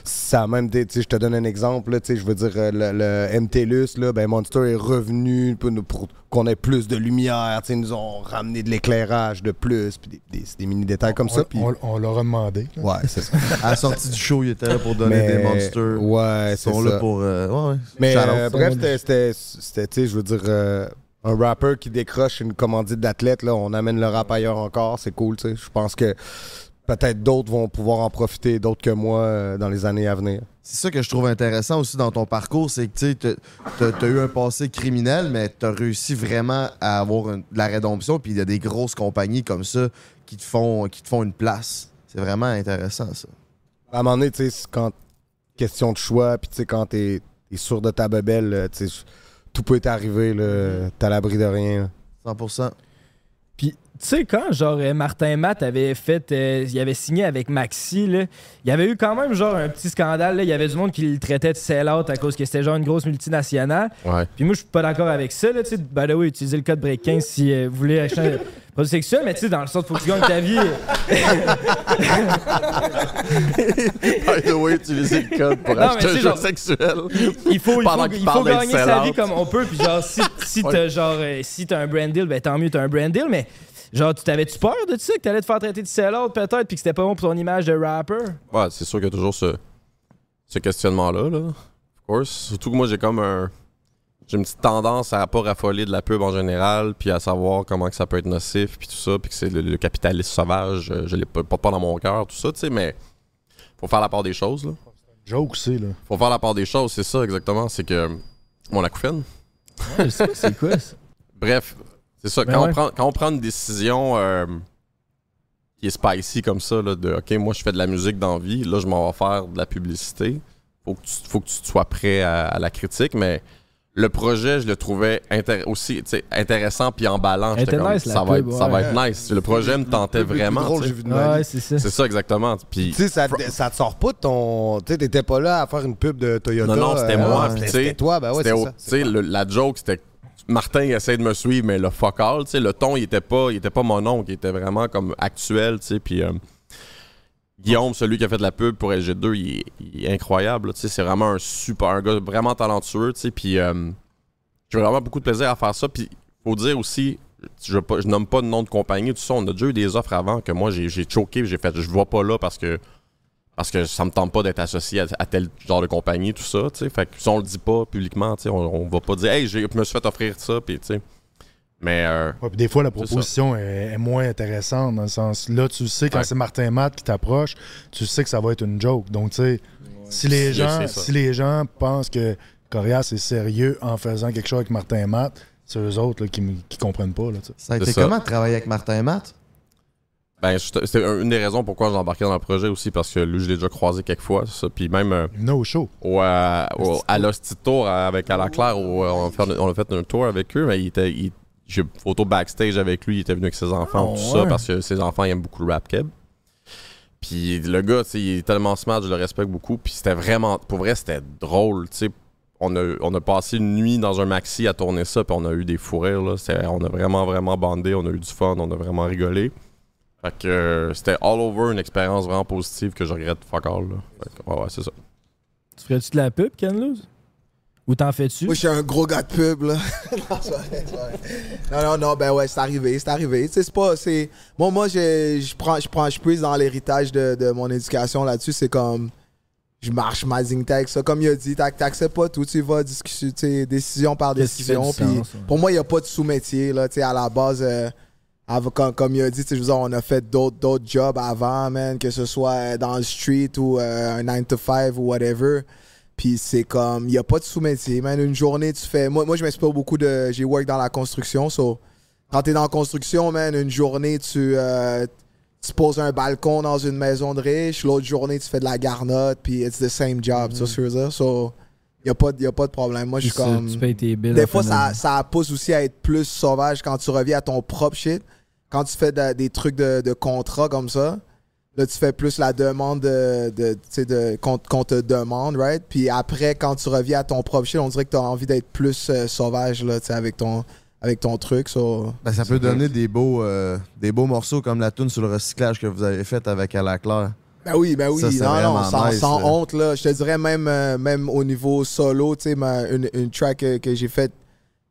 ça a même, été- tu sais, je te donne un exemple, tu sais, je veux dire, euh, le, le MTLUS, là, ben, Monster est revenu pour, nous- pour qu'on ait plus de lumière, tu sais, ils nous ont ramené de l'éclairage de plus, puis des, des- des mini-détails comme ça. On, Puis, on- on leur a demandé. là. ouais, c'est ça. À la sortie du show, il était là pour donner Mais- des monsters. Ouais, Ils c'est sont ça. là pour. euh, ouais, ouais. Mais euh, bref, c'était- tu sais, je veux dire, euh, un rapper qui décroche une commandite d'athlète, là, on amène le rap ailleurs encore, c'est cool, tu sais. Je pense que peut-être d'autres vont pouvoir en profiter, d'autres que moi, euh, dans les années à venir. C'est ça que je trouve intéressant aussi dans ton parcours, c'est que tu t'as eu un passé criminel, mais t'as réussi vraiment à avoir une- de la rédemption, puis il y a des grosses compagnies comme ça qui te font, qui te font une place. C'est vraiment intéressant, ça. À un moment donné, tu sais, c'est quand question de choix, puis tu sais, quand t'es, sûr de ta bebelle, là, tu sais, tout peut t'arriver, là, t'es à l'abri de rien. là. 100%. Puis, tu sais, quand, genre, euh, Martin Matt avait fait. euh, il avait signé avec Maxi, là, il y avait eu quand même, genre, un petit scandale. là. Il y avait du monde qui le traitait de sell-out à cause que c'était, genre, une grosse multinationale. Ouais. Puis moi, je suis pas d'accord avec ça, là, tu sais. By the way, utilisez le code break 15 si euh, vous voulez acheter un produit sexuel, mais tu sais, dans le sens, faut que tu gagnes ta vie. By the way, utiliser le code pour Non, acheter un jeu genre, sexuel. Il faut, il faut, il gagner sa vie comme on peut. Puis genre, si, si t'as genre, euh, si t'as un brand deal, ben tant mieux, t'as un brand deal. Mais genre, tu t'avais-tu peur de ça, que t'allais te faire traiter de sell-out peut-être, puis que c'était pas bon pour ton image de rapper? Ouais, c'est sûr qu'il y a toujours ce, ce questionnement-là, là. Of course. Surtout que moi, j'ai comme un. J'ai une petite tendance à pas raffoler de la pub en général, puis à savoir comment que ça peut être nocif, puis tout ça, puis que c'est le, le capitalisme sauvage, euh, je l'ai pas, pas dans mon cœur, tout ça, tu sais, mais faut faire la part des choses, là. Joke aussi, là. Faut faire la part des choses, c'est ça exactement, c'est que mon acouphène. Ouais, je sais pas c'est quoi ça. Bref, c'est ça. Ben quand, ouais. on prend, quand on prend une décision euh, qui est spicy comme ça, là, de OK, moi je fais de la musique dans la vie, là je m'en vais faire de la publicité, faut que tu, faut que tu sois prêt à, à la critique, mais le projet, je le trouvais intér- aussi intéressant puis emballant. Elle J'étais était comme, nice, la ça, va pub, être, ça va être nice. Le projet me tentait vraiment. c'est ça. Exactement. Puis Tu sais, ça, te- ça te sort pas de ton. Tu sais, t'étais pas là à faire une pub de Toyota. Non, non, c'était euh, moi. tu C'était sais, toi, ben ouais, c'était c'est ça. tu sais, le- la joke, c'était. Martin essaie de me suivre, mais le fuck all, le ton, il était pas, il pas mon oncle, il était vraiment comme actuel, tu sais, puis euh, Guillaume, celui qui a fait de la pub pour LG2, il est, incroyable, tu sais, c'est vraiment un super, un gars vraiment talentueux, puis euh, j'ai vraiment beaucoup de plaisir à faire ça, puis faut dire aussi, je, nomme pas de nom de compagnie, tout ça, on a déjà eu des offres avant que moi j'ai choqué, j'ai fait, je vois pas là parce que parce que ça me tente pas d'être associé à, à tel genre de compagnie, tout ça, tu sais. Fait que si on le dit pas publiquement, tu sais, on, on va pas dire, hey, j'ai- je me suis fait offrir ça, puis tu sais. Mais euh, Ouais, puis des fois, la proposition est, est moins intéressante dans le sens. Là, tu sais, quand Ouais. c'est Martin Matt qui t'approche, tu sais que ça va être une joke. Donc, tu sais, si les gens, si les gens pensent que Corias est sérieux en faisant quelque chose avec Martin Matt, c'est eux autres là, qui, qui comprennent pas. Là, tu sais. Ça a été ça. comment de travailler avec Martin et Matt? Ben, c'était une des raisons pourquoi j'ai embarqué dans le projet aussi, parce que lui, je l'ai déjà croisé quelques fois. c'est Ça. Puis même euh, No show. au, euh, au- à l'Hostie Tour avec Alaclaire, où euh, on, a fait, on a fait un tour avec eux, mais il était. il- j'ai une photo backstage avec lui, il était venu avec ses enfants, Oh, tout ça, parce que ses enfants ils aiment beaucoup le rap keb. Puis le gars, tu sais, il est tellement smart, je le respecte beaucoup. Puis c'était vraiment, pour vrai, c'était drôle, tu sais. On a, on a passé une nuit dans un maxi à tourner ça, puis on a eu des fous rires, là. On a vraiment, vraiment bandé, on a eu du fun, on a vraiment rigolé. Fait que euh, c'était all over une expérience vraiment positive que je regrette fuck all, là. Fait que, ouais, ouais, c'est ça. Tu ferais-tu de la pub, Ken Lose? Ou t'en fais-tu? Moi, je suis un gros gars de pub, là. non, c'est vrai, c'est vrai. non, non, non, ben ouais, c'est arrivé, c'est arrivé. Tu sais, c'est pas, c'est... Moi, moi, j'ai- je prends, je prends, je puise dans l'héritage de, de mon éducation là-dessus. C'est comme, je marche ma zing avec ça. Comme il a dit, t'ac- t'acceptes pas tout, tu vas discuter, tu sais, décision par décision. Puis sens, ouais. pour moi, il n'y a pas de sous-métier, là, tu sais, à la base... euh, comme, comme il a dit, tu sais, je veux dire, on a fait d'autres d'autres jobs avant, man, que ce soit dans le street ou euh, un 9 to 5 ou whatever. Puis c'est comme, il n'y a pas de sous-métier, man. Une journée, tu fais. Moi, moi je m'inspire beaucoup de. J'ai work dans la construction, so. Quand t'es dans la construction, man, une journée, tu, euh, tu poses un balcon dans une maison de riche. L'autre journée, tu fais de la garnotte, puis it's the same job, tu vois ce que je veux dire? So, il n'y a, pas de- y a pas de problème. Moi, je suis comme. Tu payes tes Des fois, ça, ça pousse aussi à être plus sauvage quand tu reviens à ton propre shit. Quand tu fais de- des trucs de, de contrat comme ça, là, tu fais plus la demande de, de, qu'on, te demande, right? Puis après, quand tu reviens à ton propre shit, on dirait que tu as envie d'être plus euh, sauvage là, avec ton, avec ton truc. so- Ben, ça peut donner des beaux, euh, des beaux morceaux comme la tune sur le recyclage que vous avez fait avec Alaclaire. Ben oui, ben oui. Ça, c'est non, non, sans, nice, sans là. honte, là. Je te dirais même, euh, même au niveau solo, tu sais, une, une track que, que j'ai faite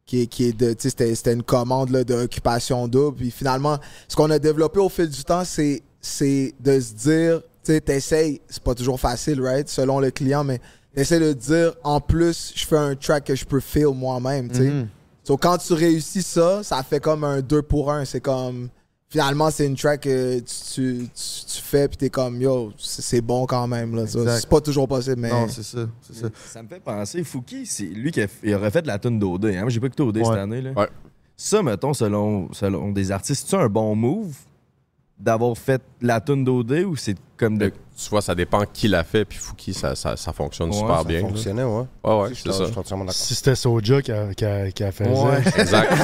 qui, est- qui est de, tu sais, c'était, c'était une commande là, d'occupation double. Puis finalement, ce qu'on a développé au fil du temps, c'est, c'est de se dire, tu sais, t'essayes, c'est pas toujours facile, right, selon le client, mais t'essayes de dire, en plus, je fais un track que je peux feel moi-même, tu sais. Mhm. So, quand tu réussis ça, ça fait comme un 2 pour 1. C'est comme. Finalement, c'est une track que tu, tu, tu- tu fais, puis t'es comme, yo, c'est bon quand même. là. Ça, Exact. C'est pas toujours possible, mais. Non, c'est ça. c'est ça. Ça me fait penser, Fouki, c'est lui qui a, il aurait fait de la tune d'OD. Hein? J'ai pas écouté OD Ouais. cette année. Là. Ouais. Ça, mettons, selon, selon des artistes, c'est un bon move d'avoir fait la tune d'OD ou c'est comme de. Tu vois, ça dépend qui l'a fait, puis Fouki, ça, ça, ça fonctionne Ouais, super ça bien. là. fonctionnait, ouais. Ouais, ouais, c'est ça. je suis entièrement d'accord. Si c'était Soja qui a, qui a, qui a fait Ouais. ça. Exact.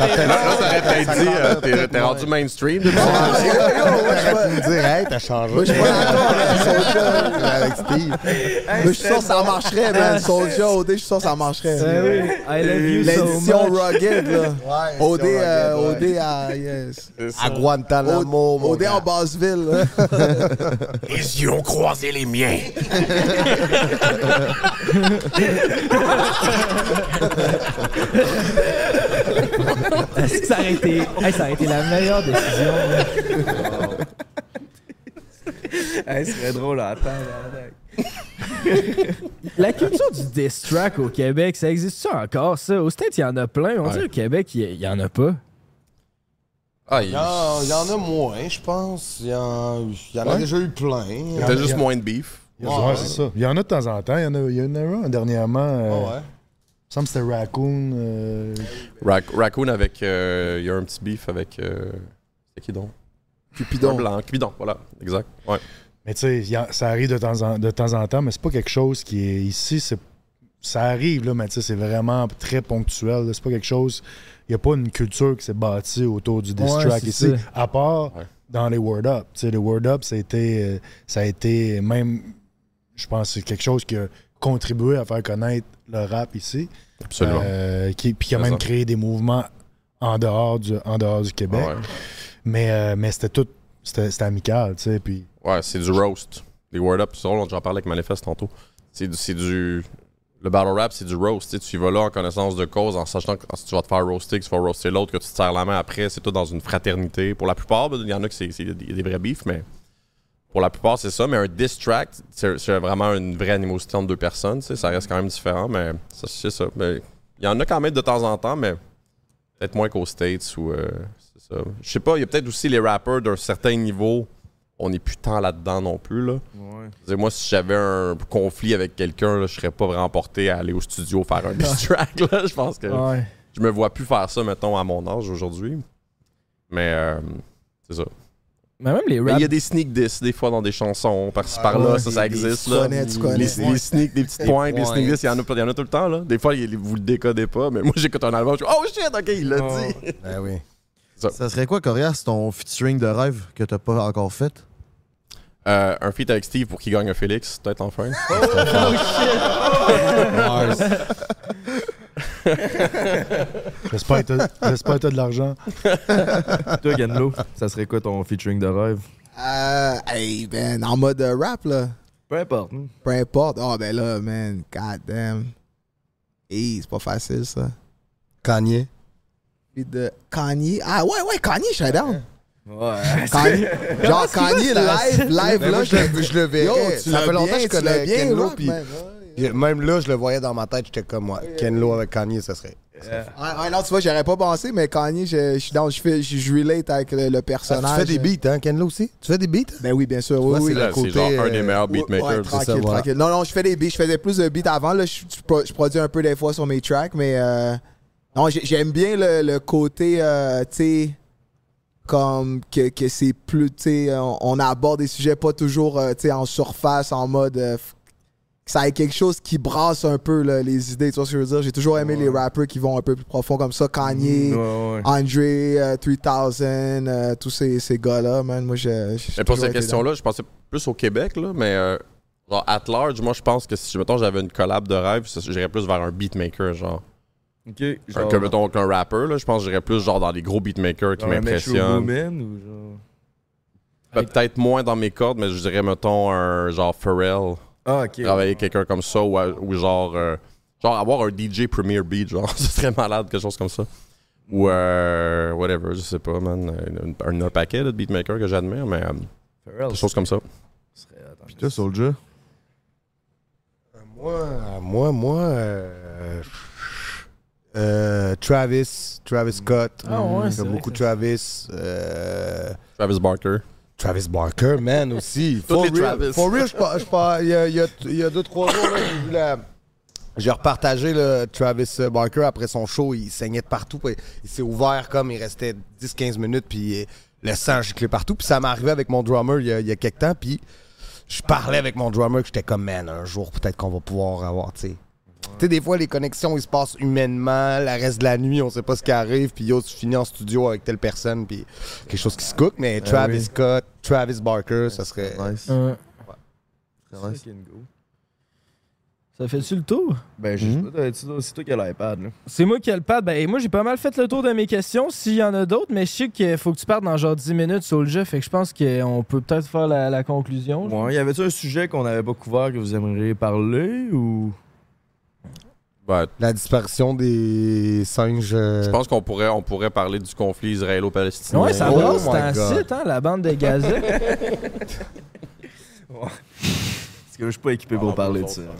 Ça Là, t'aurais peut-être dit, t'es- rendu mainstream. Moi, je me dire, hey, t'as changé. moi, je suis pas d'accord avec Steve. Mais je suis sûr que ça marcherait, man. Soulja, OD, je suis sûr que ça marcherait. I love you so L'édition rugged, là. Ouais, OD, c'est euh. OD à. Yes. À Guantanamo, OD en Basseville, Les yeux ont croisé les miens. Est-ce que ça aurait été, Hey, ça aurait été la meilleure décision? Hey, ce serait drôle à attendre. La culture du diss track au Québec, ça existe-tu encore, ça? Au States, il y en a plein. On Ouais. dit au Québec, il y, en a pas. Ah, Il il y, en, il y en a moins, je pense. Il y en, il y en a Ouais. déjà eu plein. il y a juste moins de beef. Ouais, c'est ça. Il y en a de temps en temps. Il y en a, il y en a un dernièrement. euh, Ah Il ouais. me semble que c'était Raccoon. euh, Rac- Raccoon avec. euh, Il y a un petit beef avec. euh, C'est qui donc? Cupidon. blanc. Cupidon, voilà. Exact. Ouais. Mais tu sais, il y a- ça arrive de temps en, de temps, en temps, mais c'est pas quelque chose qui est ici. c'est Ça arrive, là, mais c'est vraiment très ponctuel. C'est pas quelque chose. Il n'y a pas une culture qui s'est bâtie autour du diss Ouais, track ici, ça. à part Ouais. dans les Word Up. Tu sais, les Word Up, ça a été, euh, ça a été même, je pense, que c'est quelque chose qui a contribué à faire connaître le rap ici. Absolument. Euh, qui, puis qui a même créé des mouvements en dehors du, en dehors du Québec. Ouais. Mais, euh, mais c'était tout. C'était c'était amical, tu sais. Puis Ouais, c'est du roast. Les word up, c'est drôle, j'en parlais avec Manifest tantôt. C'est du, c'est du. Le battle rap, c'est du roast. Tu y vas là en connaissance de cause, en sachant que si tu vas te faire roaster, que tu vas roaster l'autre, que tu te serres la main après, c'est tout dans une fraternité. Pour la plupart, ben, il y en a qui c'est des, vrais beefs, mais pour la plupart, c'est ça. Mais un diss track, c'est vraiment une vraie animosité entre deux personnes. Ça reste quand même différent, mais c'est ça. Mais Il y en a quand même de temps en temps, mais Peut-être moins qu'aux States ou. euh. Je sais pas, il y a peut-être aussi les rappers d'un certain niveau. On n'est plus tant là-dedans non plus. Là. Moi, si j'avais un conflit avec quelqu'un, je serais pas vraiment porté à aller au studio faire un diss track. Là. Je pense que Ouais. je me vois plus faire ça, mettons, à mon âge aujourd'hui. Mais euh, c'est ça. Mais même les Mais rap. il y a des sneak diss des fois dans des chansons, par-ci par-là, ouais, ça, ça existe. là. connais, tu connais. Les, les sneaks, des petites pointes, des sneak diss, il y, en a, il y en a tout le temps. Là. Des fois, il- vous le décodez pas, mais moi, j'écoute un album, je suis Oh shit, ok, il l'a dit. Ben oui. Ça serait quoi, Corias, ton featuring de rêve que t'as pas encore fait? Euh, un feat avec Steve pour qu'il gagne un Félix, peut-être enfin. J'espère que t'as- j'espère que t'as de l'argent. Toi, Ganlo, ça serait quoi ton featuring de rêve? Euh, hey, man, en mode euh, rap, là. Peu importe. hein. Peu importe. Oh, ben là, man, god damn. Hey, c'est pas facile, ça. Kanye. Puis de Kanye. Ah, ouais, ouais, Kanye, je suis down. Ouais. Kanye. Genre, Kanye, live, live, là. je le, je le verrais. Yo, tu ça l'as fait longtemps bien, que je tu l'as connais bien, Ken Lo, rock, puis man. même là, je le voyais dans ma tête, j'étais comme moi. Ken Lo avec Kanye, ça serait. Ouais, ouais, non, tu vois, j'aurais pas pensé, mais Kanye, je, je suis dans, je, fais, je, je relate avec le, le Ah, personnage. tu fais des beats, hein, Ken Lo aussi? Tu fais des beats? Ben oui, bien sûr. Oui, oui. c'est le côté, genre un des euh, meilleurs Ouais, beatmakers. ouais, c'est tranquille, ça, voilà. tranquille. Non, non, je fais des beats. Je faisais plus de beats avant. Là, je, je pro- je produis un peu des fois sur mes tracks, mais euh, non, j'ai- j'aime bien le, le côté, euh, tu sais, comme que, que c'est plus, tu sais, on, on aborde des sujets pas toujours, euh, tu sais, en surface, en mode. euh, ça ait quelque chose qui brasse un peu là, les idées, tu vois ce que je veux dire? J'ai toujours aimé les rappers qui vont un peu plus profond comme ça. Kanye, Ouais, ouais. André, euh, 3000, euh, tous ces, ces gars-là, man. Moi, je. Mais pour cette question-là, je pensais plus au Québec, là, mais euh, genre, at large, moi, je pense que si, mettons, j'avais une collab de rêve, j'irais plus vers un beatmaker, genre. Ok. Un- Genre, que, mettons, qu'un rapper, là, je pense que j'irais plus, genre, dans les gros beatmakers qui genre un Metro m'impressionnent. Boomin ou genre. Ben, Peut-être moins dans mes cordes, mais je dirais, mettons, un genre Pharrell. Ah, ok. Travailler avec quelqu'un comme ça, ou, ou genre, euh, genre avoir un DJ Premier Beat, genre, ce serait malade, quelque chose comme ça. Ou, euh, whatever, je sais pas, man. Un, un paquet de beatmakers que j'admire, mais euh, Pharrell, quelque chose comme ça. serait- attends, Puis toi, Soulja? Moi, moi, moi. euh, euh, Travis, Travis Scott. Ah ouais, vrai beaucoup Travis. euh, Travis Barker. Travis Barker, man, aussi. Tous For les real, Travis. For real, je pas- je pas- il y a, il y a- y a deux, trois jours, j'ai vu la- J'ai repartagé le Travis Barker après son show. Il saignait de partout. puis Il s'est ouvert comme il restait 10-15 minutes. Puis le sang giclait partout. Puis ça m'est arrivé avec mon drummer il y a, il y a quelques temps. Puis je parlais avec mon drummer que j'étais comme, man, un jour peut-être qu'on va pouvoir avoir, tu sais. Tu sais, des fois, les connexions, ils se passent humainement. Le reste de la nuit, on sait pas ce qui arrive. Puis yo, tu finis en studio avec telle personne. Puis quelque chose qui se cook. Mais Travis oui. Scott, Travis Barker, ça serait. Nice. Euh, Très nice. Ça fait-tu le tour? Ben, je sais Mhm. pas, c'est toi- c'est toi qui as l'iPad, là. C'est moi qui ai le pad. Ben, moi, j'ai pas mal fait le tour de mes questions. S'il y en a d'autres, mais je sais qu'il faut que tu partes dans genre 10 minutes sur le jeu. Fait que je pense qu'on peut peut-être faire la, la conclusion. Ouais, y avait-tu un sujet qu'on n'avait pas couvert que vous aimeriez parler ou? La disparition des singes. euh, Je pense qu'on pourrait, on pourrait parler du conflit israélo-palestinien. Ouais, ça Oh brasse, my c'est un God. site, hein, la bande de Gaza. Parce que je suis pas équipé pour Ah, parler de ça. faire.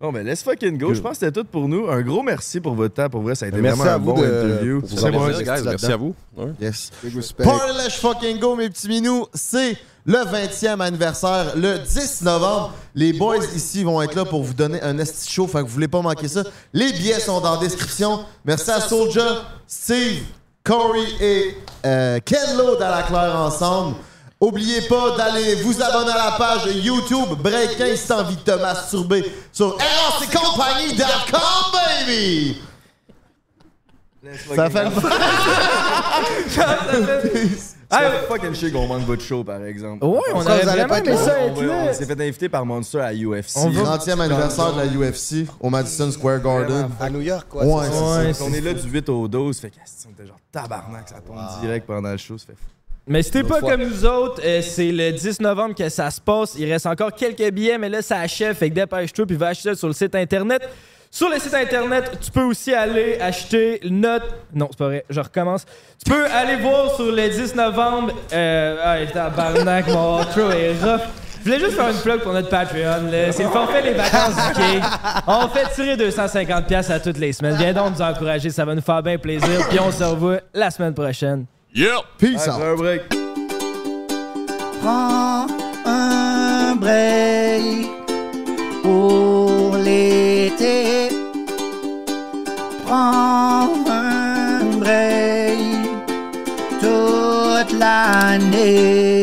Bon, ben, let's fucking go. Je pense que c'était tout pour nous. Un gros merci pour votre temps. Pour vrai, ça a été Merci vraiment à un vous bon de- interview. pour Ça vous fait avoir plaisir, investi guys. Merci à vous. Ouais. Yes. Big respect. Party Let's fucking go, mes petits minous. C'est le 20e anniversaire, le 10 novembre. Les boys ici vont être là pour vous donner un esti show, fait que vous voulez pas manquer ça. Les billets sont dans la description. Merci à Soulja, Steve, Corey et euh, Ken Lo dans la claire ensemble. Oubliez pas d'aller vous abonner à la page YouTube Breaking t'as envie de te masturber sur rccompagnie.com, baby! Ça fait le fucking chier qu'on manque votre show, par exemple. Ouais, on aurait vraiment aimé ça On, être là. on s'est fait inviter par Monster à UFC. On va- 30e anniversaire de la UFC au Madison Square Garden. À New York, quoi. Ouais, c'est on est là du 8 au 12. Fait que on était genre tabarnak, ça tombe direct pendant le show. Ça fait fou. Mais c'était pas fois. comme nous autres, euh, c'est le 10 novembre que ça se passe. Il reste encore quelques billets, mais là, ça achève. Fait que dépêche-toi, puis va acheter ça sur le site internet. Sur le site internet, tu peux aussi aller acheter notre. Non, c'est pas vrai, je recommence. Tu peux aller voir sur le 10 novembre. Euh. Ah, tabarnak, mon outro est rough. Je voulais juste faire une plug pour notre Patreon. là. C'est le forfait les vacances du King. On fait tirer 250$ piastres à toutes les semaines. Viens donc nous encourager, ça va nous faire bien plaisir. Puis on se revoit la semaine prochaine. Yep! Peace out. Un break. Prends un break. prend un break toute l'année.